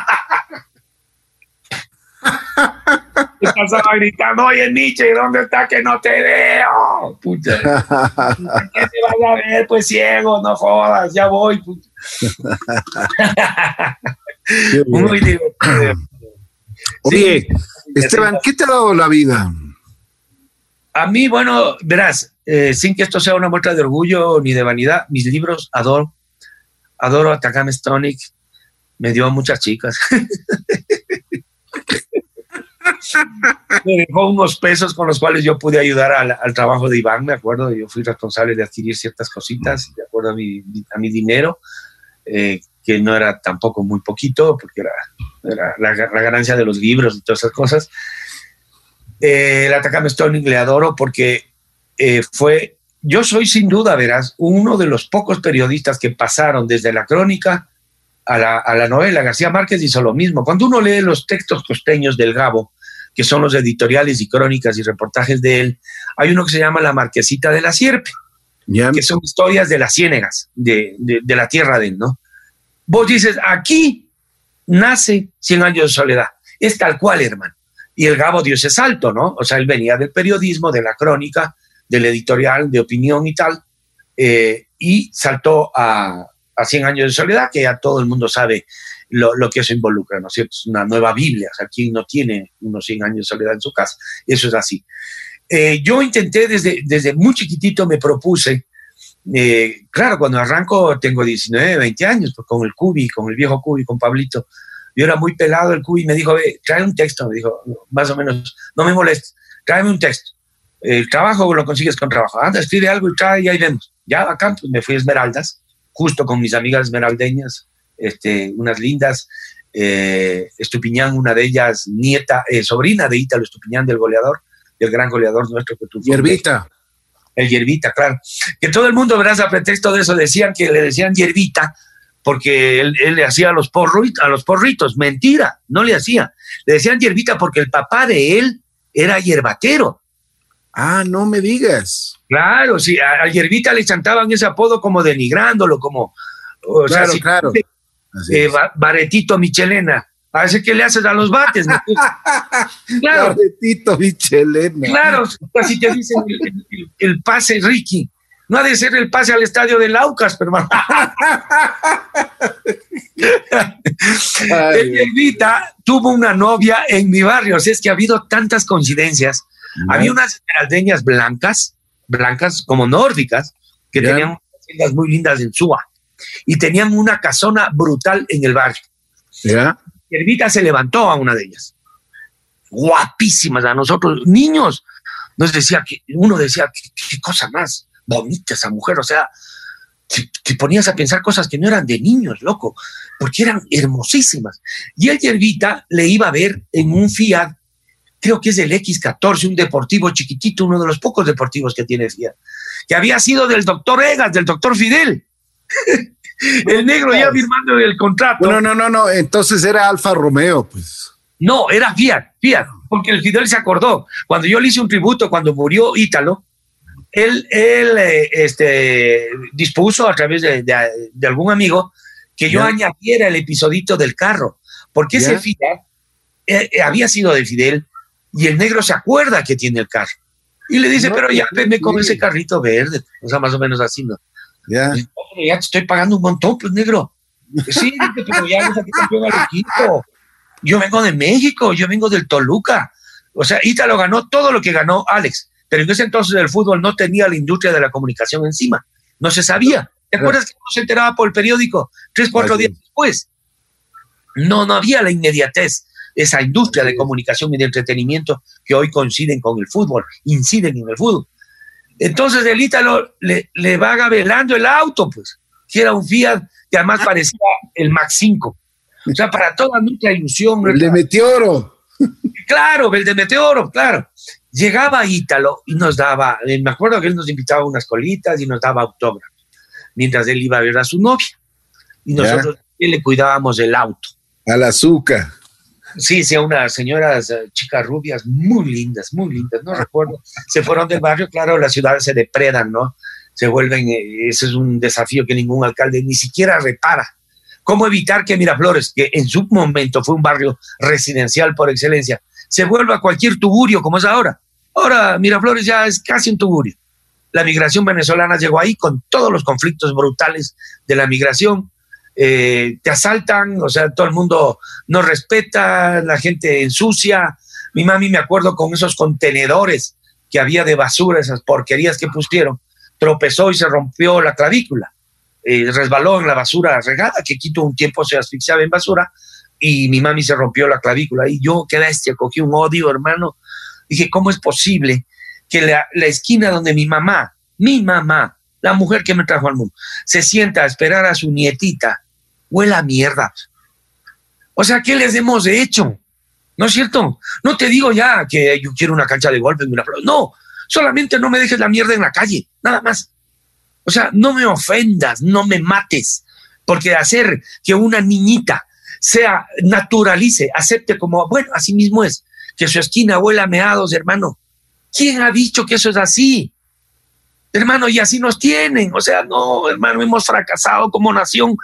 Speaker 3: Y pasaba gritando, oye Nietzsche, ¿dónde está que no te veo? Puta. ¿Qué te vas a ver? Pues ciego, no jodas, ya voy. Puta. <laughs>
Speaker 2: Muy divertido. <clears throat> Oye, Esteban, ¿qué te ha dado la vida?
Speaker 3: A mí, bueno, verás, eh, sin que esto sea una muestra de orgullo ni de vanidad, mis libros adoro. Adoro a Stonic. Me dio muchas chicas. <laughs> me dejó unos pesos con los cuales yo pude ayudar al, trabajo de Iván, me acuerdo, yo fui responsable de adquirir ciertas cositas, de acuerdo a mi, dinero, eh, que no era tampoco muy poquito, porque era, la, ganancia de los libros y todas esas cosas. Eh, el Atacame Stoning le adoro porque eh, fue, yo soy sin duda, verás, uno de los pocos periodistas que pasaron desde la crónica a la, a la novela. García Márquez hizo lo mismo. Cuando uno lee los textos costeños del Gabo, que son los editoriales y crónicas y reportajes de él, hay uno que se llama La Marquesita de la Sierpe, que son historias de las ciénegas, de, la tierra de él, ¿no? Vos dices, aquí nace Cien años de soledad. Es tal cual, hermano. Y el Gabo dio ese salto, ¿no? O sea, él venía del periodismo, de la crónica, del editorial, de opinión y tal, eh, y saltó a, a 100 años de soledad, que ya todo el mundo sabe lo, lo, que eso involucra, ¿no es cierto? Es una nueva Biblia, o sea, ¿quién no tiene unos 100 años de soledad en su casa? Eso es así. Eh, yo intenté desde, desde muy chiquitito, me propuse, eh, claro, cuando arranco tengo 19, 20 años, pues con el Cubi, con el viejo Cubi, con Pablito, yo era muy pelado el Cubi, me dijo, trae un texto, me dijo, más o menos, no me molestes, tráeme un texto. El trabajo lo consigues con trabajo. Anda, escribe algo y trae y ahí vemos. Ya acá pues me fui a Esmeraldas, justo con mis amigas esmeraldeñas, este, unas lindas. Eh, Estupiñán, una de ellas, nieta, eh, sobrina de Ítalo Estupiñán, del goleador, del gran goleador nuestro que tú
Speaker 2: Hierbita.
Speaker 3: El Hierbita, claro. Que todo el mundo, verás, a pretexto de eso, decían que le decían Hierbita porque él, él le hacía a los, porritos, a los porritos. Mentira, no le hacía. Le decían Hierbita porque el papá de él era hierbatero.
Speaker 2: Ah, no me digas.
Speaker 3: Claro, sí, a, a Hierbita le chantaban ese apodo como denigrándolo, como. O
Speaker 2: claro,
Speaker 3: sea, si,
Speaker 2: claro.
Speaker 3: Eh, Baretito Michelena. A veces que le haces a los bates. ¿no? <laughs>
Speaker 2: claro. Baretito Michelena.
Speaker 3: Claro, así te dicen el, el, el, pase Ricky. No ha de ser el pase al estadio de Laucas, pero hermano. <laughs> el Hierbita tuvo una novia en mi barrio, o sea, es que ha habido tantas coincidencias. ¿No? Había unas esmeraldeñas blancas, blancas como nórdicas, que tenían tiendas muy lindas en Suba y tenían una casona brutal en el barrio. Hierbita se levantó a una de ellas. Guapísimas a nosotros, niños. Nos decía que, uno decía, qué, qué cosa más bonita esa mujer, o sea, te, te, ponías a pensar cosas que no eran de niños, loco, porque eran hermosísimas. Y el Hierbita le iba a ver en un Fiat, creo que es el X14, un deportivo chiquitito, uno de los pocos deportivos que tiene Fiat, que había sido del doctor Egas, del doctor Fidel. <laughs> el negro ya firmando el contrato.
Speaker 2: No, no, no, no, entonces era Alfa Romeo, pues.
Speaker 3: No, era Fiat, Fiat, porque el Fidel se acordó. Cuando yo le hice un tributo, cuando murió Ítalo, él, él eh, este, dispuso a través de, de, de algún amigo que yo yeah. añadiera el episodito del carro, porque yeah. ese Fiat eh, eh, había sido de Fidel y el negro se acuerda que tiene el carro. Y le dice, no, pero ya veme con ese carrito verde, o sea, más o menos así, ¿no? Dice, ya te estoy pagando un montón, pues negro. Sí, pero ya no saqué campeón al equipo. Yo vengo de México, yo vengo del Toluca. O sea, Ítalo ganó todo lo que ganó Alex, pero en ese entonces el fútbol no tenía la industria de la comunicación encima. No se sabía. ¿Te acuerdas que no se enteraba por el periódico tres, cuatro días después? No, no había la inmediatez, esa industria de comunicación y de entretenimiento que hoy coinciden con el fútbol, inciden en el fútbol. Entonces el Ítalo le, le va gavelando el auto, pues, que era un Fiat que además parecía el Max 5. O sea, para toda nuestra ilusión.
Speaker 2: El de Meteoro.
Speaker 3: Claro, el de Meteoro, claro. Llegaba Ítalo y nos daba, eh, me acuerdo que él nos invitaba unas colitas y nos daba autógrafos, mientras él iba a ver a su novia. Y nosotros le cuidábamos el auto.
Speaker 2: Al azúcar.
Speaker 3: Sí, sí, unas señoras uh, chicas rubias muy lindas, muy lindas, no recuerdo. Se fueron del barrio, claro, las ciudades se depredan, ¿no? Se vuelven, eh, ese es un desafío que ningún alcalde ni siquiera repara. ¿Cómo evitar que Miraflores, que en su momento fue un barrio residencial por excelencia, se vuelva cualquier tugurio como es ahora? Ahora Miraflores ya es casi un tugurio. La migración venezolana llegó ahí con todos los conflictos brutales de la migración, eh, te asaltan, o sea, todo el mundo no respeta, la gente ensucia. Mi mami, me acuerdo con esos contenedores que había de basura, esas porquerías que pusieron, tropezó y se rompió la clavícula. Eh, resbaló en la basura regada, que Quito un tiempo se asfixiaba en basura, y mi mami se rompió la clavícula. Y yo, qué bestia, cogí un odio, hermano. Dije, ¿cómo es posible que la, la esquina donde mi mamá, mi mamá, la mujer que me trajo al mundo, se sienta a esperar a su nietita huele a mierda. O sea, ¿qué les hemos hecho? ¿No es cierto? No te digo ya que yo quiero una cancha de golf No, solamente no me dejes la mierda en la calle, nada más. O sea, no me ofendas, no me mates, porque hacer que una niñita sea, naturalice, acepte como, bueno, así mismo es, que su esquina huela a meados, hermano. ¿Quién ha dicho que eso es así? Hermano, y así nos tienen. O sea, no, hermano, hemos fracasado como nación.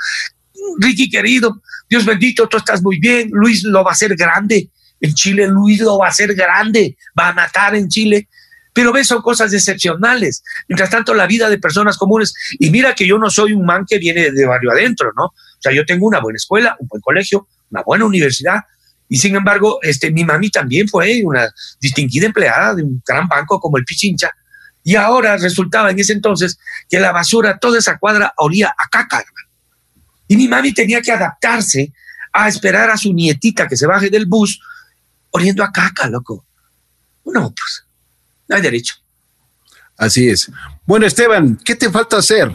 Speaker 3: Ricky querido, Dios bendito, tú estás muy bien, Luis lo va a hacer grande, En Chile Luis lo va a hacer grande, va a matar en Chile. Pero ves, son cosas excepcionales. Mientras tanto, la vida de personas comunes, y mira que yo no soy un man que viene de barrio adentro, ¿no? O sea, yo tengo una buena escuela, un buen colegio, una buena universidad, y sin embargo, este, mi mami también fue una distinguida empleada de un gran banco como el Pichincha, y ahora resultaba en ese entonces que la basura, toda esa cuadra olía a caca. Y mi mami tenía que adaptarse a esperar a su nietita que se baje del bus oliendo a caca, loco. No, pues, no hay derecho.
Speaker 2: Así es. Bueno, Esteban, ¿qué te falta hacer?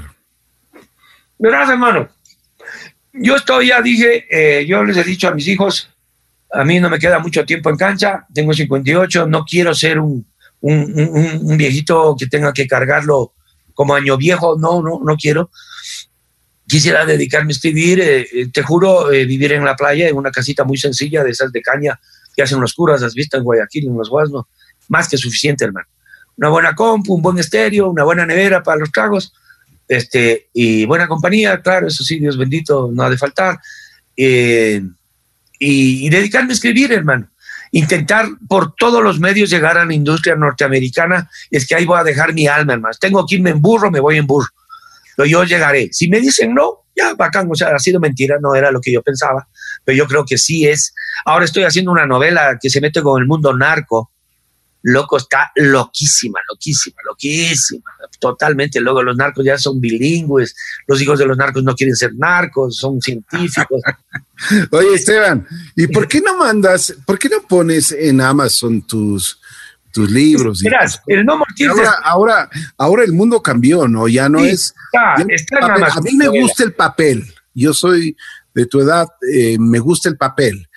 Speaker 3: Verás, hermano, yo estoy, ya dije, eh, yo les he dicho a mis hijos, a mí no me queda mucho tiempo en cancha, tengo 58, no quiero ser un, un, viejito que tenga que cargarlo como año viejo, no, no, no quiero. Quisiera dedicarme a escribir, eh, eh, te juro, eh, vivir en la playa, en una casita muy sencilla de esas de caña que hacen los curas, has visto en Guayaquil, en los Guasnos, más que suficiente, hermano. Una buena compu, un buen estéreo, una buena nevera para los tragos, este, y buena compañía, claro, eso sí, Dios bendito, no ha de faltar. y, y dedicarme a escribir, hermano intentar por todos los medios llegar a la industria norteamericana, es que ahí voy a dejar mi alma, hermano. Tengo que irme en burro, me voy en burro. Pero yo llegaré. Si me dicen no, ya bacán, o sea, ha sido mentira, no era lo que yo pensaba, pero yo creo que sí es. Ahora estoy haciendo una novela que se mete con el mundo narco, loco, está loquísima, loquísima, loquísima, totalmente. Luego los narcos ya son bilingües, los hijos de los narcos no quieren ser narcos, son científicos. <laughs>
Speaker 2: Oye, Esteban, ¿y por qué no mandas, por qué no pones en Amazon tus, tus libros?
Speaker 3: el no
Speaker 2: ahora, ahora, ahora, el mundo cambió, ¿no? Ya no es. a mí me gusta el papel. Yo soy de tu edad, eh, me gusta el papel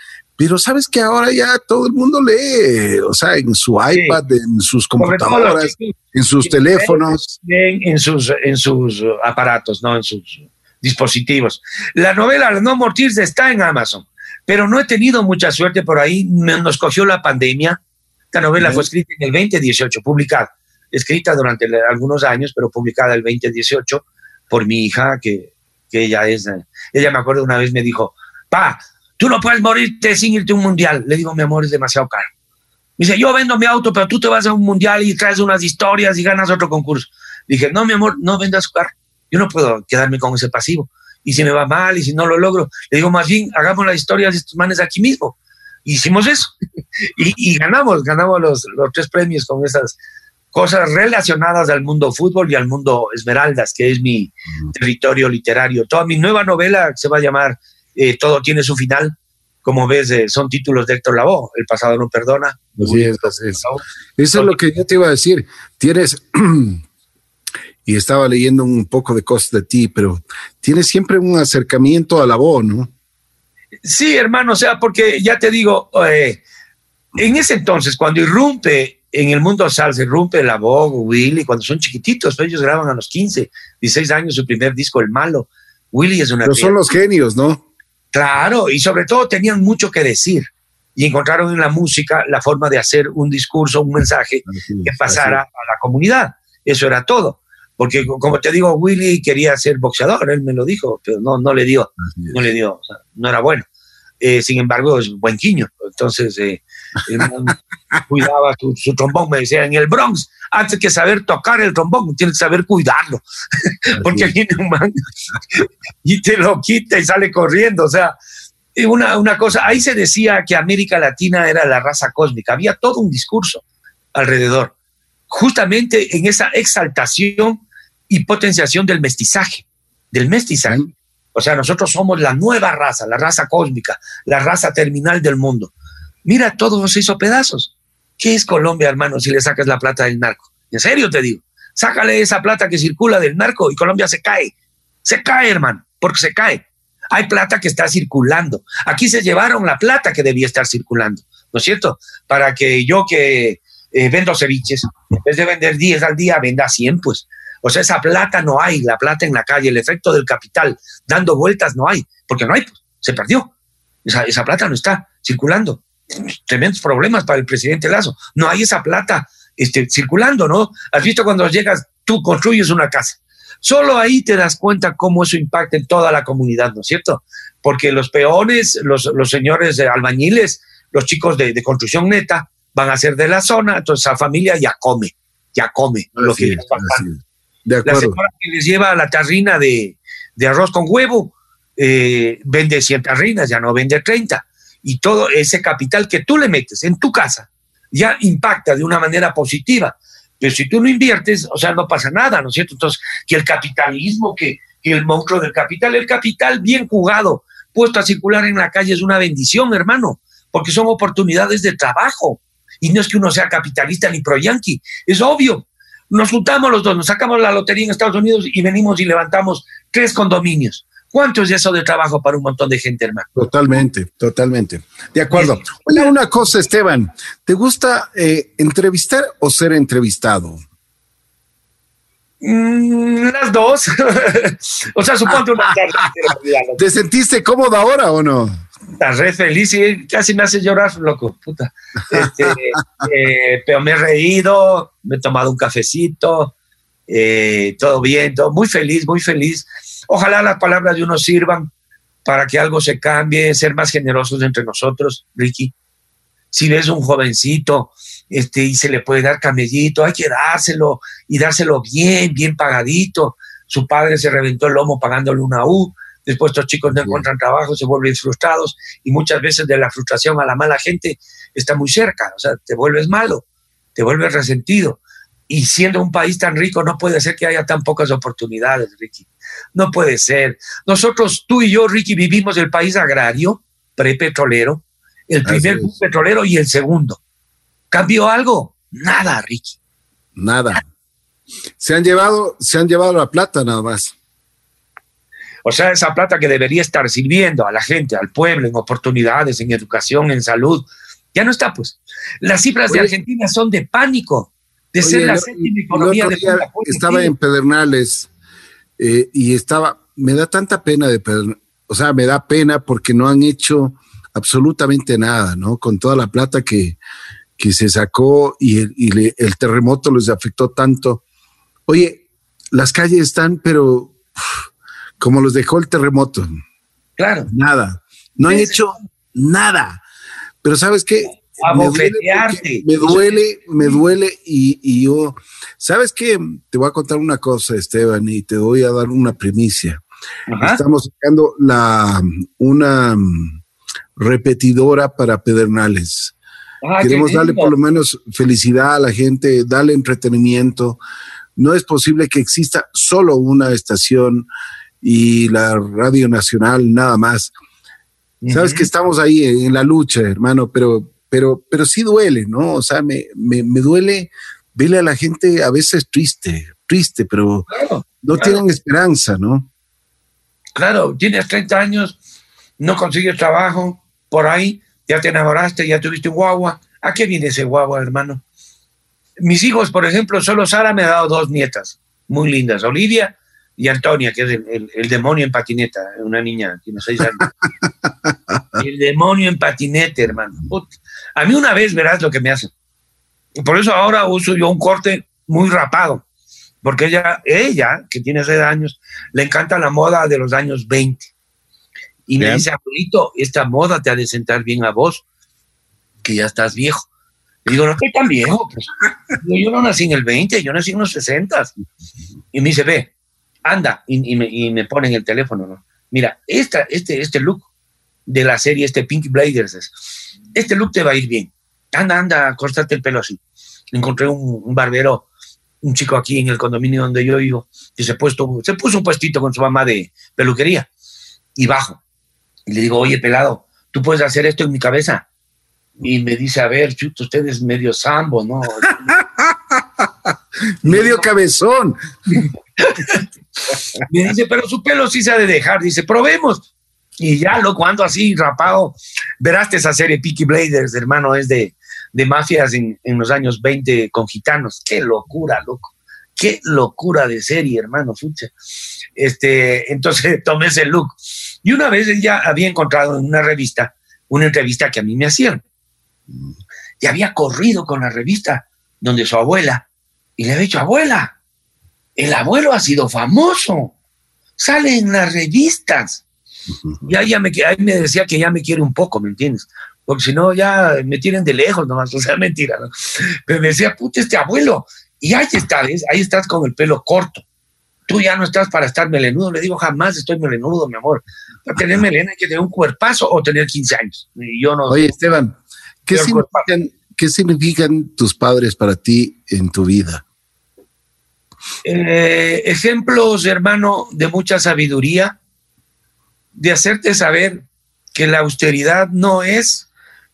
Speaker 2: pero sabes que ahora ya todo el mundo lee, o sea, en su iPad, en sus computadoras, en sus teléfonos.
Speaker 3: En, sus, en sus aparatos, ¿no? En sus dispositivos. La novela No Mortis está en Amazon, pero no he tenido mucha suerte por ahí. Nos cogió la pandemia. Esta novela fue escrita en el 2018, publicada, escrita durante algunos años, pero publicada el 2018 por mi hija, que, que ella es, ella me acuerdo una vez me dijo, pa, Tú no puedes morirte sin irte a un mundial. Le digo, mi amor, es demasiado caro. Me dice, yo vendo mi auto, pero tú te vas a un mundial y traes unas historias y ganas otro concurso. dije, no, mi amor, no vendas su carro. Yo no puedo quedarme con ese pasivo. Y si me va mal y si no lo logro, le digo, más bien, hagamos las historias de estos manes aquí mismo. Hicimos eso. <laughs> y, ganamos, ganamos los, los tres premios con esas cosas relacionadas al mundo fútbol y al mundo Esmeraldas, que es mi territorio literario. Toda mi nueva novela se va a llamar eh, todo tiene su final. Como ves, eh, son títulos de Héctor Lavoe, El pasado no perdona.
Speaker 2: Eso es lo que yo te iba a decir. Tienes, <clears throat> y estaba leyendo un poco de cosas de ti, pero tienes siempre un acercamiento a Lavoe, ¿no?
Speaker 3: Sí, hermano, o sea, porque ya te digo, eh, en ese entonces, cuando irrumpe en el mundo salsa, irrumpe la Willy, cuando son chiquititos, pues ellos graban a los 15, 16 años su primer disco, El Malo. Willy es una...
Speaker 2: Pero son los genios, ¿no?
Speaker 3: Claro, y sobre todo tenían mucho que decir y encontraron en la música la forma de hacer un discurso, un mensaje que pasara a la comunidad. Eso era todo. Porque, como te digo, Willy quería ser boxeador, él me lo dijo, pero no, no le dio, no le dio, no era bueno. Eh, sin embargo, es buen quiño. Entonces, eh, <laughs> cuidaba su, su, trombón, me decía, en el Bronx, antes que saber tocar el trombón, tienes que saber cuidarlo, <laughs> porque viene un man y te lo quita y sale corriendo, o sea, una, una cosa, ahí se decía que América Latina era la raza cósmica, había todo un discurso alrededor, justamente en esa exaltación y potenciación del mestizaje, del mestizaje. O sea, nosotros somos la nueva raza, la raza cósmica, la raza terminal del mundo. Mira, todo se hizo pedazos. ¿Qué es Colombia, hermano, si le sacas la plata del narco? En serio te digo. Sácale esa plata que circula del narco y Colombia se cae. Se cae, hermano, porque se cae. Hay plata que está circulando. Aquí se llevaron la plata que debía estar circulando, ¿no es cierto? Para que yo que eh, vendo ceviches, en vez de vender 10 al día, venda 100, pues. O sea, esa plata no hay, la plata en la calle, el efecto del capital, dando vueltas no hay, porque no hay, pues, se perdió. Esa, esa plata no está circulando tremendos problemas para el presidente Lazo. No hay esa plata este, circulando, ¿no? Has visto cuando llegas, tú construyes una casa. Solo ahí te das cuenta cómo eso impacta en toda la comunidad, ¿no es cierto? Porque los peones, los, los señores albañiles, los chicos de, de construcción neta van a ser de la zona, entonces esa familia ya come, ya come lo que
Speaker 2: es, De
Speaker 3: La señora que les lleva la tarrina de, de arroz con huevo eh, vende 100 tarrinas, ya no vende 30. Y todo ese capital que tú le metes en tu casa ya impacta de una manera positiva. Pero si tú no inviertes, o sea, no pasa nada, ¿no es cierto? Entonces, que el capitalismo, que, que el monstruo del capital, el capital bien jugado, puesto a circular en la calle es una bendición, hermano, porque son oportunidades de trabajo. Y no es que uno sea capitalista ni pro-yanqui, es obvio. Nos juntamos los dos, nos sacamos la lotería en Estados Unidos y venimos y levantamos tres condominios. ¿Cuánto es eso de trabajo para un montón de gente, hermano?
Speaker 2: Totalmente, totalmente. De acuerdo. Oye, una cosa, Esteban, ¿te gusta eh, entrevistar o ser entrevistado?
Speaker 3: Mm, las dos. <laughs> o sea, suponte <laughs> una
Speaker 2: ¿Te sentiste cómodo ahora o no?
Speaker 3: Estás re feliz y casi me hace llorar, loco, puta. Este, <laughs> eh, pero me he reído, me he tomado un cafecito, eh, todo bien, todo muy feliz, muy feliz. Ojalá las palabras de uno sirvan para que algo se cambie, ser más generosos entre nosotros, Ricky. Si ves un jovencito este, y se le puede dar camellito, hay que dárselo y dárselo bien, bien pagadito. Su padre se reventó el lomo pagándole una U, después estos chicos no encuentran trabajo, se vuelven frustrados y muchas veces de la frustración a la mala gente está muy cerca, o sea, te vuelves malo, te vuelves resentido. Y siendo un país tan rico, no puede ser que haya tan pocas oportunidades, Ricky. No puede ser. Nosotros, tú y yo, Ricky, vivimos el país agrario, prepetrolero, el primer petrolero y el segundo. ¿Cambió algo? Nada, Ricky.
Speaker 2: Nada. Se han llevado, se han llevado la plata nada más.
Speaker 3: O sea, esa plata que debería estar sirviendo a la gente, al pueblo, en oportunidades, en educación, en salud, ya no está, pues. Las cifras de. Argentina son de pánico, de
Speaker 2: Oye,
Speaker 3: ser la séptima economía de punta,
Speaker 2: estaba en Pedernales eh, y estaba, me da tanta pena de Pedernales, o sea, me da pena porque no han hecho absolutamente nada, ¿no? Con toda la plata que, que se sacó y, el, y le- el terremoto les afectó tanto. Oye, las calles están, pero como los dejó el terremoto,
Speaker 3: Claro,
Speaker 2: nada. No han hecho nada. Pero ¿sabes qué?
Speaker 3: A
Speaker 2: Me duele Me duele, me duele y, y yo, ¿sabes qué? Te voy a contar una cosa, Esteban, y te voy a dar una primicia.
Speaker 3: Ajá.
Speaker 2: Estamos sacando la, una mm, repetidora para Pedernales.
Speaker 3: Ah,
Speaker 2: Queremos darle por lo menos felicidad a la gente, darle entretenimiento. No es posible que exista solo una estación y la Radio Nacional nada más. Sabes que estamos ahí en, en la lucha, hermano, pero, pero, pero sí duele, ¿no? O sea, me, me, me duele verle a la gente a veces triste, triste, pero
Speaker 3: Claro,
Speaker 2: no
Speaker 3: claro.
Speaker 2: tienen esperanza, ¿no?
Speaker 3: claro, tienes 30 años, no consigues trabajo, por ahí, ya te enamoraste, ya tuviste un guagua. ¿A qué viene ese guagua, hermano? Mis hijos, por ejemplo, solo Sara me ha dado dos nietas muy lindas, Olivia y Antonia, que es el, el- el demonio en patineta, una niña, tiene seis años. <laughs> el demonio en patinete, hermano. Put- A mí una vez verás lo que me hacen. Por eso ahora uso yo un corte muy rapado, porque ella, ella, que tiene seis años, le encanta la moda de los años 20. Y me
Speaker 2: Bien.
Speaker 3: dice, abuelito, esta moda te ha de sentar bien a vos, que ya estás viejo. Le digo, no estoy tan viejo. pues. Yo no nací en el 20, yo nací en los 60. Y me dice, ve, anda, y, me, y me pone en el teléfono, ¿no? Mira, esta, este, este look de la serie, este Pink Blazers, es- este look te va a ir bien. Anda, anda, córtate el pelo así. Encontré un, un barbero, un chico aquí en el condominio donde yo vivo, que se, puesto, se puso un puestito con su mamá de peluquería y bajo. Y le digo, oye, pelado, ¿tú puedes hacer esto en mi cabeza? Y me dice, a ver, chuto, usted es medio sambo, ¿no? <laughs>
Speaker 2: Medio cabezón.
Speaker 3: Me dice, pero su pelo sí se ha de dejar. Dice, probemos. Y ya, loco, ando así rapado. Verás esa serie Peaky Blazers, hermano, es de, de mafias en, en los años 20 con gitanos. Qué locura, loco. Qué locura de serie, hermano, fucha. Este, entonces <laughs> tomé ese look. Y una vez ya había encontrado en una revista una entrevista que a mí me hacían. Y había corrido con la revista donde su abuela, y le había dicho, abuela, el abuelo ha sido famoso, sale en las revistas. Y ahí, ya me, ahí me decía que ya me quiere un poco, ¿me entiendes? porque si no ya me tienen de lejos nomás, <laughs> o sea, mentira, ¿no? Pero me decía, puta, este abuelo, y ahí estás, ahí estás con el pelo corto. Tú ya no estás para estar melenudo. Le digo, jamás estoy melenudo, mi amor. Para tener melena hay que tener un cuerpazo o tener 15 años. Y yo no.
Speaker 2: Oye, Esteban, ¿qué significan, ¿qué significan tus padres para ti en tu vida?
Speaker 3: Eh, ejemplos, hermano, de mucha sabiduría, de hacerte saber que la austeridad no es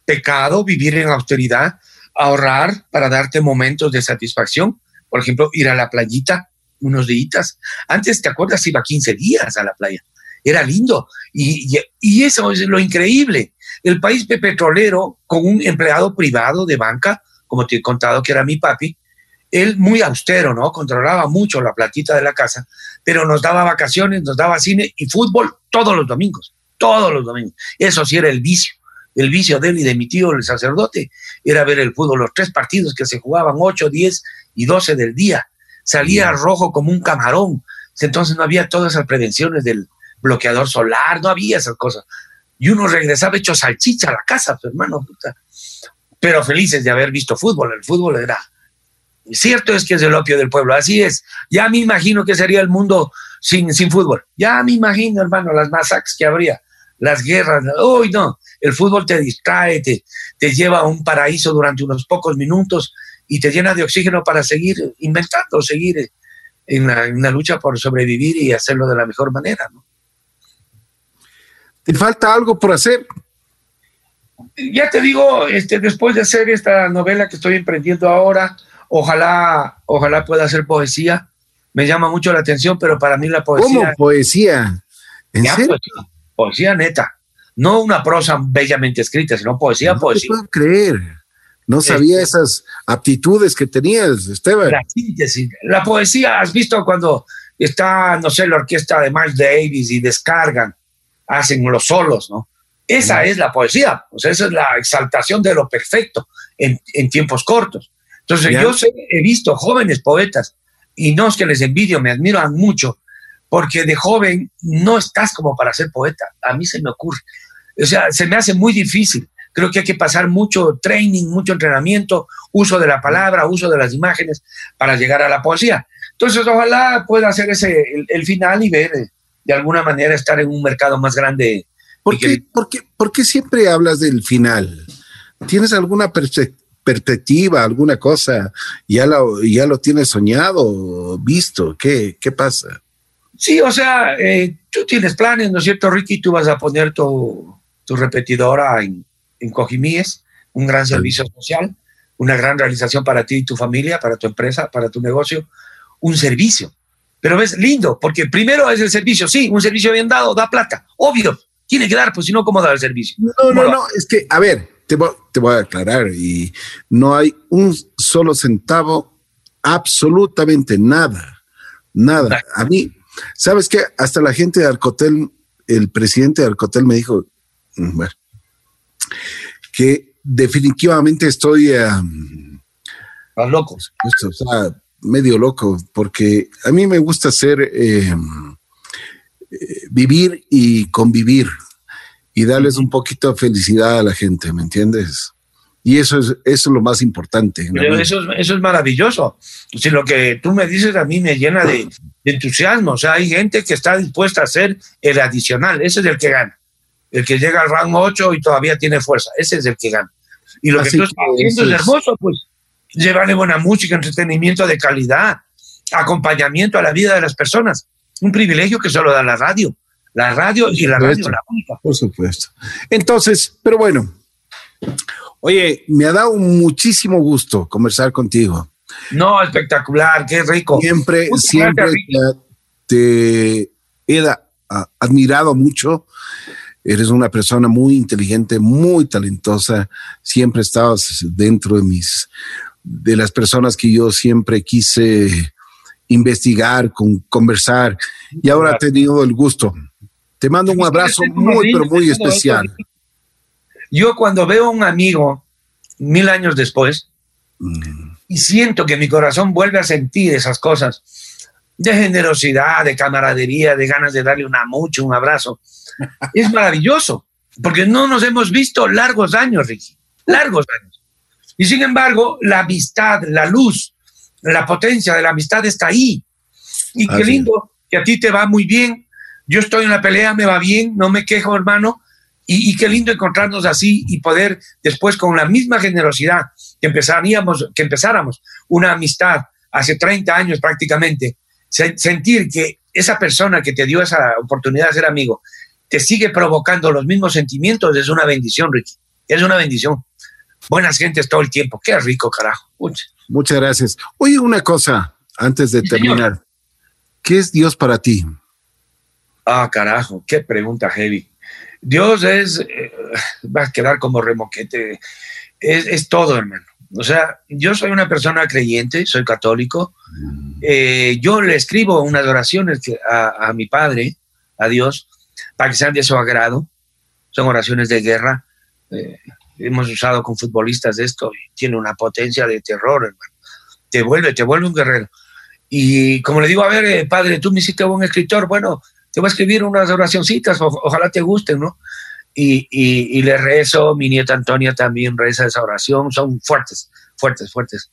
Speaker 3: pecado, vivir en austeridad, ahorrar para darte momentos de satisfacción, por ejemplo, ir a la playita unos días. Antes, ¿te acuerdas? Iba 15 días a la playa. Era lindo. Y, y, eso es lo increíble. El país petrolero, con un empleado privado de banca, como te he contado que era mi papi, él muy austero, ¿no? Controlaba mucho la platita de la casa, pero nos daba vacaciones, nos daba cine y fútbol todos los domingos, todos los domingos. Eso sí era el vicio. El vicio de él y de mi tío, el sacerdote, era ver el fútbol, los tres partidos que se jugaban, 8, 10 y 12 del día. Salía rojo como un camarón. Entonces no había todas esas prevenciones del bloqueador solar, no había esas cosas. Y uno regresaba hecho salchicha a la casa, pues, hermano. Puta. Pero felices de haber visto fútbol. El fútbol era Cierto es que es el opio del pueblo, así es. Ya me imagino que sería el mundo sin, sin fútbol. Ya me imagino, hermano, las masacres que habría, las guerras. Uy, no, el fútbol te distrae, te, te lleva a un paraíso durante unos pocos minutos y te llena de oxígeno para seguir inventando, seguir en la, lucha por sobrevivir y hacerlo de la mejor manera. ¿no?
Speaker 2: ¿Te falta algo por hacer?
Speaker 3: Ya te digo, este, después de hacer esta novela que estoy emprendiendo ahora, Ojalá, ojalá pueda hacer poesía. Me llama mucho la atención, pero para mí la poesía.
Speaker 2: ¿Cómo poesía?
Speaker 3: ¿En serio? Poesía, neta. No una prosa bellamente escrita, sino poesía,
Speaker 2: no
Speaker 3: poesía.
Speaker 2: No puedo creer. No este, sabía esas aptitudes que tenías, Esteban.
Speaker 3: La síntesis. La poesía, has visto cuando está, no sé, la orquesta de Miles Davis y descargan, hacen los solos, ¿no? Esa es la poesía, o sea, esa es la exaltación de lo perfecto en, en tiempos cortos. Entonces, yo sé, he visto jóvenes poetas, y no es que les envidio, me admiran mucho, porque de joven no estás como para ser poeta. A mí se me ocurre. O sea, se me hace muy difícil. Creo que hay que pasar mucho training, mucho entrenamiento, uso de la palabra, uso de las imágenes para llegar a la poesía. Entonces, ojalá pueda hacer ese el, final y ver eh, de alguna manera estar en un mercado más grande.
Speaker 2: ¿Por qué, ¿por qué, por qué siempre hablas del final? ¿Tienes alguna perspectiva? alguna cosa, ya lo, ya lo tienes soñado, visto, ¿qué, qué pasa?
Speaker 3: Sí, o sea, eh, tú tienes planes, ¿no es cierto, Ricky? Tú vas a poner tu, tu repetidora en, en Cojimíes, un gran servicio social, una gran realización para ti y tu familia, para tu empresa, para tu negocio, un servicio. Pero ves, lindo, porque primero es el servicio, sí, un servicio bien dado, da plata, obvio, tiene que dar, pues si no, ¿cómo da el servicio?
Speaker 2: No, no, no, es que, a ver, te voy, a aclarar, y no hay un solo centavo, absolutamente nada, nada. A mí, ¿sabes qué? Hasta la gente de Arcotel, el presidente de Arcotel me dijo, mm, bueno, que definitivamente estoy...
Speaker 3: Um, locos.
Speaker 2: O sea, medio loco, porque a mí me gusta hacer... Em, eh, vivir y convivir y darles un poquito de felicidad a la gente, ¿me entiendes? Y eso es, eso es lo más importante.
Speaker 3: eso, es, eso es maravilloso. Si lo que tú me dices a mí me llena de, entusiasmo. O sea, hay gente que está dispuesta a hacer el adicional. Ese es el que gana. El que llega al rango 8 y todavía tiene fuerza. Ese es el que gana. Y lo que tú estás haciendo es hermoso, pues. Llevarle buena música, entretenimiento de calidad, acompañamiento a la vida de las personas. Un privilegio que solo da la radio. La radio y la radio la única.
Speaker 2: Por supuesto. Entonces, pero bueno, oye, me ha dado muchísimo gusto conversar contigo.
Speaker 3: No, espectacular, qué rico.
Speaker 2: Siempre, siempre te, he admirado mucho. Eres una persona muy inteligente, muy talentosa. Siempre estabas dentro de mis, de las personas que yo siempre quise investigar, con, conversar. Y ahora he tenido el gusto te mando un abrazo muy, pero muy especial.
Speaker 3: Yo cuando veo a un amigo mil años después mm. y siento que mi corazón vuelve a sentir esas cosas de generosidad, de camaradería, de ganas de darle una mucho, un abrazo, es maravilloso. porque no nos hemos visto largos años, Ricky, largos años. Y sin embargo, la amistad, la luz, la potencia de la amistad está ahí. Y qué lindo que a ti te va muy bien. Yo estoy en la pelea, me va bien, no me quejo, hermano. Y, qué lindo encontrarnos así y poder después con la misma generosidad que empezaríamos, que empezáramos una amistad hace 30 años prácticamente, sentir que esa persona que te dio esa oportunidad de ser amigo te sigue provocando los mismos sentimientos, es una bendición, Ricky. Es una bendición. Buenas gentes todo el tiempo. Qué rico, carajo.
Speaker 2: Muchas gracias. Oye, una cosa antes de terminar. ¿Qué es Dios para ti?
Speaker 3: Ah, carajo, qué pregunta heavy. Dios es, eh, va a quedar como remoquete, es, todo, hermano. O sea, yo soy una persona creyente, soy católico. Eh, yo le escribo unas oraciones a, mi Padre, a Dios, para que sean de su agrado. Son oraciones de guerra. Eh, hemos usado con futbolistas esto y tiene una potencia de terror, hermano. Te vuelve, te vuelve un guerrero. Y como le digo, a ver, padre, tú me hiciste un escritor, bueno, te voy a escribir unas oracioncitas, ojalá te gusten, ¿no? Y, y, le rezo, mi nieta Antonia también reza esa oración, son fuertes, fuertes, fuertes.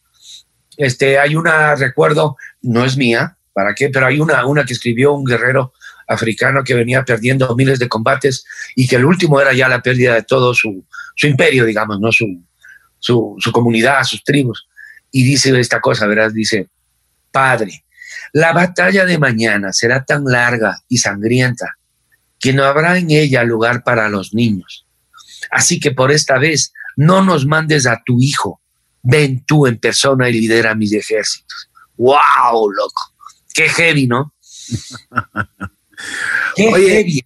Speaker 3: Este, hay una, recuerdo, no es mía, ¿para qué? Pero hay una, una que escribió un guerrero africano que venía perdiendo miles de combates y que el último era ya la pérdida de todo su, su imperio, digamos, ¿no? Su, su, su comunidad, sus tribus. Y dice esta cosa, ¿verdad? Dice, Padre, la batalla de mañana será tan larga y sangrienta que no habrá en ella lugar para los niños. Así que por esta vez no nos mandes a tu hijo, ven tú en persona y lidera mis ejércitos. ¡Wow, loco! Qué heavy, ¿no? <laughs>
Speaker 2: Qué heavy.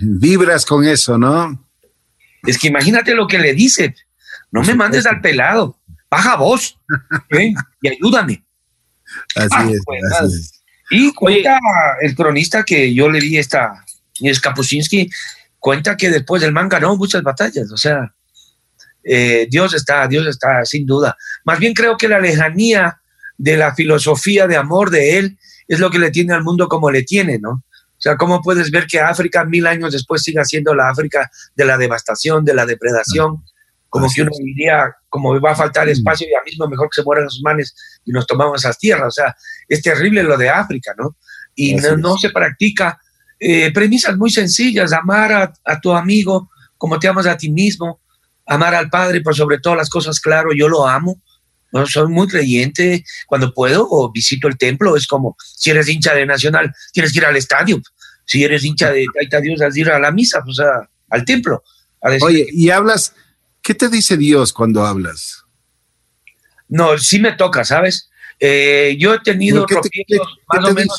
Speaker 2: Vibras con eso, ¿no?
Speaker 3: Es que imagínate lo que le dice. No me mandes al pelado, baja vos, ven y ayúdame.
Speaker 2: Así, ah, es,
Speaker 3: pues, Y cuenta el cronista que yo le di esta, es Kapuscinski, cuenta que después del man ganó muchas batallas, o sea, eh, Dios está, Dios está, sin duda. Más bien creo que la lejanía de la filosofía de amor de él es lo que le tiene al mundo como le tiene, ¿no? O sea, ¿cómo puedes ver que África mil años después siga siendo la África de la devastación, de la depredación? como que uno diría, como va a faltar mm. espacio, ya mismo mejor que se mueran los manes y nos tomamos esas tierras. O sea, es terrible lo de África, ¿no? Y no, se practica eh, premisas muy sencillas, amar a, tu amigo como te amas a ti mismo, amar al Padre por sobre todas las cosas, claro, yo lo amo. No, soy muy creyente, cuando puedo o visito el templo, es como si eres hincha de Nacional, tienes que ir al estadio. Si eres hincha de Taita Dios, has de ir a la misa, pues a, al templo.
Speaker 2: Oye, y hablas, ¿Qué te dice Dios cuando hablas?
Speaker 3: No, sí me toca, ¿sabes? Eh, yo he tenido más o menos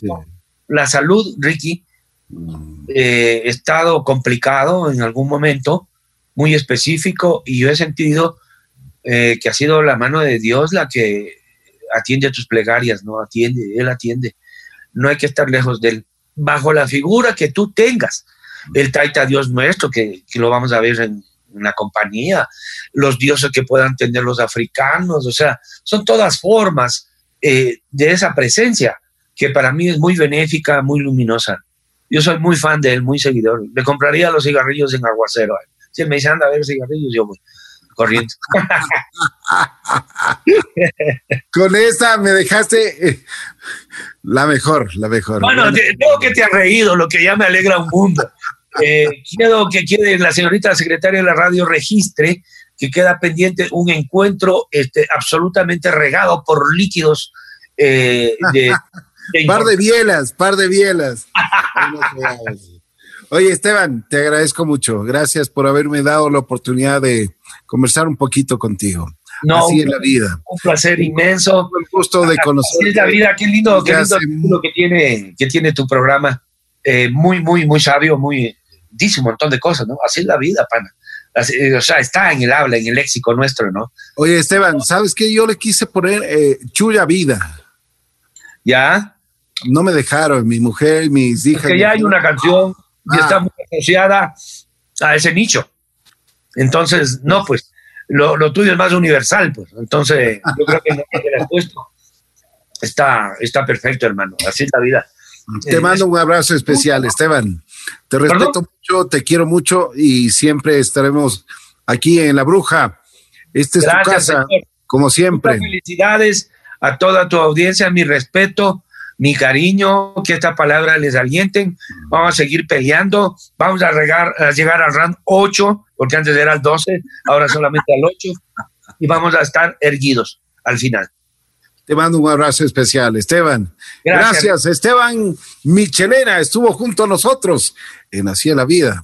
Speaker 3: la salud, Ricky. Mm. Eh, he estado complicado en algún momento, muy específico, y yo he sentido eh, que ha sido la mano de Dios la que atiende a tus plegarias, ¿no? Atiende, Él atiende. No hay que estar lejos de Él. Bajo la figura que tú tengas, el taita Dios nuestro, que, lo vamos a ver en, una compañía, los dioses que puedan tener los africanos, o sea, son todas formas eh, de esa presencia que para mí es muy benéfica, muy luminosa. Yo soy muy fan de él, muy seguidor. Le compraría los cigarrillos en aguacero. Si él me dice, anda a ver cigarrillos, yo voy corriendo. <laughs>
Speaker 2: Con esa me dejaste eh, la mejor, la mejor.
Speaker 3: Bueno, tengo que te ha reído, lo que ya me alegra un mundo. Eh, quiero que quede la señorita secretaria de la radio registre que queda pendiente un encuentro este, absolutamente regado por líquidos eh, de, <laughs>
Speaker 2: par de bielas, par de bielas. <laughs> Oye, Esteban, te agradezco mucho. Gracias por haberme dado la oportunidad de conversar un poquito contigo. No, Así es la vida.
Speaker 3: Un placer inmenso.
Speaker 2: Un gusto de conocer.
Speaker 3: Así es la vida, qué lindo, qué lindo que tiene, que tiene tu programa. Eh, muy, muy, muy sabio, muy, dice un montón de cosas, ¿no? Así es la vida, pana. o sea, está en el habla, en el léxico nuestro, ¿no?
Speaker 2: Oye, Esteban, ¿sabes qué? Yo le quise poner eh, Chuya Vida.
Speaker 3: ¿Ya?
Speaker 2: No me dejaron, mi mujer, mis hijas.
Speaker 3: Que ya hay una canción y está ah. muy asociada a ese nicho. Entonces, no, pues, lo, lo, tuyo es más universal, pues. Entonces, yo creo que no le has puesto. Está, está perfecto, hermano. Así es la vida.
Speaker 2: Te mando un abrazo especial, Esteban. Te respeto mucho, te quiero mucho y siempre estaremos aquí en La Bruja. Esta es tu casa, como siempre.
Speaker 3: felicidades a toda tu audiencia, mi respeto, mi cariño, que esta palabra les alienten. Vamos a seguir peleando, vamos a, a llegar al round 8, porque antes era el 12, ahora solamente al 8, y vamos a estar erguidos al final.
Speaker 2: Te mando un abrazo especial, Esteban. Gracias, Esteban Michelena estuvo junto a nosotros en Así la Vida.